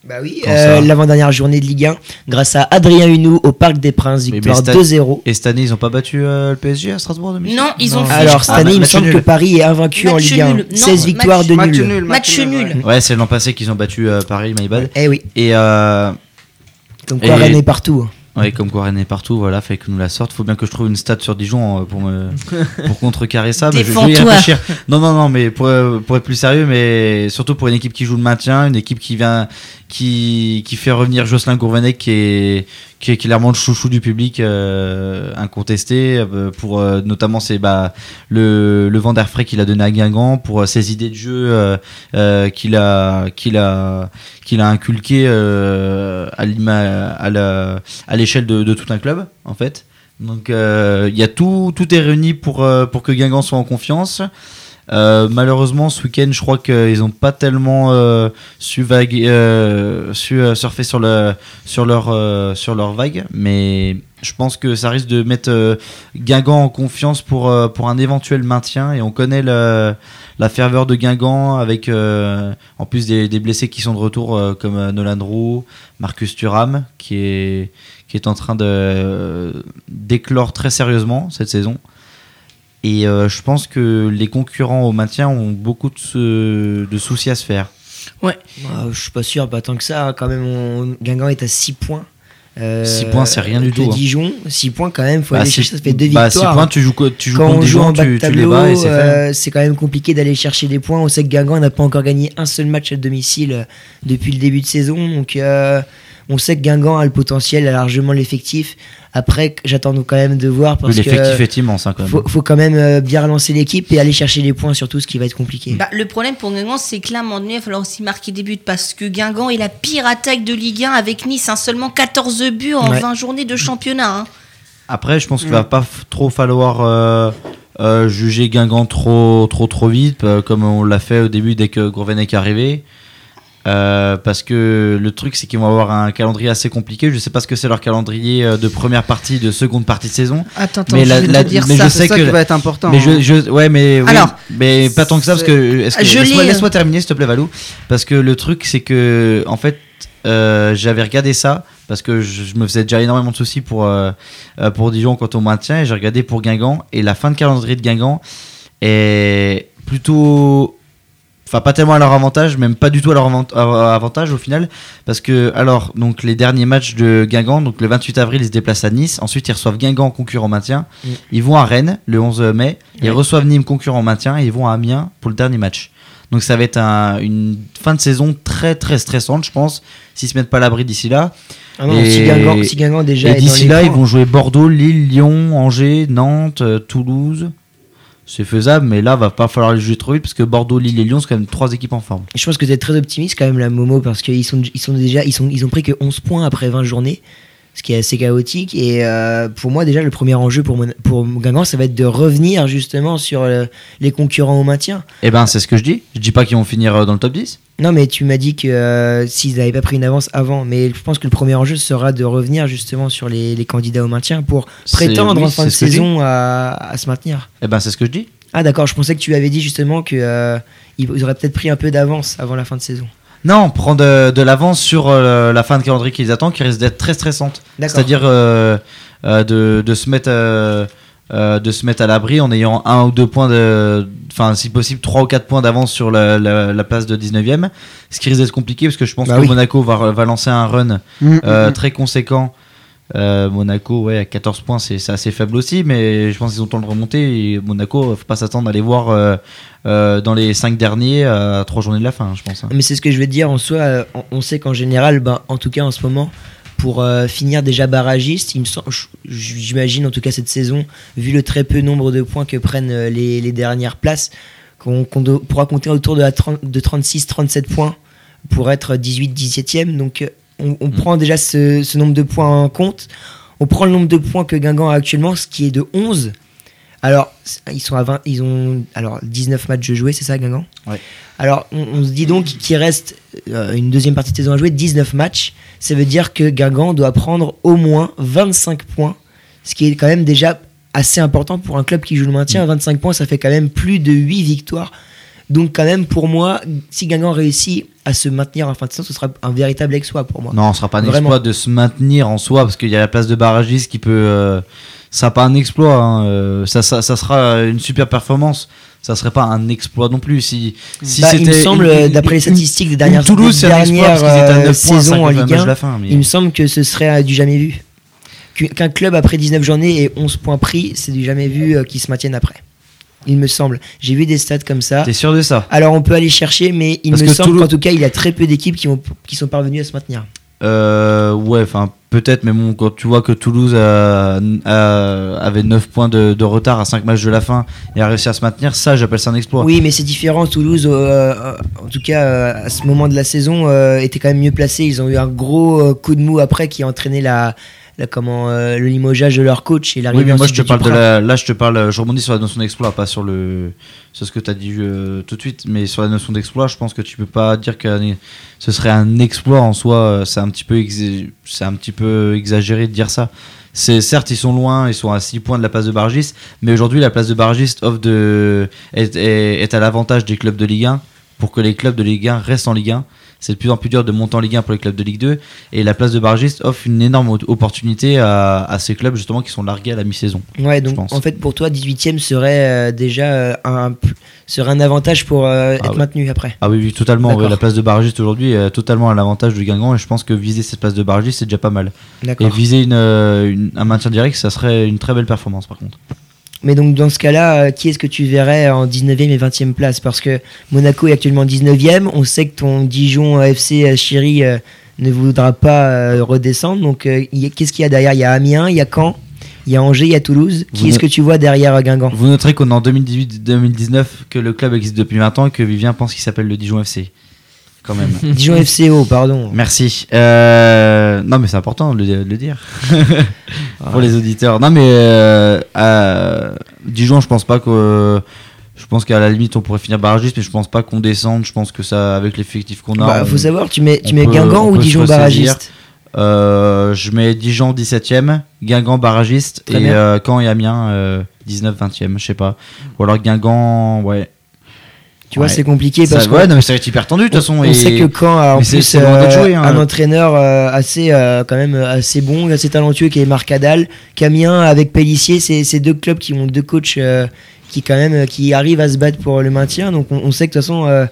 S2: Bah oui, euh, l'avant-dernière journée de Ligue 1, grâce à Adrien Hunou au Parc des Princes, victoire
S5: mais Stade-
S2: 2-0.
S5: Et cette année, ils ont pas battu euh, le PSG à Strasbourg
S1: Non, ils ont
S4: Non.
S1: fait.
S2: Alors cette année, il me
S5: match
S2: semble
S5: nul.
S2: que Paris est invaincu en Ligue 1.
S1: nul. Non,
S2: 16 victoires
S1: match-
S2: de
S3: Match
S2: nul.
S3: nul.
S1: Match nul.
S3: ouais.
S5: Ouais, c'est l'an passé qu'ils ont battu euh, Paris, my bad.
S2: Eh oui,
S5: Et euh,
S2: comme quoi
S5: Et-
S2: Rennes est partout.
S5: ouais, comme quoi Rennes est partout, voilà, fait que nous la sorte. Faut bien que je trouve une stat sur Dijon euh, pour me [laughs] pour contrecarrer ça. Mais je, vais y réfléchir. Non, non, non, mais pour, pour être plus sérieux, mais surtout pour une équipe qui joue le maintien, une équipe qui vient, qui, fait revenir Jocelyn Gourvenec, qui est, clairement le chouchou du public, euh, incontesté, euh, pour euh, notamment c'est bah, le, le vent d'air frais qu'il a donné à Guingamp, pour ses idées de jeu qu'il a, qu'il a, qu'il a inculqué à l'échelle de, tout un club, en fait. Donc il y a tout, tout est réuni pour, pour que Guingamp soit en confiance. Euh, malheureusement, ce week-end, je crois qu'ils n'ont pas tellement euh, su, euh, euh, surfer sur, le, sur, leur, vague, mais je pense que ça risque de mettre Guingamp en confiance pour, un éventuel maintien. Et on connaît la ferveur de Guingamp avec en plus des, blessés qui sont de retour, comme Nolan Roux, Marcus Thuram, qui est, qui est en train de d'éclore très sérieusement cette saison. Et euh, je pense que les concurrents au maintien ont beaucoup de, soucis à se faire.
S2: Ah, je suis pas sûr, pas tant que ça. hein. Quand même, on... Guingamp est à 6 points. Euh,
S5: 6 points, c'est rien du tout, hein.
S2: Dijon, 6 points quand même, faut
S5: Bah,
S2: aller
S5: six-
S2: chercher, ça fait 2
S5: bah,
S2: victoires.
S5: six points, tu joues, tu joues
S2: Quand
S5: contre
S2: on
S5: des
S2: joue en
S5: gens,
S2: bas de
S5: tu, les bats et c'est fait.
S2: euh, c'est quand même compliqué d'aller chercher des points. On sait que Guingamp n'a pas encore gagné un seul match à domicile euh, depuis le début de saison. Donc euh, on sait que Guingamp a le potentiel, a largement l'effectif. Après, j'attends quand même de voir parce
S5: Oui, L'effectif
S2: que
S5: est immense hein, quand même.
S2: faut, faut quand même euh, bien relancer l'équipe et aller chercher les points surtout, ce qui va être compliqué.
S1: Bah, le problème pour Guingamp, c'est que là, à un moment donné, il va falloir aussi marquer des buts parce que Guingamp est la pire attaque de Ligue 1 avec Nice, hein, seulement 14 buts en
S2: Ouais.
S1: 20 journées de championnat. hein.
S5: Après, je pense qu'il va pas f- trop falloir euh, euh, juger Guingamp trop, trop, trop vite, euh, comme on l'a fait au début dès que Grovenec est arrivé. Euh, parce que le truc, c'est qu'ils vont avoir un calendrier assez compliqué. Je sais pas ce que c'est leur calendrier euh, de première partie, de seconde partie de saison.
S1: Attends, attends,
S5: Mais
S1: je
S5: la-
S1: vais te
S5: la-
S1: dire
S5: mais
S1: ça.
S5: je sais
S3: ça
S5: que-
S3: qui va être important.
S5: Mais
S3: hein.
S5: je, je- ouais, mais oui,
S1: Alors,
S5: mais pas tant que ça parce que que
S1: je
S5: laisse-moi
S1: l'ai,
S5: laisse-moi terminer s'il te plaît Valou parce que le truc c'est que en fait euh, j'avais regardé ça parce que je, je me faisais déjà énormément de soucis pour euh, euh, pour Dijon quand on maintient et j'ai regardé pour Guingamp et la fin de calendrier de Guingamp est plutôt enfin pas tellement à leur avantage même pas du tout à leur avantage au final. Parce que alors donc les derniers matchs de Guingamp donc le 28 avril ils se déplacent à Nice. Ensuite ils reçoivent Guingamp concurrent maintien.
S2: Mm.
S5: ils vont à Rennes le 11 mai. Ils reçoivent Nîmes concurrent maintien et ils vont à Amiens pour le dernier match. Donc ça va être un- une fin de saison très très stressante je pense s'ils se mettent pas à l'abri d'ici là.
S2: Ah non,
S5: et-
S2: si, Guingamp, si Guingamp déjà
S5: et d'ici là ils vont jouer Bordeaux Lille Lyon Angers Nantes euh, Toulouse c'est faisable mais là va pas falloir les jouer trop vite parce que Bordeaux Lille et Lyon c'est quand même trois équipes en forme.
S2: Je pense que tu es très optimiste quand même, la Momo, parce qu'ils sont, ils sont déjà, ils sont, ils ont pris que 11 points après 20 journées, ce qui est assez chaotique. Et euh, pour moi, déjà, le premier enjeu pour, Mon- pour Guingamp, ça va être de revenir justement sur euh, les concurrents au maintien.
S5: et ben c'est ce que je dis je dis pas qu'ils vont finir euh, dans le top 10
S2: Non, mais tu m'as dit que euh, s'ils n'avaient pas pris une avance avant, mais je pense que le premier enjeu sera de revenir justement sur les, les candidats au maintien pour prétendre
S5: oui,
S2: en fin de saison à, à se maintenir.
S5: et ben c'est ce que je dis
S2: Ah d'accord, je pensais que tu avais dit justement que euh, ils auraient peut-être pris un peu d'avance avant la fin de saison.
S5: Non, prendre de, de l'avance sur euh, la fin de calendrier qu'ils attendent, qui risque d'être très stressante. C'est-à-dire euh, euh, de, de se mettre de se mettre à l'abri en ayant un ou deux points de, enfin si possible trois ou quatre points d'avance sur la, la- la place de 19e, ce qui risque d'être compliqué parce que je pense
S2: Bah
S5: que
S2: oui.
S5: Monaco va, va lancer un run
S3: Mm,
S5: euh,
S3: mm,
S5: très conséquent. Euh, Monaco, ouais, à 14 points, c'est assez faible aussi, mais je pense qu'ils ont le temps de remonter. Et Monaco, faut pas s'attendre à les voir euh, euh, dans les 5 derniers à 3 journées de la fin, je pense. hein.
S2: Mais c'est ce que je veux dire en soi. euh, on, sait qu'en général, ben, en tout cas en ce moment, pour euh, finir déjà barragiste, j'imagine en tout cas cette saison, vu le très peu nombre de points que prennent euh, les, dernières places, qu'on pourra compter autour de, la 30 de 36-37 points pour être 18-17ème. Donc euh, on, on
S5: Mm.
S2: prend déjà ce, ce nombre de points en compte. On prend le nombre de points que Guingamp a actuellement, ce qui est de 11. Alors, ils sont à 20, ils ont alors 19 matchs jouer, c'est ça Guingamp?
S5: Ouais.
S2: Alors, on, on se dit donc qu'il reste euh, une deuxième partie de saison à jouer, 19 matchs. Ça veut dire que Guingamp doit prendre au moins 25 points, ce qui est quand même déjà assez important pour un club qui joue le maintien. 25 points, ça fait quand même plus de 8 victoires Donc quand même, pour moi, si Guingamp réussit à se maintenir en fin de saison, ce sera un véritable exploit pour moi.
S5: Non, ce sera pas un
S2: Vraiment.
S5: exploit de se maintenir en soi parce qu'il y a la place de barragiste qui peut. euh, ça pas un exploit. hein, euh, ça, ça, ça sera une super performance. Ça serait pas un exploit non plus si si
S2: Bah, il me semble, d'après les statistiques des dernières,
S5: Toulouse, c'est
S2: des dernières,
S5: 9
S2: euh, saisons en
S5: 5
S2: Ligue 1,
S5: de la fin. mais-
S2: il me semble que ce serait euh, du jamais vu. Qu'u- Qu'un club après 19 journées et 11 points pris, c'est du jamais vu euh, qui se maintienne après. Il me semble. J'ai vu des stats comme ça.
S5: T'es sûr de ça?
S2: Alors on peut aller chercher, mais il
S5: Parce
S2: me semble qu'en tout cas, il y a très peu d'équipes qui, ont- qui sont parvenues à se maintenir.
S5: Euh, ouais, enfin peut-être, mais bon, quand tu vois que Toulouse a- a- avait 9 points de, de retard à 5 matchs de la fin et a réussi à se maintenir, ça j'appelle ça un exploit.
S2: Oui, mais c'est différent. Toulouse, euh, euh, en tout cas, euh, à ce moment de la saison, était quand même mieux placé. Ils ont eu un gros coup de mou après qui a entraîné la, la- comment, euh, le limogeage de leur coach et
S5: Oui,
S2: l'arrivée
S5: mais moi je te parle de
S2: Duprat.
S5: la, là je te parle, je rebondis sur la notion d'exploit, pas sur le, sur ce que tu as dit euh, tout de suite, mais sur la notion d'exploit, je pense que tu peux pas dire que ce serait un exploit en soi, euh, c'est un petit peu, c'est un petit peu exagéré de dire ça. C'est certes ils sont loin, ils sont à 6 points de la place de Bargis, mais aujourd'hui la place de Bargis offre de, est, est, est à l'avantage des clubs de Ligue 1 pour que les clubs de Ligue 1 restent en Ligue 1. C'est de plus en plus dur de monter en Ligue 1 pour les clubs de Ligue 2 et la place de Bargis offre une énorme opportunité à, à ces clubs justement qui sont largués à la mi-saison.
S2: Ouais, donc en fait, pour toi, 18ème serait euh, déjà euh, un, serait un avantage pour euh,
S5: Ah
S2: être maintenu après.
S5: Ah oui, oui totalement. Ouais, la place de barragiste aujourd'hui est totalement à l'avantage du Guingamp et je pense que viser cette place de barragiste c'est déjà pas mal. Et viser une, une- un maintien direct, ça serait une très belle performance par contre.
S2: Mais donc dans ce cas-là, euh, qui est-ce que tu verrais en 19e et 20e place? Parce que Monaco est actuellement 19e. On sait que ton Dijon euh, FC euh, Chéri euh, ne voudra pas redescendre. Donc qu'est-ce qu'il y a derrière? Il y a Amiens, il y a Caen, il y a Angers, il y a Toulouse. Qui est-ce que tu vois derrière Guingamp?
S5: Vous noterez qu'on est en 2018-2019 que le club existe depuis 20 ans et que Vivien pense qu'il s'appelle le Dijon FC. Quand même. [laughs]
S2: Dijon FCO, pardon.
S5: Merci. Euh, Non mais c'est important de le, de le dire [laughs] pour les auditeurs. Non mais euh, euh, Dijon, je pense pas que je pense qu'à la limite on pourrait finir barragiste, mais je pense pas qu'on descende. Je pense que ça avec l'effectif qu'on a.
S2: Bah,
S5: on-
S2: faut savoir, tu mets, tu mets
S5: peut-
S2: Guingamp ou Dijon barragiste
S5: Euh, je mets Dijon 17ème, Guingamp barragiste
S2: Très
S5: et euh, Caen et Amiens euh, 19-20ème, je sais pas. Ou alors Guingamp, ouais.
S2: Tu vois, c'est compliqué parce
S5: Ça-
S2: que
S5: ouais, non mais ça va être hyper tendu de toute façon.
S2: On
S5: et-
S2: sait que a en plus euh,
S5: joué, hein.
S2: un entraîneur euh, assez euh, quand même assez bon, assez talentueux qui est Marc Cadal, Camien avec Pellissier, c'est deux clubs qui ont deux coachs qui quand même qui arrivent à se battre pour le maintien. Donc on, on sait que de toute façon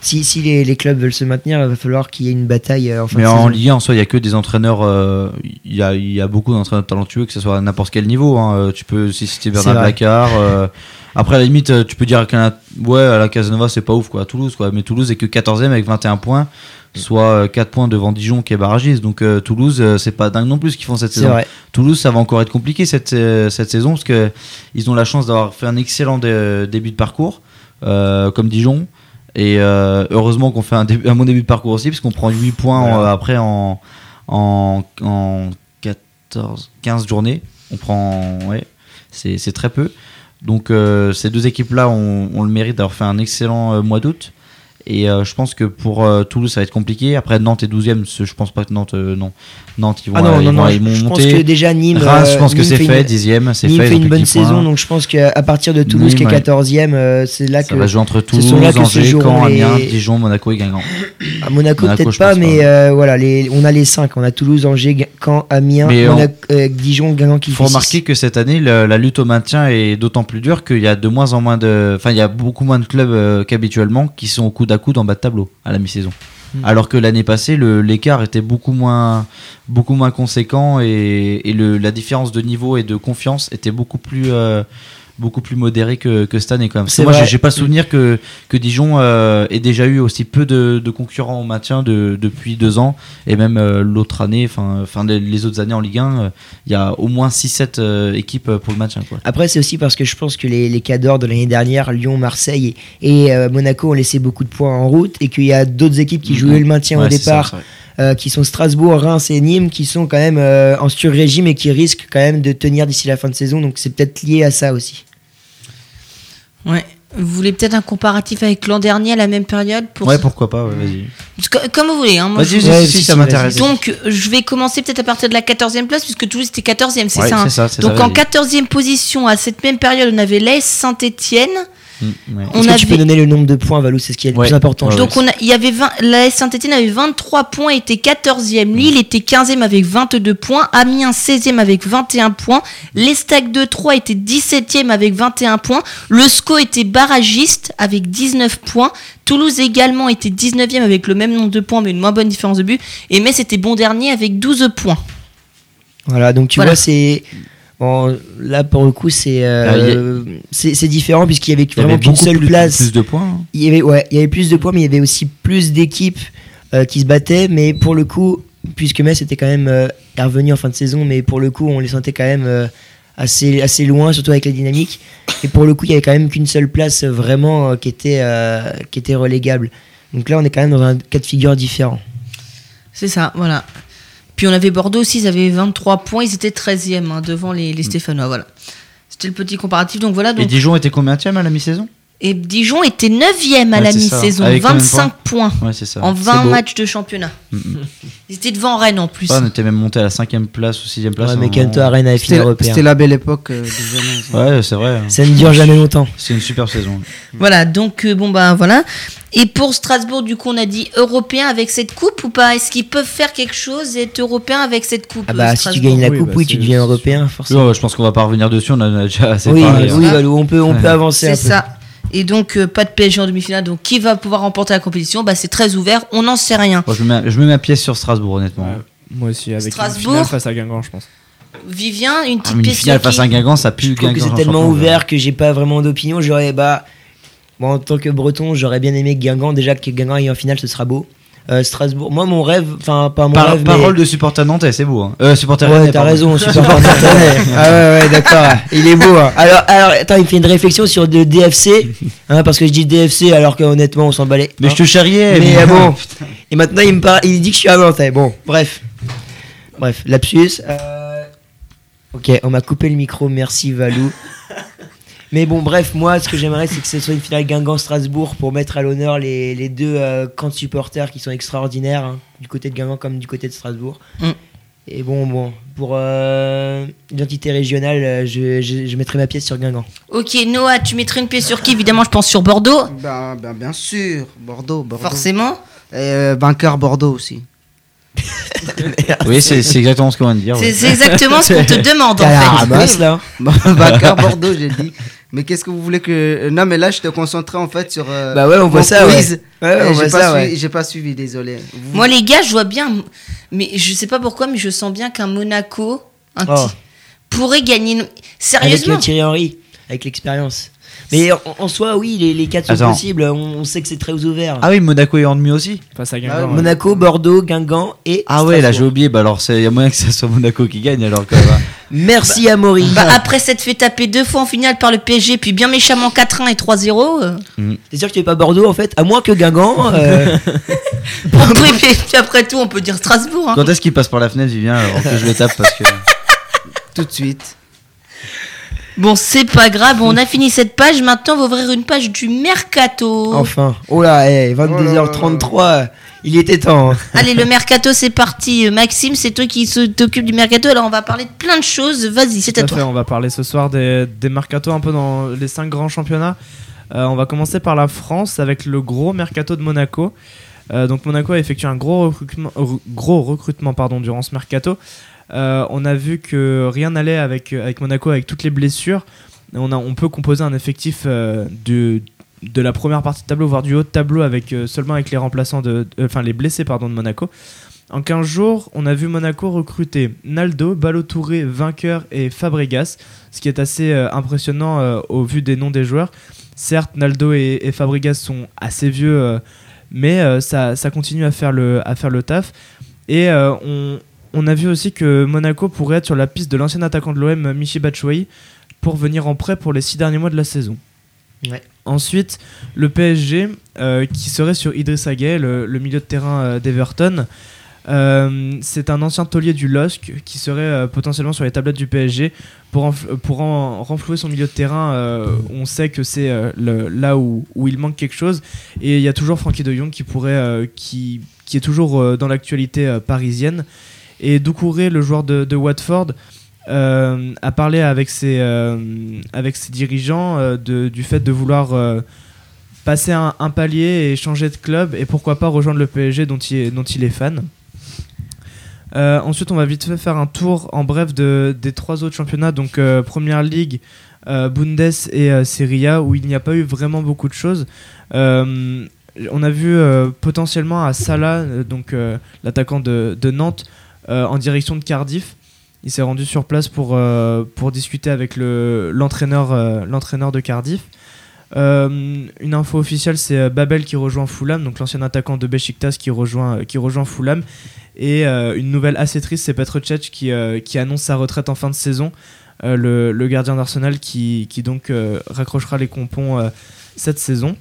S2: si, si les, les clubs veulent se maintenir, il va falloir qu'il y ait une bataille euh, en fin
S5: Mais
S2: de
S5: en. Ligue 1, en soi, il y a que des entraîneurs. euh, Il y, a, il y a beaucoup d'entraîneurs talentueux, que ce soit à n'importe quel niveau. hein. Euh, Tu peux aussi citer Bernard. Blacard. [laughs] après, à la limite, tu peux dire qu'un ouais, à la Casanova, c'est pas ouf, quoi, à Toulouse, quoi. Mais Toulouse est que 14ème avec 21 points, soit euh, 4 points devant Dijon qui est barragiste. Donc euh, Toulouse, euh, c'est pas dingue non plus ce qu'ils font cette saison.
S2: vrai.
S5: Toulouse, ça va encore être compliqué cette, euh, cette saison parce que ils ont la chance d'avoir fait un excellent dé- début de parcours, comme Dijon. Et euh, heureusement qu'on fait un, début- un bon début de parcours aussi, parce qu'on prend 8 points
S2: Voilà.
S5: euh, après en, en, en 14, 15 journées. On prend. Ouais, c'est très peu. Donc euh, ces deux équipes-là ont, ont le mérite d'avoir fait un excellent mois d'août. Et euh, je pense que pour euh, Toulouse, ça va être compliqué. Après, Nantes est 12ème. ce- Je pense pas que Nantes. euh, non. Nantes, ils vont,
S2: Ah non,
S5: euh, ils
S2: non,
S5: vont,
S2: non,
S5: ils vont
S2: je pense
S5: monter.
S2: que déjà Nîmes,
S5: Reims, je
S2: euh,
S5: pense que
S2: Nîmes
S5: c'est
S2: fait
S5: fait,
S2: une-
S5: dixième, c'est
S2: Nîmes
S5: fait.
S2: fait
S5: ils ont
S2: une bonne
S5: 10 points.
S2: saison, donc je pense qu'à partir de Toulouse
S5: Nîmes,
S2: qui est
S5: ouais.
S2: 14e, euh, c'est là
S5: Ça
S2: que
S5: va jouer entre Toulouse,
S2: que se
S5: Angers, Caen,
S2: les-
S5: Amiens, Dijon, Monaco et Guingamp.
S2: À Monaco,
S5: Monaco,
S2: peut-être pas,
S5: pense
S2: mais
S5: pas.
S2: euh, voilà, les, on a les 5. On a Toulouse, Angers, Caen, Amiens, euh, Dijon, Guingamp qui
S5: Il faut remarquer que cette année, la lutte au maintien est d'autant plus dure qu'il y a de moins en moins de. Enfin, il y a beaucoup moins de clubs euh, qu'habituellement qui sont au coude à coude en bas de tableau à la mi-saison.
S2: Hmm.
S5: Alors que l'année passée, le- l'écart était beaucoup moins, beaucoup moins conséquent et, et le, la différence de niveau et de confiance était beaucoup plus, euh, beaucoup plus modérée que, que cette année quand même. Parce que
S2: C'est
S5: moi, j'ai pas souvenir que, que Dijon euh, ait déjà eu aussi peu de, de concurrents au maintien de- depuis deux ans et même euh, l'autre année, enfin, les, les autres années en Ligue 1, euh, il y a au moins 6-7 euh, équipes pour le maintien. Quoi.
S2: Après, c'est aussi parce que je pense que les, les cadors de l'année dernière, Lyon, Marseille et, et, Monaco ont laissé beaucoup de points en route et qu'il y a d'autres équipes qui jouaient le maintien au
S5: Ouais,
S2: départ, euh, qui sont Strasbourg, Reims et Nîmes, qui sont quand même euh, en sur-régime et qui risquent quand même de tenir d'ici la fin de saison. Donc c'est peut-être lié à ça aussi.
S1: Ouais. Vous voulez peut-être un comparatif avec l'an dernier à la même période pour...
S5: Ouais, pourquoi pas, ouais, vas-y.
S1: Parce que- Comme vous voulez. Hein, moi,
S5: Vas-y,
S1: je-
S5: vas-y,
S2: Ouais,
S5: si,
S2: si,
S5: ça
S2: si,
S5: m'intéresse.
S1: Donc, je vais commencer peut-être à partir de la 14e place, puisque Toulouse était 14e, c'est
S5: Ouais,
S1: ça, hein
S5: c'est ça, c'est
S1: Donc,
S5: ça,
S1: en
S5: vas-y.
S1: 14e position, à cette même période, on avait l'AS Saint-Etienne,
S5: Mm, ouais.
S1: On
S2: Est-ce que tu peux donner le nombre de points, Valou C'est ce qui est le
S5: Ouais.
S2: plus important.
S1: Donc on a, il y avait 20, la Saint-Etienne avait 23 points, était 14e. Lille était 15e avec 22 points. Amiens 16e avec 21 points. L'Estac de Troyes était 17e avec 21 points. Le SCO était barragiste avec 19 points. Toulouse également était 19e avec le même nombre de points mais une moins bonne différence de but. Et Metz était bon dernier avec 12 points.
S2: Voilà, donc tu
S1: Voilà.
S2: vois, c'est. Bon, là, pour le coup, c'est euh, c'est c'est différent puisqu'il y avait vraiment qu'une seule
S5: plus,
S2: place.
S5: plus de points. hein.
S2: Il y avait, ouais, il y avait plus de points, mais il y avait aussi plus d'équipes euh, qui se battaient. Mais pour le coup, puisque Metz était quand même euh, revenu en fin de saison, mais pour le coup, on les sentait quand même euh, assez, assez loin, surtout avec la dynamique. Et pour le coup, il y avait quand même qu'une seule place vraiment euh, qui, était, euh, qui était relégable. Donc là, on est quand même dans un cas de figure différent.
S1: C'est ça, voilà. Puis on avait Bordeaux aussi, ils avaient 23 points, ils étaient 13e hein, devant les, les Stéphanois, voilà. C'était le petit comparatif, donc voilà.
S5: Et
S1: Donc,
S5: Dijon était combien à la mi-saison?
S1: Et Dijon était 9e à
S5: Ouais,
S1: la
S5: c'est
S1: mi-saison,
S5: Avec combien de
S1: 25 points.
S5: Ouais, c'est ça.
S1: en
S2: c'est
S1: 20
S2: beau.
S1: matchs de championnat.
S5: Mm, mm.
S1: Ils étaient devant Rennes en plus.
S5: Ouais, on était même monté à la cinquième place ou sixième place.
S2: Ouais, mais
S5: en-
S2: Kento Arena est fini
S3: C'était
S2: européen.
S3: c'était la belle époque euh.
S5: Ouais, c'est vrai.
S2: Ça ne dure jamais longtemps.
S5: C'est une super saison.
S1: Voilà, donc euh, bon bah voilà. Et pour Strasbourg, du coup, on a dit européen avec cette coupe ou pas? Est-ce qu'ils peuvent faire quelque chose et être européen avec cette coupe
S2: Ah
S1: euh,
S2: bah, si tu gagnes la
S4: Oui,
S2: coupe,
S4: bah,
S2: oui, tu
S4: c'est-
S2: deviens
S4: c'est
S2: européen, forcément.
S5: Je pense qu'on va pas revenir dessus, on en a déjà assez
S2: Oui,
S5: parlé.
S2: oui,
S5: hein.
S2: Valou, on peut, on peut avancer un
S1: C'est
S2: peu.
S1: ça. Et donc, euh, pas de PSG en demi-finale. Donc, qui va pouvoir remporter la compétition bah, C'est très ouvert. On n'en sait rien.
S5: Moi, je, mets, je mets ma pièce sur Strasbourg, honnêtement.
S4: Ouais. Moi aussi, avec
S1: Strasbourg.
S4: une finale face à Guingamp, je pense.
S1: Vivien, une
S5: Ah,
S1: petite
S5: mais une
S1: pièce
S5: finale
S1: sur
S5: face
S1: qui
S5: à un Guingamp, ça pue
S2: Je trouve que
S5: Guingamp.
S2: c'est tellement ouvert que j'ai pas vraiment d'opinion. J'aurais, bah, bon, en tant que breton, j'aurais bien aimé que Guingamp, déjà que Guingamp aille en finale, ce sera beau. Euh, Strasbourg, moi, mon rêve, enfin, pas mon
S5: Par-
S2: rêve,
S5: parole
S2: mais...
S5: de supporter nantais, c'est beau. Hein. Euh, supporter
S2: Ouais, t'as raison, [laughs] supporter nantais. [laughs] Ah ouais, ouais, d'accord. Il est beau. hein. Alors, alors, attends, il me fait une réflexion sur de DFC, [laughs] hein, parce que je dis DFC alors que honnêtement, on s'en balait.
S5: Mais je te charriais.
S2: Mais euh, bon, et maintenant il me parle, il dit que je suis à Nantais. Bon, bref. Bref, lapsus. Euh, Ok, on m'a coupé le micro, merci Valou. Mais bon, bref, moi, ce que j'aimerais, c'est que ce soit une finale Guingamp-Strasbourg pour mettre à l'honneur les, les deux euh, camps de supporters qui sont extraordinaires, hein, du côté de Guingamp comme du côté de Strasbourg.
S1: Mm.
S2: Et bon, bon, pour euh, l'identité régionale, euh, je, je, je mettrai ma pièce sur Guingamp.
S1: Ok, Noah, tu mettrais une pièce sur qui? Évidemment, je pense sur Bordeaux.
S3: Ben, ben, bien sûr, Bordeaux. Bordeaux.
S1: Forcément.
S3: Et euh, vainqueur Bordeaux aussi. [laughs]
S5: Oui, c'est c'est exactement ce qu'on vient de dire.
S1: C'est
S5: ouais.
S1: exactement ce qu'on te [laughs] demande en fait.
S2: ramasse là [laughs]
S3: vainqueur Bordeaux, j'ai dit. Mais qu'est-ce que vous voulez que. Non, mais là, je te concentrais en fait sur. euh,
S2: Bah ouais, on voit ça, ouais. Ouais, ouais, on
S3: j'ai
S2: voit
S3: pas,
S2: ça,
S3: suivi-
S2: ouais.
S3: j'ai pas suivi, désolé. Vous-
S1: Moi, les gars, je vois bien. Mais je sais pas pourquoi, mais je sens bien qu'un Monaco un
S2: Oh.
S1: pourrait gagner. une-
S2: Avec
S1: Sérieusement
S2: euh, Thierry Henry, avec l'expérience. Mais en, en soi, oui, les, les quatre sont
S5: Attends.
S2: possibles. On, on sait que c'est très ouvert.
S5: Ah oui, Monaco est en demi aussi.
S4: Face à
S3: Ah,
S4: Guingamp. ouais.
S2: Monaco, Bordeaux, Guingamp et.
S5: Ah ouais, là j'ai oublié. Bah alors, il y a moyen que ce soit Monaco qui gagne alors que. bah. [laughs]
S2: Merci à Maury.
S1: Bah, après s'être fait taper deux fois en finale par le PSG, puis bien méchamment 4-1 et 3-0. euh,
S2: T'es sûr que tu es pas Bordeaux en fait À moins que Guingamp. [laughs] euh, [laughs]
S1: puis après tout, on peut dire Strasbourg. hein.
S5: Quand est-ce qu'il passe par la fenêtre, Vivien Alors que je le tape parce que. [laughs]
S3: Tout de suite.
S1: Bon, c'est pas grave, on a fini cette page. Maintenant, on va ouvrir une page du Mercato.
S2: enfin. Oh là, hey, 22h33. Il était temps. hein. [laughs]
S1: Allez, le Mercato, c'est parti. Euh, Maxime, c'est toi qui t'occupes du Mercato. Alors, on va parler de plein de choses. Vas-y, c'est à
S4: fait,
S1: toi.
S4: on va parler ce soir des, des mercato un peu dans les cinq grands championnats. Euh, on va commencer par la France avec le gros mercato de Monaco. Euh, donc Monaco a effectué un gros recrutement, re- gros recrutement pardon, durant ce mercato. Euh, on a vu que rien n'allait avec, avec Monaco avec toutes les blessures. On, a, on peut composer un effectif euh, de, de la première partie de tableau, voire du haut de tableau, avec, euh, seulement avec les remplaçants de, enfin les blessés pardon, de Monaco. En 15 jours, on a vu Monaco recruter Naldo, Balotouré, Vainqueur et Fabregas, ce qui est assez euh, impressionnant euh, au vu des noms des joueurs. Certes, Naldo et, Fabregas sont assez vieux, mais ça, ça continue à faire le, à faire le taf. Et on, on a vu aussi que Monaco pourrait être sur la piste de l'ancien attaquant de l'OM, Michi Batshuayi, pour venir en prêt pour les six derniers mois de la saison.
S2: Ouais.
S4: Ensuite, le PSG, euh, qui serait sur Idrissa Gueye, le, milieu de terrain euh, d'Everton. Euh, c'est un ancien taulier du LOSC qui serait potentiellement sur les tablettes du PSG pour, en- renflouer son milieu de terrain. on sait que c'est là où, il manque quelque chose. Et il y a toujours Frankie de Jong qui, pourrait, est toujours dans l'actualité parisienne. Et Doucouré, le joueur de Watford, euh, a parlé avec ses, euh, avec ses dirigeants euh, de- du fait de vouloir euh, passer un, palier et changer de club et pourquoi pas rejoindre le PSG dont il dont il est fan. Ensuite, on va vite fait faire un tour en bref de, des trois autres championnats, donc euh, Première Ligue, Bundes et Serie A, où il n'y a pas eu vraiment beaucoup de choses. On a vu potentiellement à Salah, donc l'attaquant de, de Nantes, en direction de Cardiff. Il s'est rendu sur place pour, euh, discuter avec euh, l'entraîneur de Cardiff. Euh, une info officielle, c'est Babel qui rejoint Fulham, donc l'ancien attaquant de Besiktas qui rejoint, qui Fulham. Et une nouvelle assez triste, c'est Petr Cech qui, qui annonce sa retraite en fin de saison. Le, gardien d'Arsenal qui, qui donc raccrochera les compons cette saison.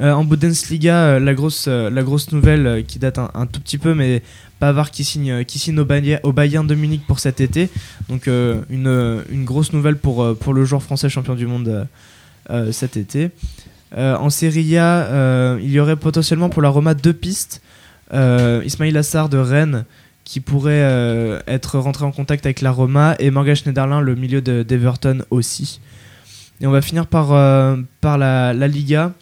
S4: Euh, en Bundesliga, euh, la, grosse, euh, la grosse nouvelle qui date un, tout petit peu, mais Pavard qui signe, qui signe au, Bayern, de Munich pour cet été. Donc une, une grosse nouvelle pour, pour le joueur français champion du monde cet été. En Serie A, il y aurait potentiellement pour la Roma deux pistes. Ismail Assar de Rennes qui pourrait être rentré en contact avec la Roma et Morgan Schneiderlin, le milieu de- d'Everton aussi. Et on va finir par, par la, la Liga.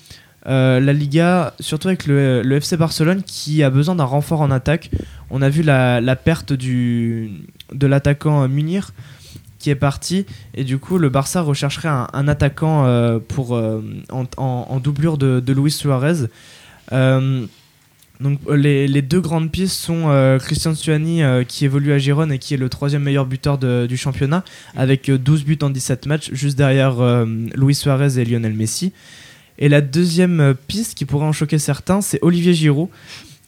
S4: Euh, la Liga, surtout avec le, FC Barcelone qui a besoin d'un renfort en attaque. On a vu la, perte de l'attaquant euh, Munir qui est parti et du coup le Barça rechercherait un, attaquant euh, en, doublure de, Luis Suarez. Donc les, deux grandes pistes sont Christian Stuani euh, qui évolue à Gérone et qui est le troisième meilleur buteur du championnat avec euh, 12 buts en 17 matchs juste derrière Luis Suarez et Lionel Messi. Et la deuxième euh, piste qui pourrait en choquer certains, c'est Olivier Giroud,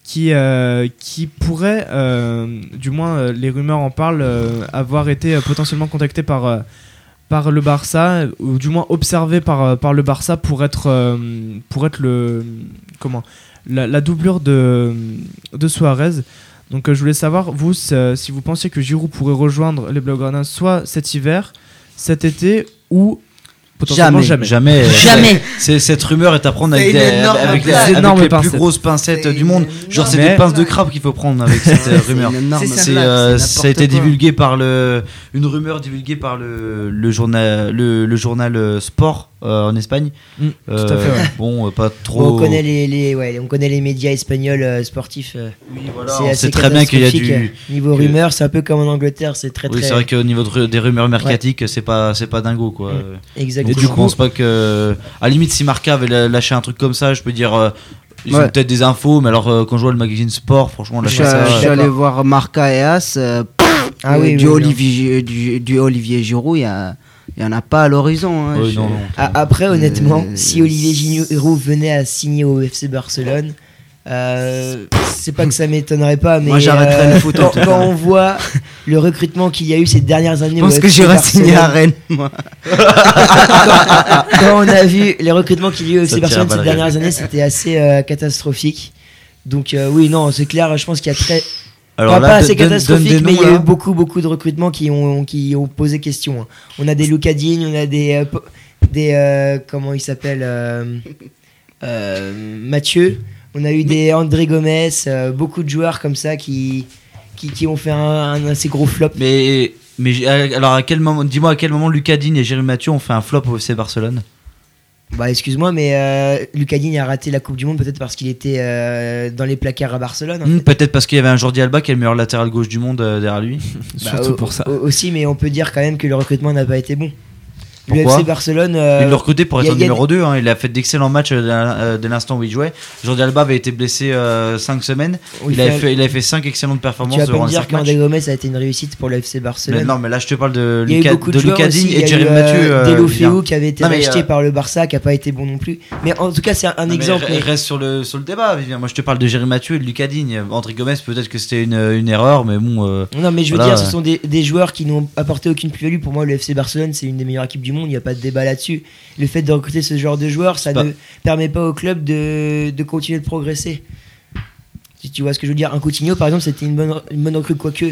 S4: qui, euh, qui pourrait, euh, du moins les rumeurs en parlent, avoir été potentiellement contacté par, par le Barça, ou du moins observé par, par le Barça pour être, pour être le, comment, la, la doublure de, de Suarez. Donc je voulais savoir, vous, si vous pensiez que Giroud pourrait rejoindre les Blaugrana soit cet hiver, cet été, ou potentiellement jamais.
S5: Jamais.
S1: Jamais. [laughs]
S5: C'est cette rumeur est à prendre avec, des-
S3: énorme
S5: avec,
S3: blague.
S5: avec les
S4: pincettes.
S5: plus grosses pincettes du monde. Genre c'est des pinces de crabe qu'il faut prendre avec cette [laughs] euh, rumeur.
S3: C'est
S5: C'est, euh, ça a été divulgué par le, une rumeur divulguée par le, le journal, le, le journal euh, Sport euh, en Espagne.
S4: Mm, tout à
S5: Euh,
S4: fait, ouais.
S5: Bon, euh, pas trop.
S2: on connaît les, les- ouais, on connaît les médias espagnols euh, sportifs. euh,
S5: Oui, voilà,
S2: c'est assez
S5: très bien qu'il y a du.
S2: euh, Niveau
S5: que-
S2: rumeur, c'est un peu comme en Angleterre, c'est très
S5: Oui,
S2: très.
S5: c'est vrai qu'au niveau de des rumeurs mercatiques, c'est pas, c'est pas dingo quoi.
S2: Mm. Exactement.
S5: Donc, je pense pas que. À la limite, si Marca avait lâché un truc comme ça, je peux dire. euh, ils
S3: Ouais.
S5: ont peut-être des infos, mais alors euh, quand je vois le magazine Sport, franchement,
S3: Je
S5: ça.
S3: je suis allé voir Marca et As. euh,
S2: Ah
S3: euh,
S2: oui,
S3: du,
S2: oui,
S3: Olivier, du, du Olivier Giroud, il y a- il y en a pas à l'horizon. hein.
S5: Ouais,
S3: Je-
S5: non, non.
S2: Après, honnêtement,
S3: Euh,
S2: si Olivier Giroud venait à signer au FC Barcelone, euh, c'est pas que ça m'étonnerait pas, mais
S3: Moi, j'arrêterais
S2: euh,
S3: le foot, en
S2: quand,
S3: tout cas.
S2: quand on voit le recrutement qu'il y a eu ces dernières années
S3: Je
S2: au
S3: pense que
S2: FC
S3: j'irai signer à
S2: Barcelone,
S3: Rennes, moi. [laughs]
S2: quand on a vu les recrutements qu'il y a eu au
S5: Ça
S2: FC
S5: tire à
S2: Barcelone ces
S5: balles
S2: dernières années, c'était assez euh, catastrophique. Donc euh, oui, non, c'est clair. Je pense qu'il y a très, pas, assez catastrophique, mais il y a eu
S5: là.
S2: beaucoup, beaucoup de recrutements qui ont, qui ont posé question. hein. On a des Luca Digne, on a des, euh, po- des euh, comment il s'appelle, euh, euh, Mathieu. On a eu des André Gomez, euh, beaucoup de joueurs comme ça qui, qui, qui ont fait un, un assez gros flop.
S5: Mais, mais alors à quel moment, dis-moi à quel moment Lucas Digne et Jérémy Mathieu ont fait un flop au FC Barcelone?
S2: Bah excuse-moi, mais euh, Lucas Digne a raté la Coupe du Monde peut-être parce qu'il était euh, dans les placards à Barcelone. en
S5: Hmm. Peut-être parce qu'il y avait un Jordi Alba qui est le meilleur latéral gauche du monde euh, derrière lui. [laughs]
S2: Bah,
S4: Surtout pour ça.
S2: au- aussi, mais on peut dire quand même que le recrutement n'a pas été bon. Le
S5: Pourquoi
S2: FC Barcelone. euh,
S5: il l'a recruté pour être
S2: a-
S5: numéro 2. Il a fait d'excellents matchs euh, euh, dès l'instant où il jouait. Jordi Alba avait été blessé 5 semaines.
S2: il
S5: Il avait,
S2: fait-
S5: il avait fait 5 excellentes performances
S2: Tu vas pas me dire
S5: 5
S2: qu'André. Gomez a été une réussite pour le FC
S5: Mais
S2: Barcelone.
S5: non, mais là je te parle de
S2: il
S5: Lucas,
S2: de,
S5: de
S2: Il
S5: et Jérémy
S2: eu,
S5: Mathieu.
S2: euh,
S5: euh, Julien.
S2: qui avait été
S5: euh,
S2: par le Barça, qui a pas été bon non plus. Mais en tout cas, c'est un, exemple. mais-
S5: Reste sur le, sur le débat, Vivien. Moi je te parle de Jérémy Mathieu et de Lucas Digne. André Gomez, peut-être que c'était une, une erreur, mais bon. euh,
S2: Non, mais je veux
S5: Voilà,
S2: dire, ce sont des, des joueurs qui n'ont apporté aucune plus-value. Pour moi, le FC Barcelone, c'est une des meilleures équipes du monde. Il n'y a pas de débat là-dessus. Le fait de recruter ce genre de joueurs, ça
S5: pas-
S2: ne permet pas au club de, de continuer de progresser. Si tu vois ce que je veux dire, un Coutinho, par exemple, c'était une bonne, une bonne recrue, quoique.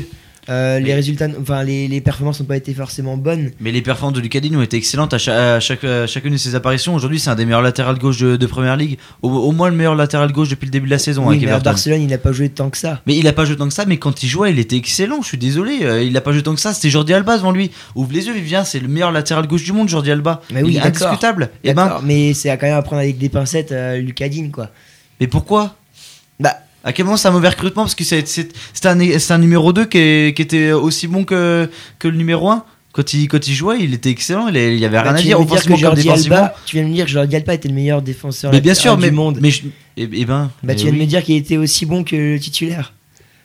S2: Euh, les résultats, enfin les, les performances n'ont pas été forcément bonnes.
S5: Mais les performances de Lucadine ont été excellentes à, cha- à chaque, à chacune de ses apparitions. Aujourd'hui, c'est un des meilleurs latérales gauche de, de première ligue. Au, au moins le meilleur latéral gauche depuis le début de la saison
S2: oui,
S5: avec
S2: mais à. Barcelone, il n'a pas joué tant que ça.
S5: Mais il a pas joué tant que ça, mais quand il jouait, il était excellent. Je suis désolé, euh, il a pas joué tant que ça. C'était Jordi Alba devant lui. Ouvre les yeux, Vivien, c'est le meilleur latéral gauche du monde, Jordi Alba.
S2: Mais oui,
S5: il est indiscutable. Et ben,
S2: D'accord, mais c'est à quand même à prendre avec des pincettes, euh, Lucadine, quoi.
S5: mais pourquoi? À quel moment c'est un mauvais recrutement Parce que c'est- c'est c'est un, c'est un numéro 2 qui, est- qui était aussi bon que, que le numéro 1. Quand il, quand il jouait, il était excellent. Il, il y avait rien
S2: bah,
S5: à dire offensivement comme
S2: Jordi
S5: défensivement.
S2: Alba, tu viens de me dire que Jordi Alba était le meilleur défenseur
S5: Mais bien sûr,
S2: du
S5: mais,
S2: monde.
S5: mais je- eh, eh ben,
S2: bah, tu
S5: eh
S2: viens de me dire qu'il était aussi bon que le titulaire.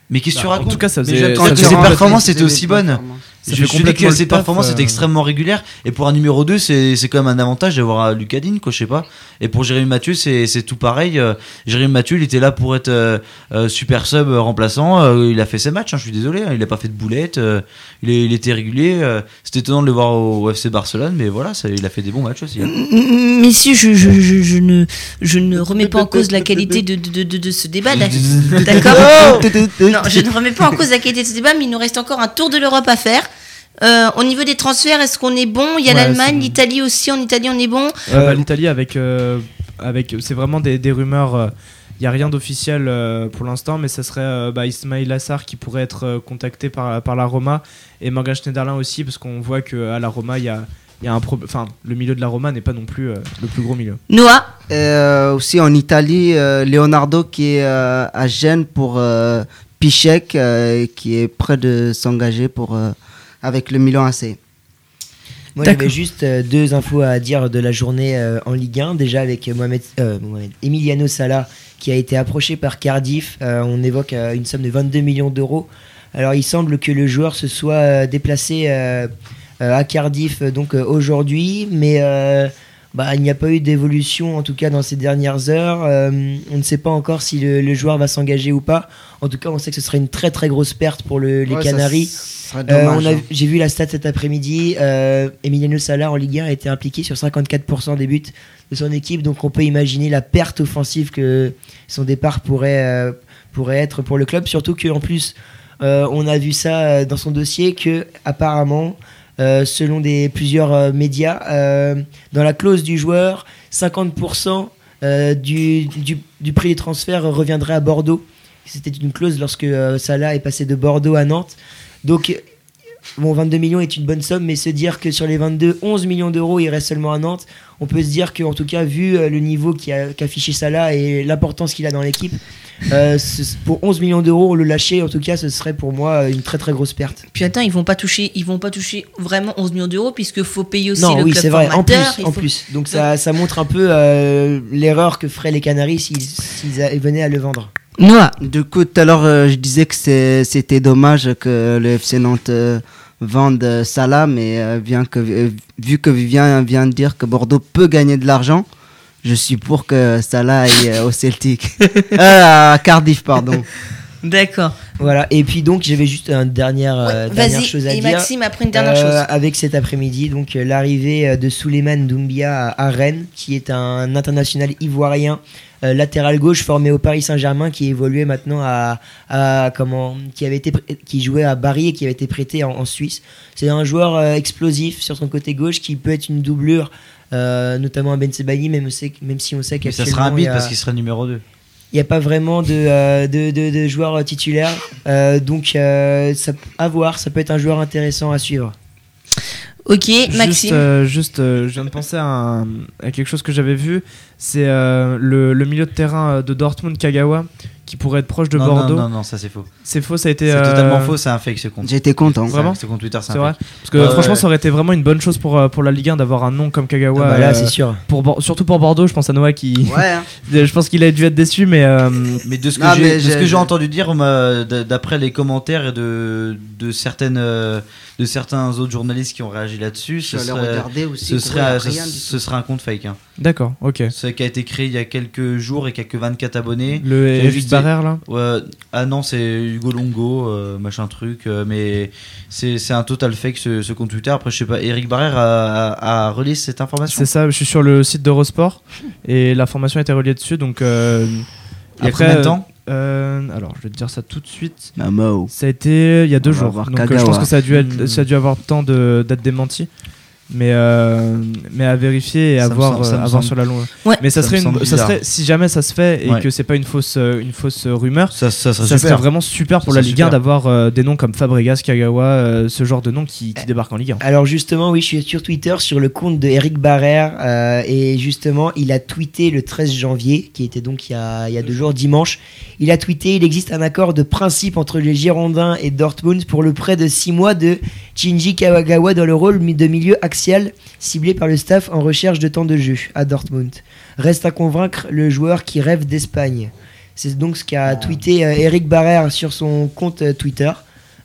S5: Mais qu'est-ce que tu
S4: Bah, en
S5: racontes
S4: tout cas, ça faisait- ça
S5: ses performances étaient aussi bonnes.
S4: Ça
S5: je
S4: fait
S5: je que ses performances
S4: euh.
S5: étaient extrêmement régulières et pour un numéro 2 c'est c'est quand même un avantage d'avoir euh, Lucadine quoi je sais pas et pour Jérémy Mathieu c'est c'est tout pareil euh, Jérémy Mathieu il était là pour être euh, super sub remplaçant euh, il a fait ses matchs hein, je suis désolé hein, il a pas fait de boulette euh, il, est- il était régulier euh, c'était étonnant de le voir au, au FC Barcelone mais voilà ça, il a fait des bons matchs aussi hein.
S1: M- Messieurs, je, je, je, je ne, je ne remets pas en cause la qualité de, de, de, de ce débat. [laughs] D'accord? Non, je ne remets pas en cause la qualité de ce débat, mais il nous reste encore un tour de l'Europe à faire. Euh, au niveau des transferts, est-ce qu'on est bon? Il y a
S4: Ouais,
S1: l'Allemagne, l'Italie aussi. En Italie, on est bon?
S4: Ouais,
S2: Euh,
S4: bah, L'Italie avec, euh, avec c'est vraiment des, des rumeurs. Il n'y a rien d'officiel euh, pour l'instant, mais ça serait euh, bah, Ismail Assar qui pourrait être euh, contacté par, par la Roma et Morgan Schneiderlin aussi, parce qu'on voit qu'à la Roma, il y a, il y a un problème. Enfin, le milieu de la Roma n'est pas non plus euh, le plus gros milieu.
S1: Noah,
S3: Euh, aussi en Italie, euh, Leonardo qui est euh, à Gênes pour euh, Pichek, euh, qui est prêt de s'engager pour euh, avec le Milan AC.
S2: Moi, j'avais juste euh, deux infos à dire de la journée euh, en Ligue 1. Déjà avec euh, Mohamed, euh, Mohamed- Emiliano Sala qui a été approché par Cardiff. Euh, on évoque euh, une somme de 22 millions d'euros. Alors, il semble que le joueur se soit euh, déplacé euh, euh, à Cardiff donc euh, aujourd'hui, mais euh, bah, il n'y a pas eu d'évolution en tout cas dans ces dernières heures. Euh, on ne sait pas encore si le, le joueur va s'engager ou pas. En tout cas, on sait que ce serait une très très grosse perte pour le- les
S3: Ouais,
S2: Canaries. Euh,
S3: hein.
S2: J'ai vu la stat cet après-midi. Euh, Emiliano Sala en Ligue 1 a été impliqué sur 54% des buts de son équipe. Donc on peut imaginer la perte offensive que son départ pourrait, pourrait être pour le club. Surtout qu'en plus, on a vu ça dans son dossier que apparemment, euh, selon plusieurs euh, médias, euh, dans la clause du joueur, 50% euh, du, prix des transferts reviendrait à Bordeaux. C'était une clause lorsque Salah est passé de Bordeaux à Nantes. Donc, bon, 22 millions est une bonne somme, mais se dire que sur les 22, 11 millions d'euros, il reste seulement à Nantes, on peut se dire qu'en tout cas, vu euh, le niveau qu'a qu'a affiché Salah et l'importance qu'il a dans l'équipe, euh, pour 11 millions d'euros, le lâcher, en tout cas, ce serait pour moi une très très grosse perte.
S1: puis attends, ils vont pas toucher, ils vont pas toucher vraiment 11 millions d'euros puisque faut payer aussi
S2: non,
S1: le
S2: oui,
S1: club
S2: c'est vrai, en plus, en
S1: faut-
S2: plus. Donc ça, ça montre un peu euh, l'erreur que feraient les Canaries s'ils venaient à le vendre.
S1: Noah,
S3: Du coup, tout à l'heure, euh, je disais que c'était dommage que le FC Nantes euh, vende euh, Salah, mais euh, bien que, euh, vu que Vivien vient de dire que Bordeaux peut gagner de l'argent, je suis pour que Salah aille au Celtic. [laughs] Euh, à Cardiff, pardon.
S1: d'accord.
S2: Voilà, et puis donc j'avais juste une dernière, euh,
S1: Ouais,
S2: dernière chose à
S1: et
S2: dire.
S1: Maxime, après une dernière
S2: Euh,
S1: chose.
S2: Avec cet après-midi, donc euh, l'arrivée de Souleymane Doumbia à, à Rennes, qui est un international ivoirien euh, latéral gauche formé au Paris Saint-Germain, qui évoluait maintenant à, à- comment, qui avait été, qui jouait à Paris et qui avait été prêté en, en Suisse. C'est un joueur euh, explosif sur son côté gauche qui peut être une doublure. euh, notamment à Ben Sebaini, même, on sait que- même si on sait
S5: mais ça
S2: qu'actuellement
S5: sera bide
S2: a-
S5: parce qu'il serait numéro 2
S2: il n'y a pas vraiment de, euh, de, de, de joueurs titulaires. Euh, donc, euh, ça, à voir, ça peut être un joueur intéressant à suivre.
S1: Ok,
S4: Juste,
S1: Maxime.
S4: euh, juste euh, je viens de penser à, un- à quelque chose que j'avais vu. C'est euh, le, le milieu de terrain de Dortmund, Kagawa, qui pourrait être proche de
S5: non,
S4: Bordeaux.
S5: non non non ça c'est faux
S4: C'est faux, ça a été.
S5: c'est
S4: euh,
S5: totalement faux c'est un fake ce compte
S3: J'étais content.
S4: Vraiment
S5: ce compte Twitter c'est
S4: vrai
S5: fake
S4: Parce que franchement,
S5: ouais.
S4: ça aurait été vraiment une bonne chose pour, euh, pour la Ligue 1 d'avoir un nom comme Kagawa.
S2: Ah bah là,
S4: euh,
S2: c'est sûr.
S4: pour surtout pour Bordeaux, je pense à Noah qui.
S3: Ouais, hein. [laughs]
S4: je pense qu'il a dû être déçu, mais. euh,
S5: Mais de ce que
S3: Non,
S5: j'ai
S3: mais
S5: de ce
S3: j'ai-
S5: que j'ai
S3: j'ai-
S5: entendu dire, d'après les commentaires et de, de, certaines, de certains autres journalistes qui ont réagi là-dessus, ce serait, ce, serait un compte fake. Hein.
S4: D'accord, ok.
S5: C'est qui a été créé il y a quelques jours et qui a que 24 abonnés.
S4: Le Eric
S5: juste-
S4: Barrère là
S5: Ouais, ah non, c'est Hugo Longo, euh, machin truc, euh, mais c'est c'est un total fake ce, ce compte Twitter. Après, je sais pas, Eric Barrère a, a, a relayé cette information.
S4: C'est ça, je suis sur le site d'Eurosport et la formation a été reliée dessus donc. euh,
S5: Il y a
S4: après,
S5: combien de temps
S4: euh, alors, je vais te dire ça tout de suite.
S3: Mamo.
S4: Ça a été il y a deux
S3: On
S4: jours. Donc, euh, je pense que ça a dû, être,
S2: Mm.
S4: ça a dû avoir le temps de- d'être démenti. Mais, euh, mais à vérifier et à voir,
S5: semble-
S4: euh, à voir sur la longue.
S1: Ouais.
S4: Mais ça, serait, une- ça serait si jamais ça se fait et
S5: Ouais.
S4: que c'est pas une fausse, euh, une fausse rumeur.
S5: Ça, ça serait
S4: Ça
S5: super.
S4: serait vraiment super pour
S5: Ça
S4: la Ligue 1
S5: super.
S4: d'avoir euh, des noms comme Fabregas, Kagawa, euh, ce genre de noms qui, qui débarquent en Ligue 1.
S2: Alors justement, oui, je suis sur Twitter sur le compte de Eric Barrère euh, et justement, il a tweeté le 13 janvier, qui était donc il y a, il y a deux jours, dimanche. Il a tweeté il existe un accord de principe entre les Girondins et Dortmund pour le prêt de 6 mois de Shinji Kawagawa dans le rôle de milieu axial ciblé par le staff en recherche de temps de jeu à Dortmund. Reste à convaincre le joueur qui rêve d'Espagne. C'est donc ce qu'a tweeté euh, Eric Barrère sur son compte euh, Twitter.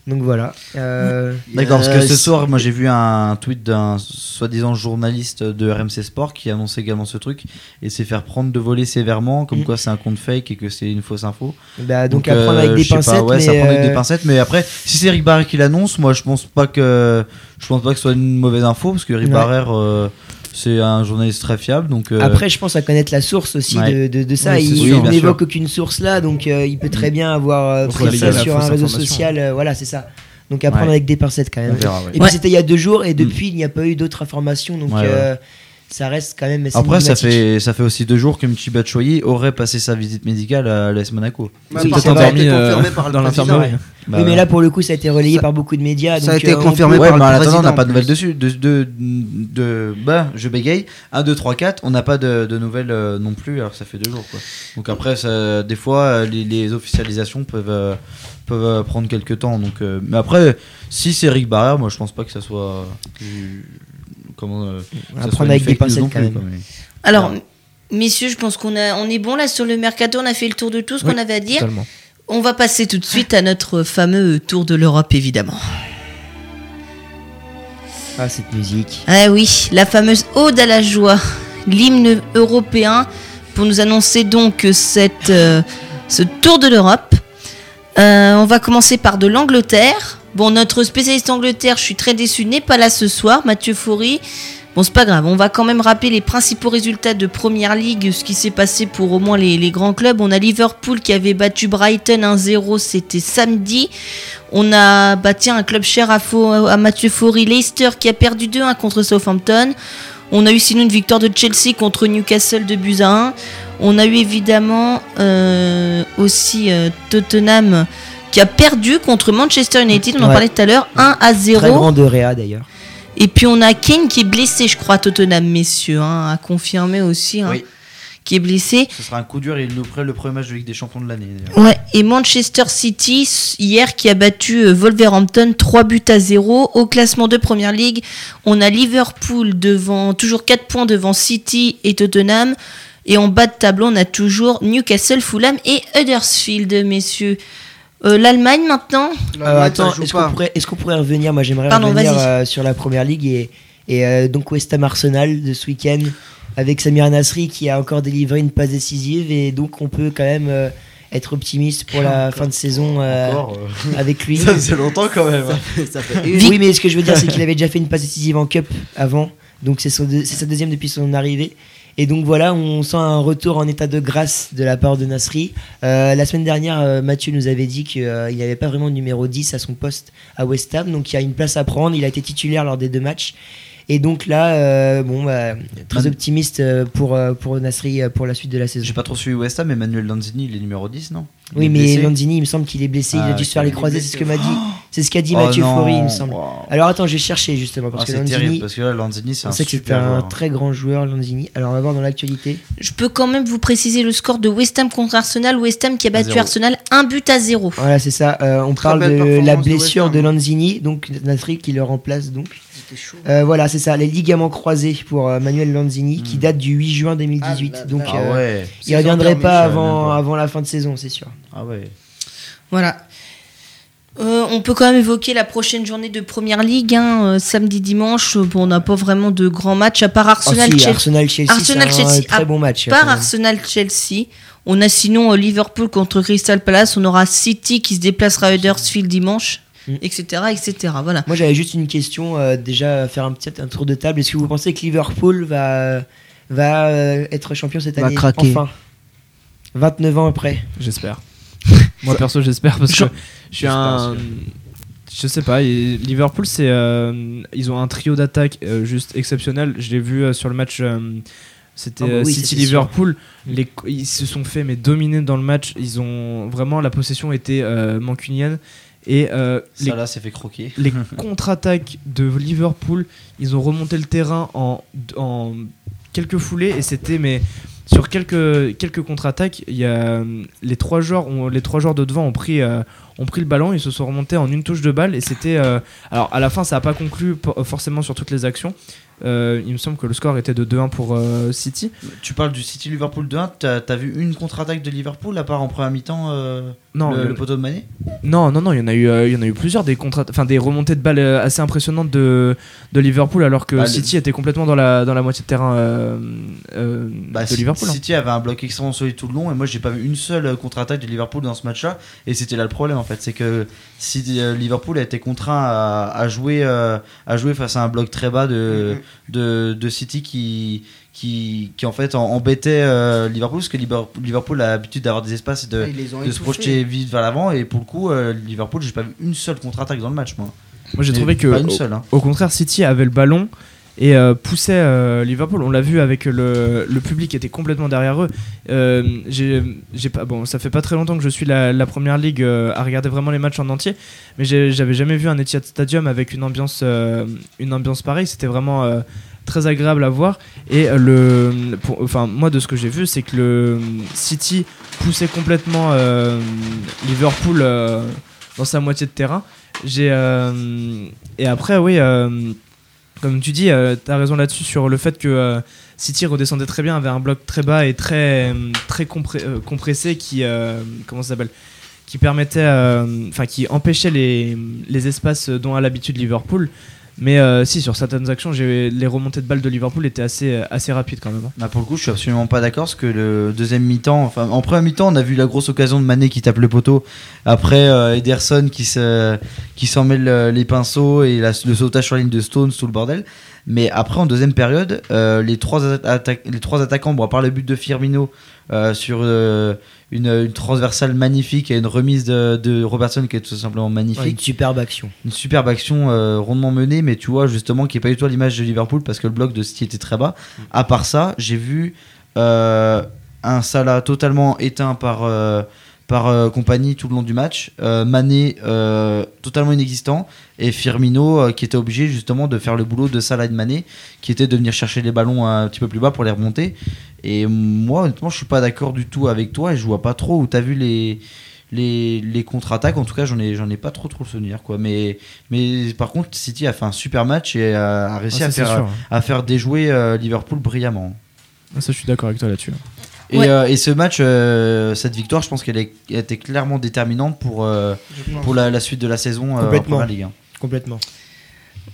S2: Donc voilà. Euh, [laughs]
S5: D'accord, parce que ce
S3: Yes.
S5: soir, moi j'ai vu un tweet d'un soi-disant journaliste de RMC Sport qui annonçait également ce truc et s'est faire prendre de voler sévèrement, comme
S2: Mm.
S5: quoi c'est un compte fake et que c'est une fausse info.
S2: bah, donc, à prendre
S5: euh,
S2: avec des
S5: sais pas,
S2: pincettes.
S5: ouais, ça
S2: mais,
S5: prend avec
S2: euh,
S5: des pincettes, mais après, si c'est Eric Barrère qui l'annonce, moi je pense pas que je pense pas que ce soit une mauvaise info parce que Eric
S2: Ouais.
S5: Euh, c'est un journaliste très fiable, donc euh,
S2: Après, je pense à connaître la source aussi
S5: Ouais.
S2: de, de, de ça.
S4: Oui,
S2: il
S5: bien
S2: n'évoque aucune source là, donc euh, il peut très bien avoir euh, pris ça sur un réseau social. euh, voilà, c'est ça. Donc à prendre
S5: Ouais.
S2: avec des pincettes quand même.
S5: verra, ouais.
S2: Et puis c'était il y a deux jours et depuis il n'y a pas eu d'autres informations, donc
S5: Ouais, ouais.
S2: Ça reste quand même.
S5: Après, ça fait, ça fait aussi deux jours que Michi Batshuayi aurait passé sa visite médicale à l'AS Monaco.
S3: Bah,
S2: c'est
S3: été
S4: Endormi, euh, dans
S3: président.
S4: l'infirmerie.
S5: Bah
S2: oui, mais
S5: ouais.
S2: là pour le coup, ça a été relayé
S3: Ça-
S2: par beaucoup de médias.
S3: ça a été
S2: euh, on
S3: confirmé
S2: peut-
S5: Ouais,
S3: par
S5: en
S3: le
S5: attendant, on n'a
S3: président,
S5: pas de nouvelles dessus. De, de, de, bah, je bégaye. 1, 2, 3, 4, on n'a pas de, de nouvelles euh, non plus, alors ça fait deux jours. Quoi. Donc après, ça, des fois, les, les officialisations peuvent, euh, peuvent prendre quelques temps. Donc, euh, mais après, si c'est Eric Barrère, moi je pense pas que ça soit. du- comment, euh,
S2: avec des pincettes quand même.
S5: mais-
S1: Alors,
S5: Ouais.
S1: messieurs, je pense qu'on a, on est bon là sur le mercato. On a fait le tour de tout ce
S4: Oui,
S1: qu'on avait à dire.
S4: Totalement.
S1: On va passer tout de suite à notre fameux tour de l'Europe, évidemment.
S2: Ah, cette musique.
S1: Ah oui, la fameuse Ode à la joie, l'hymne européen, pour nous annoncer donc cette, euh, ce tour de l'Europe. Euh, on va commencer par de l'Angleterre. Bon, notre spécialiste Angleterre, je suis très déçu, n'est pas là ce soir, Mathieu Faury. Bon, c'est pas grave, on va quand même rappeler les principaux résultats de Première Ligue, ce qui s'est passé pour au moins les, grands clubs. On a Liverpool qui avait battu Brighton 1-0, c'était samedi. On a bah, tiens, un club cher à Mathieu Faury, Leicester qui a perdu 2-1 contre Southampton. On a eu sinon une victoire de Chelsea contre Newcastle de buts à 1. On a eu évidemment euh, aussi euh, Tottenham qui a perdu contre Manchester United, on en
S2: Ouais.
S1: parlait tout à l'heure, 1 à 0.
S2: Très grand de Réa d'ailleurs.
S1: Et puis on a Kane qui est blessé, je crois, à Tottenham, messieurs, hein, à confirmer aussi, hein,
S5: Oui.
S1: Qui est blessé.
S5: Ce sera un coup dur et il nous ferait le premier match de Ligue des Champions de l'année.
S1: Ouais, et Manchester City, hier, qui a battu euh, Wolverhampton 3 buts à 0. Au classement de Première Ligue, on a Liverpool devant, toujours 4 points devant City et Tottenham. Et en bas de tableau, on a toujours Newcastle, Fulham et Huddersfield, messieurs. Euh, L'Allemagne maintenant
S2: Euh, attends, est-ce qu'on pourrait, est-ce qu'on pourrait revenir? Moi, j'aimerais revenir euh, sur la première ligue et, et euh, donc West Ham Arsenal de ce week-end avec Samir Nasri qui a encore délivré une passe décisive et donc on peut quand même euh, être optimiste pour la fin de saison euh,
S5: Encore, euh,
S2: avec lui. [laughs]
S5: ça faisait longtemps quand même. hein.
S3: Ça fait une-
S2: Oui, mais ce que je veux dire, c'est qu'il avait déjà fait une passe décisive en Cup avant, donc c'est son deux- c'est sa deuxième depuis son arrivée. Et donc voilà, on sent un retour en état de grâce de la part de Nasri. Euh, la semaine dernière, Mathieu nous avait dit qu'il n'y avait pas vraiment de numéro 10 à son poste à West Ham, donc il y a une place à prendre. Il a été titulaire lors des deux matchs. Et donc là, euh, bon, bah, très
S5: Man-
S2: optimiste euh, pour, euh, pour Nasri pour la suite de la saison.
S5: J'ai pas trop suivi West Ham, mais Manuel Lanzini, il est numéro 10, non? Il
S2: Oui, mais
S5: blessé
S2: Lanzini, il me semble qu'il est blessé. il
S5: Ah,
S2: a dû se faire les croisés, c'est ce que m'a
S3: blessé,
S2: dit. C'est ce qu'a dit
S5: Oh
S2: Mathieu
S5: non.
S2: Faury, il me semble.
S5: Wow.
S2: Alors attends, je vais chercher justement parce
S5: Ah,
S2: que
S5: c'est
S2: Lanzini,
S5: terrible parce que là, Lanzini, c'est un
S2: sait que c'était
S5: super
S2: un
S5: joueur.
S2: très grand joueur, Lanzini. Alors on va voir dans l'actualité.
S1: Je peux quand même vous préciser le score de West Ham contre Arsenal. West Ham qui a battu. Arsenal 1 but à 0.
S2: Voilà, c'est ça. Euh, on parle de la
S3: de
S2: blessure de
S3: Ham.
S2: Lanzini, donc Nasri qui le remplace donc.
S3: Chaud.
S2: Euh, voilà, c'est ça, les ligaments croisés pour euh, Manuel Lanzini qui
S5: Hmm.
S2: date du 8 juin 2018.
S3: Ah là
S2: donc
S3: là.
S5: Ah
S2: euh,
S5: ouais.
S2: il
S3: Saison
S2: reviendrait pas avant, avant la fin de saison, c'est sûr.
S5: Ah ouais.
S1: Voilà. Euh, on peut quand même évoquer la prochaine journée de Première Ligue, hein, euh, samedi, dimanche. Euh, Bon, on n'a pas vraiment de grands matchs, à part
S2: Ah,
S1: Arsenal,
S2: si,
S1: Chelsea.
S2: Arsenal-Chelsea,
S1: Arsenal,
S2: c'est un
S1: Chelsea.
S2: très
S1: À
S2: bon match.
S1: Par
S2: quand même.
S1: Arsenal-Chelsea. On a sinon euh, Liverpool contre Crystal Palace. On aura City qui se déplacera à Huddersfield dimanche,
S2: Mm.
S1: etc., etc. Voilà.
S2: Moi j'avais juste une question, euh, déjà faire un petit un tour de table. Est-ce que vous pensez que Liverpool va, va euh, être champion cette
S3: Va
S2: année?
S3: craquer.
S2: Enfin. 29 ans après.
S4: J'espère. [laughs] Moi perso, j'espère parce que je suis un. Je sais pas, Liverpool, c'est euh, ils ont un trio d'attaque euh, juste exceptionnel. Je l'ai vu euh, sur le match. euh, c'était
S2: Ah bah oui,
S4: City. Liverpool. Les, ils se sont fait mais dominer dans le match. Ils ont vraiment la possession était euh, mancunienne et euh, les
S5: Ça là, s'est fait croquer. [laughs]
S4: les [laughs] contre-attaques de Liverpool, ils ont remonté le terrain en, en quelques foulées et c'était mais sur quelques quelques contre-attaques, il y a euh, les trois joueurs ont, les trois joueurs de devant ont pris euh, ont pris le ballon, ils se sont remontés en une touche de balle et c'était euh, alors à la fin ça n'a pas conclu forcément sur toutes les actions. Euh, il me semble que le score était de 2-1 pour euh, City.
S5: Tu parles du City Liverpool 2-1. T'as as vu une contre-attaque de Liverpool à part en première mi-temps euh,
S4: Non,
S5: le,
S4: le-
S5: le poteau de Mané?
S4: Non, non, non, il y en a eu, il y en a eu plusieurs des contre, enfin des remontées de balles assez impressionnantes de, de Liverpool, alors que
S5: Bah, le-
S4: City était complètement dans la dans la moitié de terrain
S5: Bah,
S4: de Liverpool. hein.
S5: City avait un bloc extrêmement solide tout le long et moi j'ai pas vu une seule contre-attaque de Liverpool dans ce match-là et c'était là le problème en fait c'est que si euh, Liverpool a été contraint à, à jouer euh, à jouer face à un bloc très bas de, de, de City qui qui, qui en fait embêtait euh, Liverpool parce que Liverpool a l'habitude d'avoir des espaces et de, de se projeter vite vers l'avant. Et pour le coup euh, Liverpool j'ai pas vu une seule contre-attaque dans le match moi.
S4: Moi j'ai trouvé que
S5: pas une
S4: au,
S5: seule hein.
S4: au contraire City avait le ballon et euh, poussait euh, Liverpool. On l'a vu avec le, le public qui était complètement derrière eux. Euh, j'ai pas bon ça fait pas très longtemps que je suis la, première ligue euh, à regarder vraiment les matchs en entier, mais j'avais jamais vu un Etihad Stadium avec une ambiance une ambiance pareille. C'était vraiment très agréable à voir et le enfin moi de ce que j'ai vu c'est que le City poussait complètement Liverpool dans sa moitié de terrain j'ai et après oui comme tu dis tu as raison là-dessus sur le fait que euh, City redescendait très bien avait un bloc très bas et très compré- euh, compressé qui euh, comment qui permettait euh, qui empêchait les espaces dont a l'habitude Liverpool mais euh, si sur certaines actions les remontées de balles de Liverpool étaient assez assez rapides quand même hein.
S5: Bah, pour le coup, je suis absolument pas d'accord parce que le deuxième mi-temps, enfin en première mi-temps, on a vu la grosse occasion de Mané qui tape le poteau. Après, euh, Ederson qui se qui s'en mêle euh, les pinceaux et le sautage sur la ligne de Stones, tout le bordel. Mais après, en deuxième période, euh, les trois les trois attaquants, à part le but de Firmino euh, sur euh, une, une transversale magnifique et une remise de, de Robertson qui est tout simplement magnifique
S2: Ouais, une superbe action.
S5: une superbe action euh, rondement menée, mais tu vois, justement, qui est pas du tout à l'image de Liverpool parce que le bloc de City était très bas. À part ça, j'ai vu un Salah totalement éteint par, par euh, compagnie tout le long du match, euh, Mané euh, totalement inexistant, et Firmino qui était obligé justement de faire le boulot de Salah et de Mané, qui était de venir chercher les ballons un petit peu plus bas pour les remonter. Et moi, honnêtement, je suis pas d'accord du tout avec toi et je vois pas trop où tu as vu les les, les contre-attaques. En tout cas j'en ai j'en ai pas trop trop le souvenir quoi. Mais mais par contre City a fait un super match et a, a réussi
S4: Ah,
S5: à faire
S4: sûr,
S5: à faire déjouer euh, Liverpool brillamment.
S4: Ah, ça je suis d'accord avec toi là-dessus
S5: et,
S1: Ouais.
S5: euh, et ce match euh, cette victoire je pense qu'elle elle était clairement déterminante pour euh, pour la, la suite de la saison euh, en Ligue hein.
S2: Complètement.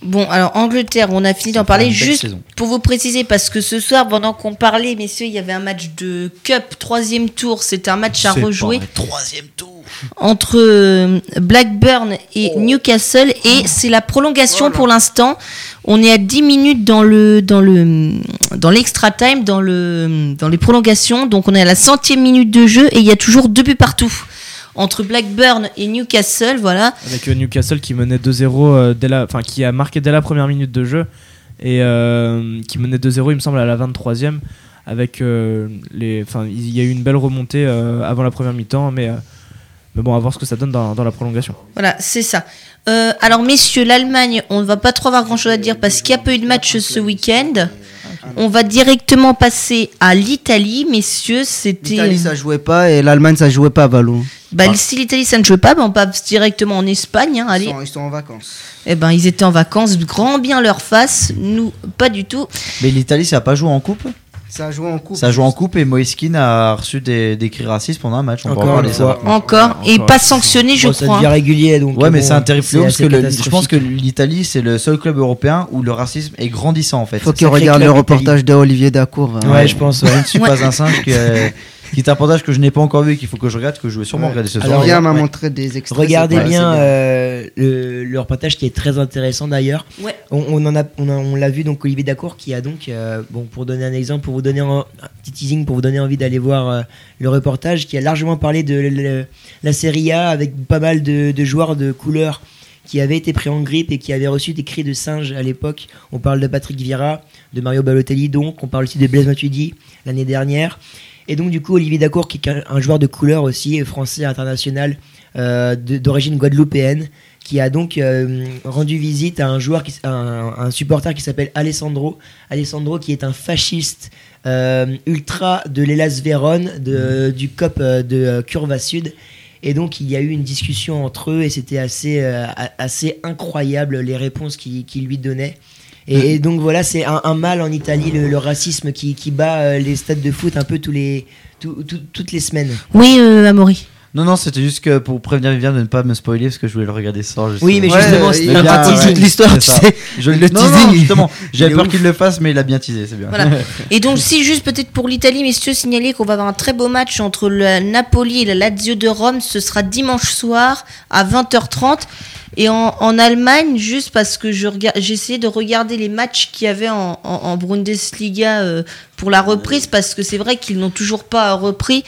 S1: Bon, alors Angleterre, on a fini d'en parler. Juste
S5: saison.
S1: pour vous préciser, parce que ce soir, pendant qu'on parlait, messieurs, il y avait un match de Cup, troisième tour. C'était un match à rejouer
S5: troisième tour
S1: entre euh, Blackburn et
S5: Oh.
S1: Newcastle. Et c'est la prolongation pour l'instant. On est à 10 minutes dans le dans le dans l'extra time, dans le dans les prolongations. Donc on est à la centième minute de jeu et il y a toujours deux buts partout entre Blackburn et Newcastle. Voilà.
S4: avec euh, Newcastle qui menait 2-0 euh, dès la enfin qui a marqué dès la première minute de jeu et euh, qui menait 2-0 il me semble à la 23e avec les enfin il y a eu une belle remontée avant la première mi-temps mais mais bon à voir ce que ça donne dans, dans la prolongation
S1: Voilà, c'est ça. Euh, alors, messieurs, l'Allemagne, on ne va pas trop avoir grand-chose à dire parce qu'il n'y a pas eu de match ce week-end. On va directement passer à l'Italie, messieurs. C'était.
S3: L'Italie, ça jouait pas et l'Allemagne, ça jouait pas, Valou.
S1: Bah, Si l'Italie, ça ne jouait pas, bah, on passe directement en Espagne. hein,
S3: Ils
S1: allez.
S3: sont, ils sont en vacances.
S1: Eh ben, ils étaient en vacances, grand bien leur face. Nous, pas du tout.
S5: mais l'Italie ça a pas joué en coupe?
S3: Ça a joué en coupe.
S5: ça a joué en coupe et Moiskin a reçu des, des cris racistes pendant un match on
S2: Encore
S5: parler, ça.
S1: Encore. Et pas sanctionné, je
S2: Bon, ça
S1: crois.
S2: devient régulier donc.
S5: Ouais, mais
S2: bon,
S5: c'est un terrible fléau parce
S2: assez
S5: que le- je pense que l'Italie c'est le seul club européen où le racisme est grandissant en fait.
S3: Faut
S5: C'est
S3: qu'il
S5: sacré
S3: regarde le
S5: club,
S3: reportage de Olivier Dacour. hein.
S2: Ouais, je pense. ouais.
S5: Je ne suis
S1: Ouais.
S5: pas un singe que- [laughs] qui est un reportage que je n'ai pas encore vu et qu'il faut que je regarde, que je vais sûrement
S3: Ouais.
S5: regarder ce soir.
S2: Alors,
S3: Rien m'a
S2: ouais.
S3: montré des extraits.
S2: Regardez bien euh, le, le reportage qui est très intéressant d'ailleurs.
S1: Ouais.
S2: On, on en a, on, a- on l'a vu donc Olivier Dacour qui a donc, euh, bon pour donner un exemple, pour vous donner un, un petit teasing, pour vous donner envie d'aller voir euh, le reportage, qui a largement parlé de le- le- la Serie A avec pas mal de, de joueurs de couleur qui avaient été pris en grippe et qui avaient reçu des cris de singe à l'époque. On parle de Patrick Vieira, de Mario Balotelli donc, on parle aussi de Blaise Matuidi l'année dernière. Et donc du coup Olivier Dacour qui est un, joueur de couleur aussi, français international euh, d'origine guadeloupéenne, qui a donc euh, rendu visite à un joueur, qui, s- un, un supporter qui s'appelle Alessandro. Alessandro qui est un fasciste euh, ultra de l'Elas Vérone, de, du COP euh, de euh, Curva Sud. Et donc il y a eu une discussion entre eux et c'était assez, euh, assez incroyable les réponses qu'il qu'il lui donnait. Et, donc voilà, c'est un, mal en Italie, le, racisme qui, bat euh, les stades de foot un peu toutes les semaines.
S1: Oui, euh, Amaury.
S5: Non, non, c'était juste que pour prévenir Viviane de ne pas me spoiler parce que je voulais le regarder ce soir.
S2: Oui, mais
S3: Ouais,
S2: justement,
S3: euh,
S2: c'était
S3: il
S2: un
S3: a
S2: petit
S3: toute l'histoire, tu sais.
S5: Je
S3: Le
S5: non,
S3: teasing,
S5: non, justement, [laughs] j'avais peur qu'il le fasse, mais il a bien teasé, c'est bien.
S1: Voilà. [laughs] Et donc, si juste peut-être pour l'Italie, messieurs, signaler qu'on va avoir un très beau match entre le Napoli et la Lazio de Rome. Ce sera dimanche soir à 20h30. Et en, en Allemagne, juste parce que j'ai essayé de regarder les matchs qu'il y avait en, en, en Bundesliga euh, pour la reprise, parce que c'est vrai qu'ils n'ont toujours pas repris.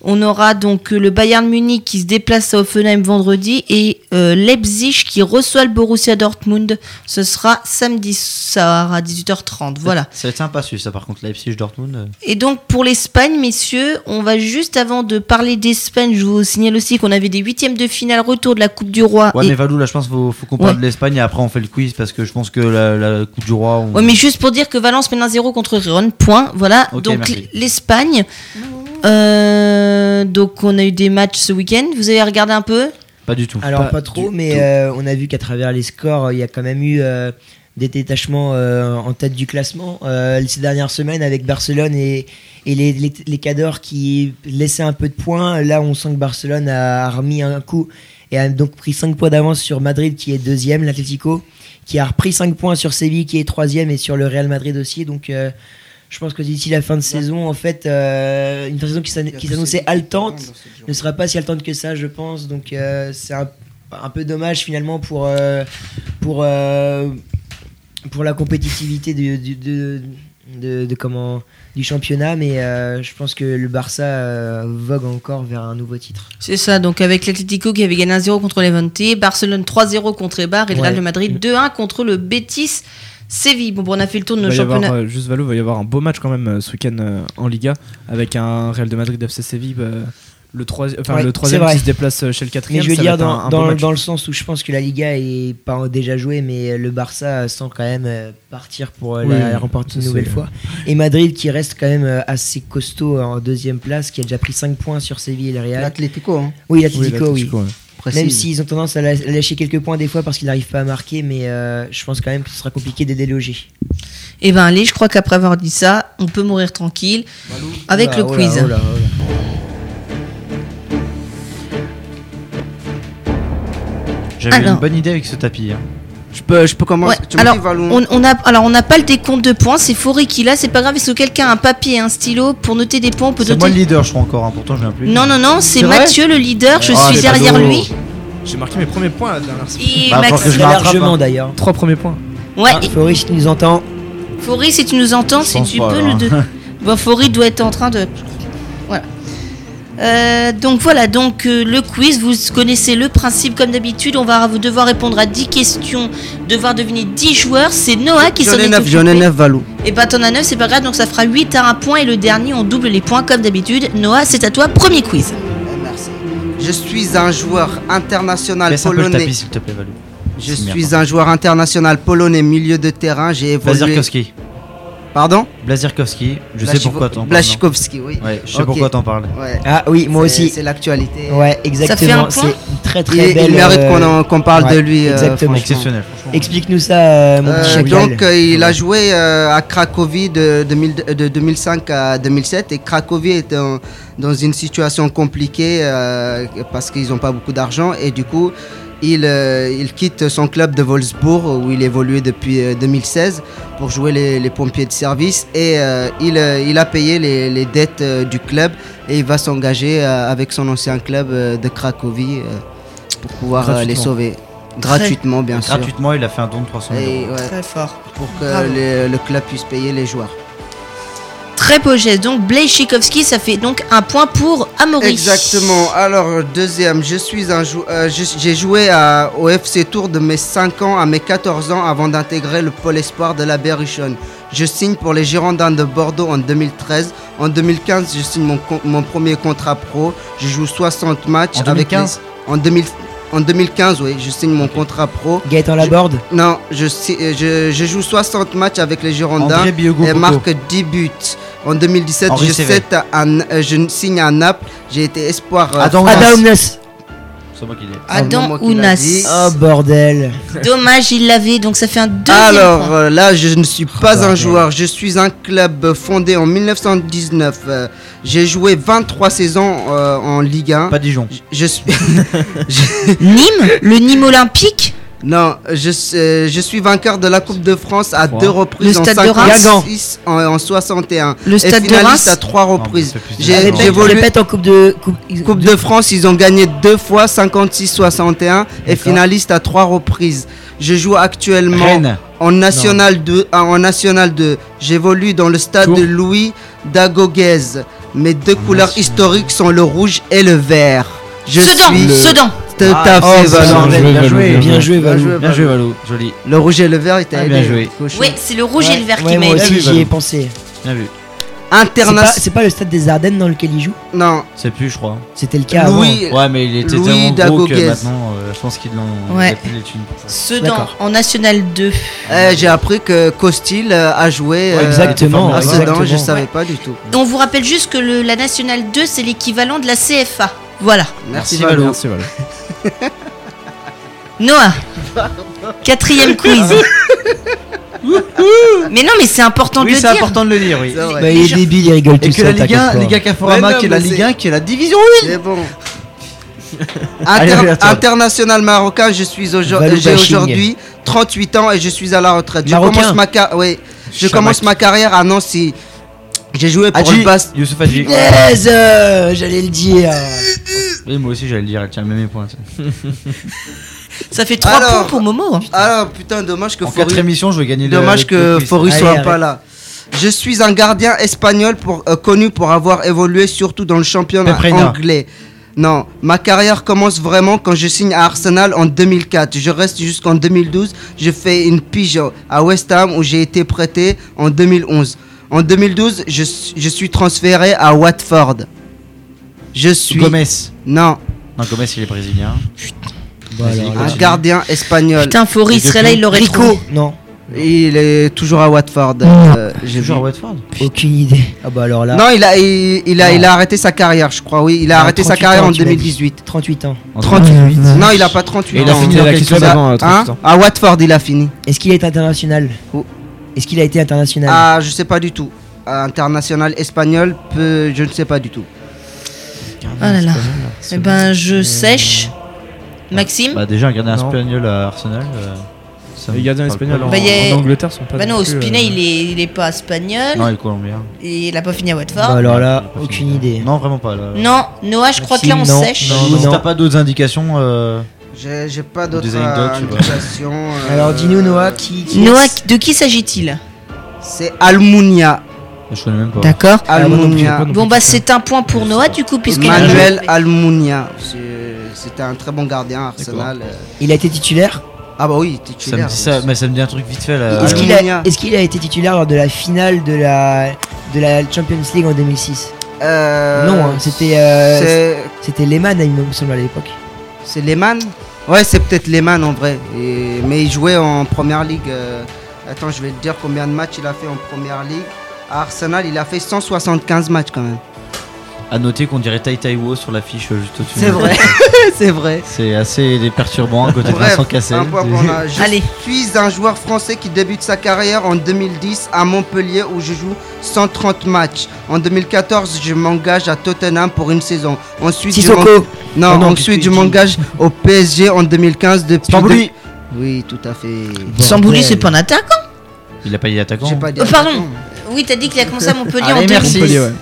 S1: On aura donc euh, le Bayern Munich qui se déplace à Offenheim vendredi et euh, Leipzig qui reçoit le Borussia Dortmund. Ce sera samedi soir à 18h30. Voilà.
S5: Ça va être sympa, celui ça par contre, Leipzig Dortmund. euh.
S1: Et donc pour l'Espagne, messieurs, on va juste avant de parler d'Espagne, je vous signale aussi qu'on avait des huitièmes de finale retour de la Coupe du Roi.
S5: Ouais,
S1: et-
S5: mais Valou, là, je pense qu'il faut, faut qu'on parle
S1: Ouais.
S5: de l'Espagne et après on fait le quiz parce que je pense que la, la Coupe du Roi. on-
S1: Ouais, mais juste pour dire que Valence mène 1-0 contre Riron, point. Voilà. Donc l'Espagne. Euh, donc on a eu des matchs ce week-end. Vous avez regardé un peu?
S5: Pas du tout.
S2: Alors
S4: Pas
S2: pas, trop, mais euh, on a vu qu'à travers les scores, il y a quand même eu euh, des détachements euh, en tête du classement euh, ces dernières semaines avec Barcelone et, et les, les, les cadors qui laissaient un peu de points. Là, on sent que Barcelone a remis un coup et a donc pris 5 points d'avance sur Madrid qui est deuxième, l'Atlético, qui a repris 5 points sur Séville qui est troisième et sur le Real Madrid aussi. Donc euh, je pense que d'ici la fin de saison, en fait, euh, une saison qui s'ann- qui s'annonçait haletante ne sera pas si haletante que ça, je pense. Donc euh, c'est un, un peu dommage finalement pour, euh, pour, euh, pour la compétitivité de, de, de comment, du championnat, mais euh, je pense que le Barça euh, vogue encore vers un nouveau titre.
S1: C'est ça, donc avec l'Atlético qui avait gagné 1-0 contre Levante, Barcelone 3-0 contre Eibar et le
S2: Ouais.
S1: Real de Madrid 2-1 contre le Betis Séville. Bon, bon, on a fait le tour de nos
S4: avoir,
S1: championnats.
S4: euh, juste Valo, il va y avoir un beau match quand même euh, ce week-end euh, en Liga avec un Real de Madrid FC Séville. euh, le, troisi- enfin,
S2: Ouais,
S4: le
S2: c'est
S4: troisième
S2: vrai.
S4: qui se déplace chez le
S2: Mais
S4: quatrième.
S2: je veux dire
S4: un-
S2: dans,
S4: un
S2: dans, le sens où je pense que la Liga est pas déjà jouée, mais le Barça sent quand même partir pour
S4: Oui,
S2: la, remporter une nouvelle fois. Et Madrid qui reste quand même assez costaud en deuxième place, qui a déjà pris 5 points sur Séville et le Real.
S3: L'Atlético, hein,
S2: Oui,
S4: Oui,
S2: l'Atlético, oui.
S3: Précise.
S2: Même s'ils ont tendance à lâcher quelques points des fois parce qu'ils n'arrivent pas à marquer, mais euh, je pense quand même que ce sera compliqué de les déloger.
S1: Et ben allez, je crois qu'après avoir dit ça, on peut mourir tranquille avec
S2: Oula,
S1: le
S2: oula,
S1: quiz.
S2: oula, oula.
S5: J'avais
S1: Alors.
S5: une bonne idée avec ce tapis. hein.
S3: Je peux, je peux commencer.
S1: Ouais,
S3: Tu
S1: alors, On, on a, alors on n'a pas le décompte de points, c'est Faury qui l'a, c'est pas grave, est-ce que quelqu'un a un papier et un stylo pour noter des points On peut
S5: C'est moi le
S1: noter.
S5: leader, je crois encore. hein, Pourtant, je viens plus.
S1: Non, non, non, c'est Mathieu le leader, je
S5: Ah,
S1: suis derrière
S5: badauds.
S1: lui.
S4: J'ai marqué mes premiers points la dernière semaine.
S1: Et
S5: Bah,
S1: Max.
S5: faut que je
S2: Très
S5: me rattrape,
S2: largement
S5: hein.
S2: d'ailleurs.
S4: Trois premiers points.
S1: Ouais,
S2: Ah, Faury, si tu nous entends,
S1: Faury, si tu nous entends, si tu
S5: pas,
S1: peux. De... [laughs] Bon, doit être en train de. Euh, donc voilà, donc euh, le quiz, vous connaissez le principe comme d'habitude. On va devoir répondre à 10 questions, devoir deviner 10 joueurs. C'est Noah qui s'en est
S3: 9, j'en ai
S1: occupé.
S3: 9, Valou.
S1: Et bah t'en as 9, c'est pas grave, donc ça fera 8 à 1 point et le dernier on double les points comme d'habitude. Noah, c'est à toi, premier quiz.
S3: Merci. Je suis un joueur international
S5: Laisse un peu le
S3: polonais.
S5: tapis, s'il te plaît, Valou.
S3: Je suis
S5: merde.
S3: un joueur international polonais, milieu de terrain. J'ai évolué. Pardon
S5: Blazirkowski. Je sais pourquoi t'en parles.
S3: Blachikowski, oui.
S5: Ouais, je sais pourquoi t'en parles.
S3: Ouais.
S2: ah oui, moi aussi.
S3: C'est l'actualité.
S2: Ouais,
S1: fait un
S2: exactement.
S1: point
S2: C'est une très
S3: Il,
S2: très belle.
S3: il mérite
S2: euh,
S3: qu'on en- qu'on parle
S2: ouais,
S3: de lui. euh,
S2: exactement.
S5: Exceptionnel.
S2: Explique-nous ça, euh, mon petit
S3: Euh, donc euh, il a joué euh, à Cracovie de, 2000 de 2005 à 2007 et Cracovie est dans, dans une situation compliquée euh, parce qu'ils n'ont pas beaucoup d'argent et du coup il, euh, il quitte son club de Wolfsburg où il évoluait depuis euh, 2016 pour jouer les, les pompiers de service et euh, il, euh, il a payé les, les dettes euh, du club et il va s'engager euh, avec son ancien club euh, de Cracovie euh, pour pouvoir euh, les sauver. Gratuitement, bien sûr.
S5: Gratuitement, il a fait un don de 300 000
S3: Et,
S5: euros.
S3: ouais,
S1: Très fort.
S3: pour que le club puisse payer les joueurs.
S1: Très beau geste. Donc Blaise Chikowski, ça fait donc un point pour Amaury.
S3: Exactement. Alors, deuxième, je suis un jou- euh, j'ai joué à- au FC Tour de mes 5 ans à mes 14 ans avant d'intégrer le pôle espoir de la Berrichonne. Je signe pour les Girondins de Bordeaux en 2013. En 2015, je signe mon, premier contrat pro. Je joue 60 matchs
S5: En
S3: avec
S5: 2015?
S3: les- en, 2000 en 2015, oui, je signe mon contrat pro.
S2: Gaëtan
S3: Je-
S2: Laborde
S3: Non, je, si- euh, je, je joue 60 matchs avec les Girondins et marque 10 buts. En 2017,
S5: Henri
S3: je, à- signe à Naples. J'ai été espoir. euh,
S5: Adam.
S2: Adam
S5: C'est moi qui l'ai.
S1: Adam
S3: dit.
S1: Ounas.
S2: Oh bordel
S1: Dommage, il l'avait, donc ça fait un deuxième
S3: Alors
S1: point.
S3: euh, là, je ne suis pas un joueur. Je suis un club fondé en 1919. Euh, J'ai joué 23 saisons euh, en Ligue 1.
S5: Pas Dijon.
S3: Je- Je suis. [laughs] je-
S1: Nîmes, le Nîmes olympique.
S3: Non, je, euh, je suis vainqueur de la Coupe de France à
S5: Wow.
S3: deux reprises
S1: Le
S3: en
S1: Stade de
S3: 56 en, en 61.
S1: Le Stade
S3: et
S1: de
S3: finaliste
S1: Reims.
S3: à trois reprises. J'ai
S5: de.
S2: Répète, en coupe de... Coupe,
S3: Coupe de France, ils ont gagné deux fois 56-61 et finaliste à trois reprises. Je joue actuellement
S5: Rennes.
S3: en National 2. ah, en National 2. J'évolue dans le stade de Louis Dagoguez. Mes deux couleurs
S5: National.
S3: historiques sont le rouge et le vert. Je
S1: Sedan,
S3: suis
S1: Sedan.
S3: Tout
S5: Ah,
S3: à
S5: oh,
S3: fait
S5: bordel, bien joué.
S2: Bien joué,
S3: Bien
S2: Valou.
S3: joué.
S5: Bien joué, Valou. Joli.
S3: Le rouge et le vert, il t'a
S5: Ah,
S3: aidé.
S5: bien joué.
S1: Oui, c'est le rouge et le vert
S2: Ouais,
S1: qui m'a
S2: moi
S1: aidé.
S2: aussi
S5: aidé.
S2: j'y ai pensé.
S5: Bien vu.
S2: C'est pas,
S3: International.
S2: c'est pas le stade des Ardennes dans lequel il joue
S3: Non,
S5: C'est plus, je crois.
S2: C'était le cas avant.
S3: Louis.
S5: Ouais, mais il était
S3: Louis
S5: tellement gros que maintenant, euh, je pense qu'ils l'ont.
S1: Ouais.
S5: Plus les thunes pour ça.
S1: Sedan en National 2.
S3: Eh, J'ai appris que Costil euh, a joué
S2: Ouais,
S3: euh,
S2: exactement,
S3: à Sedan.
S2: exactement.
S3: Je savais pas du tout.
S1: On vous rappelle juste que le- la National 2, c'est l'équivalent de la CFA. Voilà.
S3: Merci,
S5: Merci,
S3: Valou.
S5: Valou.
S4: Merci, voilà. [laughs]
S1: Noah. Quatrième [laughs] quiz. [laughs] mais non, mais c'est important de
S5: Oui,
S1: le
S5: c'est
S1: dire.
S5: important de le dire, oui.
S3: C'est.
S2: Bah, il est débile, il rigole tout
S5: Et que la
S2: seul.
S5: Ligue 1,
S2: t'inquiète pas.
S5: Liga Caforama,
S3: Ouais, non,
S5: qui est la
S3: mais
S5: Ligue
S3: c'est-
S5: 1, qui est la division
S3: C'est bon.
S5: Allez,
S3: Inter-
S5: attends.
S3: international marocain, je suis aujourd-
S2: Valou
S3: j'ai
S2: bashing.
S3: aujourd'hui 38 ans et je suis à la retraite. Je
S2: Marocain.
S3: commence ma car- oui, je
S5: Chamak.
S3: commence ma carrière à Nancy. J'ai joué pour le Bas.
S5: Youssouf Hadji.
S2: Punaise, euh, J'allais le dire.
S5: Oui, moi aussi, j'allais le dire, elle tient le même point. ça. [laughs]
S1: Ça fait 3
S3: Alors-
S1: points pour Momo. hein.
S3: Alors putain, dommage que
S5: En quatre émissions, je vais gagner le.
S3: Dommage
S5: le-
S3: que
S5: quiz.
S3: Fori
S2: Allez,
S3: soit
S2: arrête.
S3: pas là. Je suis un gardien espagnol pour, euh, connu pour avoir évolué surtout dans le championnat
S5: Peprena.
S3: anglais. Non, ma carrière commence vraiment quand je signe à Arsenal en 2004. Je reste jusqu'en 2012. Je fais une pige à West Ham où j'ai été prêté en 2011. En 2012, je, je suis transféré à Watford. Je suis...
S5: Gomez.
S3: Non,
S5: Non, Gomez, il est brésilien. Vas-y,
S2: alors,
S3: un
S2: là.
S3: gardien espagnol.
S1: Putain, Faury
S5: Et
S1: serait là, il l'aurait
S2: Rico
S1: trouvé.
S2: Non,
S3: Il est toujours à Watford. euh, j'ai
S5: Toujours à. Watford?
S2: aucune idée. Ah bah alors là,
S3: Non, il a, il, il a,
S2: Non.
S3: il a arrêté sa carrière, je crois, oui. Il a
S2: Ah,
S3: arrêté sa
S2: 38
S3: carrière
S2: ans,
S3: en
S2: tu m'as dit.
S3: 2018.
S2: 38 ans.
S5: En
S3: 38.
S5: 2008.
S3: Non, il a pas 38
S5: Et il a
S3: ans.
S5: fini
S4: la question d'avant,
S3: Hein
S4: 38 ans.
S3: À Watford, il a fini.
S2: Est-ce qu'il est international?
S3: Oh.
S2: Est-ce qu'il a été international?
S3: Ah, je sais pas du tout. International espagnol, peu, je ne sais pas du tout.
S1: Ah là là. Eh ben, je sèche. Maxime
S5: Bah, déjà, un gardien
S4: Non.
S5: espagnol à Arsenal. euh, ça
S4: Les
S5: me
S4: gardiens
S5: parle
S4: espagnols
S5: pas.
S4: en,
S1: Bah, y a-
S4: en Angleterre sont pas.
S1: Bah
S4: non
S1: non,
S4: plus,
S1: Spinet,
S4: euh,
S1: il est, il est pas espagnol.
S5: Non, il est colombien.
S1: Et il a pas fini à
S2: Bah
S1: Watford.
S2: alors là,
S5: Il a pas
S2: aucune
S5: fini.
S2: idée.
S5: Non, vraiment pas. Là.
S1: Non, Noah, je crois que là, on
S2: Maxime, non.
S1: sèche.
S2: Non,
S5: Si
S2: non.
S5: t'as pas d'autres indications, euh,
S3: J'ai j'ai pas d'autres
S5: Des anecdotes, tu vois.
S3: indications. euh,
S2: Alors dis-nous Noah, qui, qui
S1: Noah, de qui s'agit-il?
S3: C'est Almunia.
S5: Je connais même pas.
S1: D'accord.
S2: Ah,
S3: Almunia.
S1: Bon, bah, c'est un point pour Noah, du coup, puisqu'il
S3: Manuel. Almunia. C'est- C'était un très bon gardien Arsenal. euh.
S2: Il a été titulaire
S3: Ah bah oui,
S5: Ça me
S3: titulaire.
S5: dit ça, mais ça me dit un truc vite fait là.
S2: Est-ce qu'il a, été titulaire lors de la finale de la, de la Champions League en 2006
S3: Euh,
S2: Non, hein, c'était euh, c'était Lehmann, il me semble à l'époque.
S3: C'est Lehmann? Ouais, c'est peut-être Lehmann en vrai. Et- mais il jouait en première ligue. euh, Attends, je vais te dire combien de matchs il a fait en première ligue. À Arsenal, il a fait 175 matchs quand même.
S5: À noter qu'on dirait Tai Taiwo sur l'affiche euh, juste au-dessus.
S3: C'est vrai. [laughs] c'est vrai.
S5: C'est assez perturbant à côté de Vincent Cassel.
S3: un point pour [laughs] moi. Je
S1: Allez.
S3: suis un joueur français qui débute sa carrière en 2010 à Montpellier où je joue 130 matchs. En 2014, je m'engage à Tottenham pour une saison. Ensuite, je Non,
S2: Ah non,
S3: ensuite je m'engage au PSG en 2015 depuis.
S7: Stambouli.
S3: de- Oui, tout à fait.
S1: Sambouli, c'est pas un attaquant
S5: Il a pas dit attaquant.
S3: Pas dit
S1: Oh, pardon. Oui, t'as dit qu'il a commencé à Montpellier
S5: Allez,
S1: en 2000.
S5: merci.
S4: Montpellier, ouais.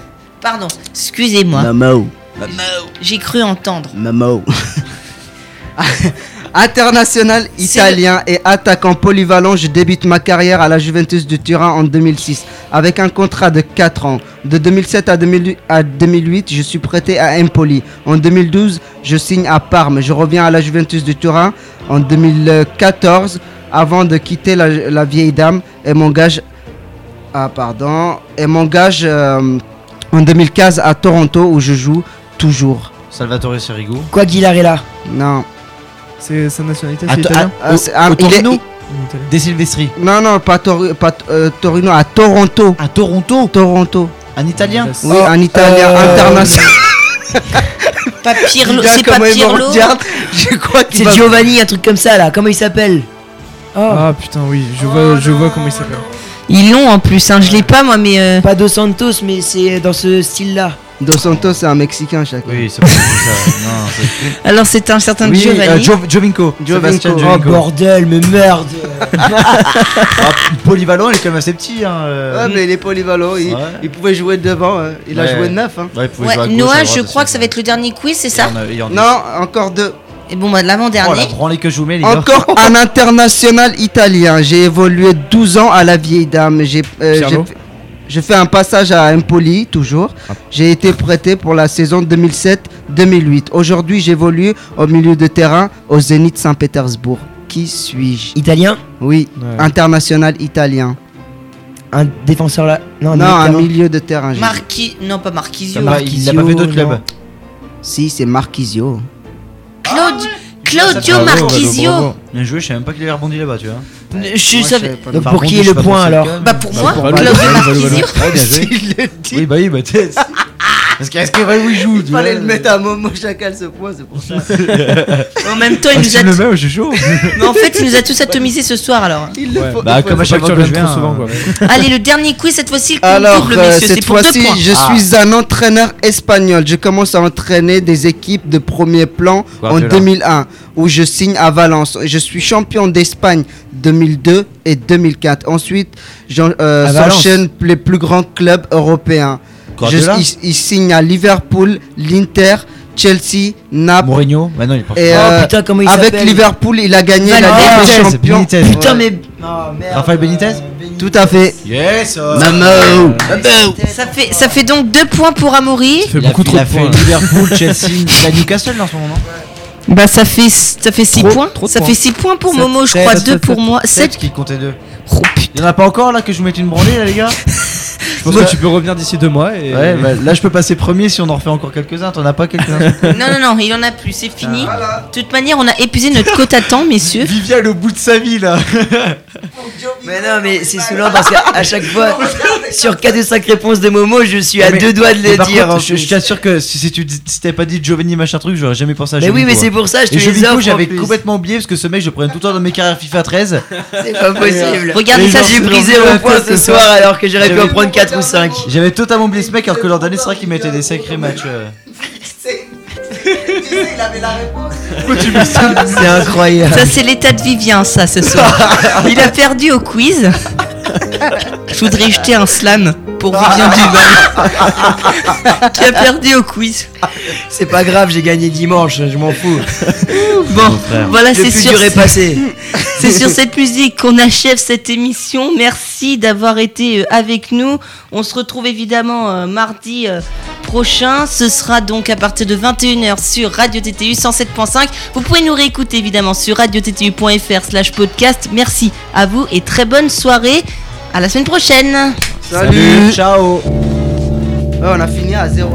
S1: Pardon, excusez-moi.
S3: Mamo.
S1: J'ai cru entendre.
S3: Mamo. [laughs] International italien et attaquant polyvalent, je débute ma carrière à la Juventus de Turin en 2006 avec un contrat de 4 ans. De 2007 à 2008, à 2008, je suis prêté à Empoli. En 2012, je signe à Parme. Je reviens à la Juventus de Turin en 2014 avant de quitter la, la vieille dame et m'engage ah pardon et m'engage euh, en 2015 à Toronto où je joue toujours.
S5: Salvatore Sirigu.
S2: Quoi Guilarella
S3: Non.
S4: C'est sa nationalité, c'est italien?
S3: Ah,
S7: Au-
S3: c'est un-
S7: au
S3: il est-
S7: Torino. Des Silvestri.
S3: Non, non, pas, Tori- pas euh, Torino, à Toronto.
S7: À Toronto?
S3: Toronto.
S7: Un Italien?
S3: Oui, un Italien
S2: euh,
S3: international. [laughs]
S1: Pas Pirlo,
S3: Regarde
S1: c'est pas
S3: comment il me
S1: Pirlo.
S3: regarde. [laughs] Je crois qu'il
S2: C'est
S3: va...
S2: Giovanni, un truc comme ça là. Comment il s'appelle? Oh,
S4: Ah putain, oui, je vois, je vois comment il s'appelle.
S1: Ils l'ont en plus, hein. je l'ai pas moi, mais. euh,
S2: pas Dos Santos, mais c'est dans ce style-là.
S3: Dos Santos, c'est un Mexicain, chacun.
S5: Oui, c'est pas ça. [laughs] Non, c'est-
S1: Alors c'est un certain
S7: Oui,
S1: Giovanni.
S7: euh, Gio- Giovinco.
S3: Giovinco.
S7: Sébastien
S2: Oh
S7: Giovinco.
S2: bordel, mais merde [laughs]
S7: Ah, polyvalent, il est quand même assez petit. Hein, euh.
S3: Ouais, mais il est polyvalent. Il,
S5: Ouais.
S3: il pouvait jouer devant. hein. Il a
S5: Ouais.
S3: joué neuf. Hein.
S5: Ouais, il pouvait
S1: Ouais,
S5: jouer à gauche, à
S1: Noah,
S5: droite
S1: je
S5: aussi.
S1: crois que ça va être le dernier quiz, c'est ça?
S5: Il y en a- il y en a-
S3: Non, encore deux.
S1: Et bon, bah,
S7: Oh
S1: l'avant-dernier.
S7: la branlée que je vous mets, les gars.
S3: Encore [laughs] un international italien. J'ai évolué 12 ans à la vieille dame. J'ai euh,
S4: Pirlo.
S3: j'ai fait- j'ai fait un passage à Empoli, toujours. J'ai été prêté pour la saison 2007-2008. Aujourd'hui, j'évolue au milieu de terrain au Zénith Saint-Pétersbourg. Qui suis-je?
S2: Italien?
S3: Oui,
S4: Ouais.
S3: international italien.
S2: Un défenseur là? Non,
S3: non, un milieu de terrain. j'ai dit.
S1: Marqui... Non, pas Marquisio.
S5: Ça va, il a pas fait d'autres
S2: Marquisio,
S5: clubs.
S3: Si, c'est Marquisio.
S1: Claude... Claudio Marquisio.
S5: Bien joué, je savais même pas qu'il avait rebondi là-bas, tu vois.
S1: Je savais.
S2: Donc pour qui est le point alors
S1: Bah pour
S4: Bah,
S1: moi, Claudio Marquisio.
S5: Oui, bah oui, bah t'es. Parce qu'est-ce qu'il va où il joue
S3: Il fallait le mettre à Momo Chacal ce point, c'est pour ça. [laughs]
S1: En même temps, il nous a.
S5: le mets, je chaud.
S1: Mais en fait, il nous a tous atomisés ce soir alors.
S3: Il le
S4: Ouais.
S3: faut.
S5: Bah, comme à chaque fois
S3: que
S5: que je viens.
S4: Trop souvent, quoi. [laughs]
S1: Allez, le dernier quiz cette fois-ci, le double,
S3: euh,
S1: messieurs, c'est
S3: cette fois-ci, je
S5: Ah.
S3: suis un entraîneur espagnol. Je commence à entraîner des équipes de premier plan en
S5: Guardiola.
S3: 2001, où je signe à Valence. Je suis champion d'Espagne 2002 et 2004. Ensuite, euh, s'enchaînent les plus grands clubs européens. Je, il, il signe à Liverpool, l'Inter, Chelsea, Naples.
S5: Mourinho Bah non, il est pas.
S3: Et,
S2: Oh
S3: euh,
S2: putain, comment il
S3: avec Liverpool, il a gagné la. Ligue des Champions.
S7: Benitez.
S2: Putain,
S3: Ouais.
S2: mais. Oh merde.
S5: Benitez
S3: Tout à fait.
S5: Yes
S3: Mamo.
S1: Ça fait, ça fait donc deux points pour Amaury.
S4: Ça fait
S5: Il a,
S4: beaucoup
S5: il
S4: trop
S5: a
S4: de
S5: fait
S4: points.
S5: Liverpool, [laughs] Chelsea, il a Newcastle en ce moment,
S1: Bah ça fait ça fait 6
S4: Trop-
S1: points.
S4: trop
S1: Ça
S4: points.
S1: fait 6 points pour
S4: Sept,
S1: Momo, je
S4: sept,
S1: crois
S4: sept,
S1: 2
S4: sept,
S1: pour
S4: sept.
S1: moi.
S5: 7
S1: 7
S5: qui comptait 2.
S1: Oh putain.
S5: Il y en a pas encore là que je vous mette une branlée là, les gars? [laughs]
S4: pense que tu peux revenir d'ici deux mois et.
S5: Ouais, bah, là je peux passer premier si on en refait encore quelques-uns. T'en as pas quelques-uns [laughs]
S1: Non non non, il en a plus, c'est fini. De toute manière, on a épuisé notre quota à temps, messieurs.
S5: Viviane au bout de sa vie là [laughs]
S2: Mais non, mais c'est saoulant parce qu'à chaque fois, [laughs] sur 4 ou 5 réponses de Momo, je suis à
S5: Mais-
S2: deux doigts de le dire.
S5: contre, je, t'assure que si, si tu si t'avais pas dit Giovanni machin truc, j'aurais jamais pensé à
S2: Mais oui, mais c'est pour ça, je te les offre.
S5: j'avais complètement oublié parce que ce mec, je le prenais tout le temps dans mes carrières FIFA 13.
S2: C'est pas possible.
S1: Regardez ça,
S2: j'ai
S1: brisé
S2: 0
S5: la
S2: points
S5: tête,
S2: ce soir alors que j'aurais pu en prendre 4 ou 5.
S5: J'avais totalement oublié ce mec alors que l'an dernier, c'est vrai qu'il mettait des sacrés matchs. euh. [laughs] [laughs]
S2: C'est incroyable.
S1: Ça c'est l'état de Vivien ça ce soir. [laughs] Il a perdu au quiz. Je voudrais jeter un slam pour Vivien Duval. [laughs] qui a perdu au quiz.
S2: C'est pas grave, j'ai gagné dimanche, je m'en fous. [laughs]
S1: Bon, voilà, c'est
S2: passé. [laughs]
S1: C'est sur cette musique qu'on achève cette émission. Merci d'avoir été euh, avec nous. On se retrouve évidemment euh, mardi euh, prochain. Ce sera donc à partir de 21h sur Radio TTU 107.5. Vous pouvez nous réécouter évidemment sur radiottu.fr slash podcast. Merci à vous et très bonne soirée. À la semaine prochaine.
S3: Salut.
S5: Ciao
S3: Ouais, on a fini à 0.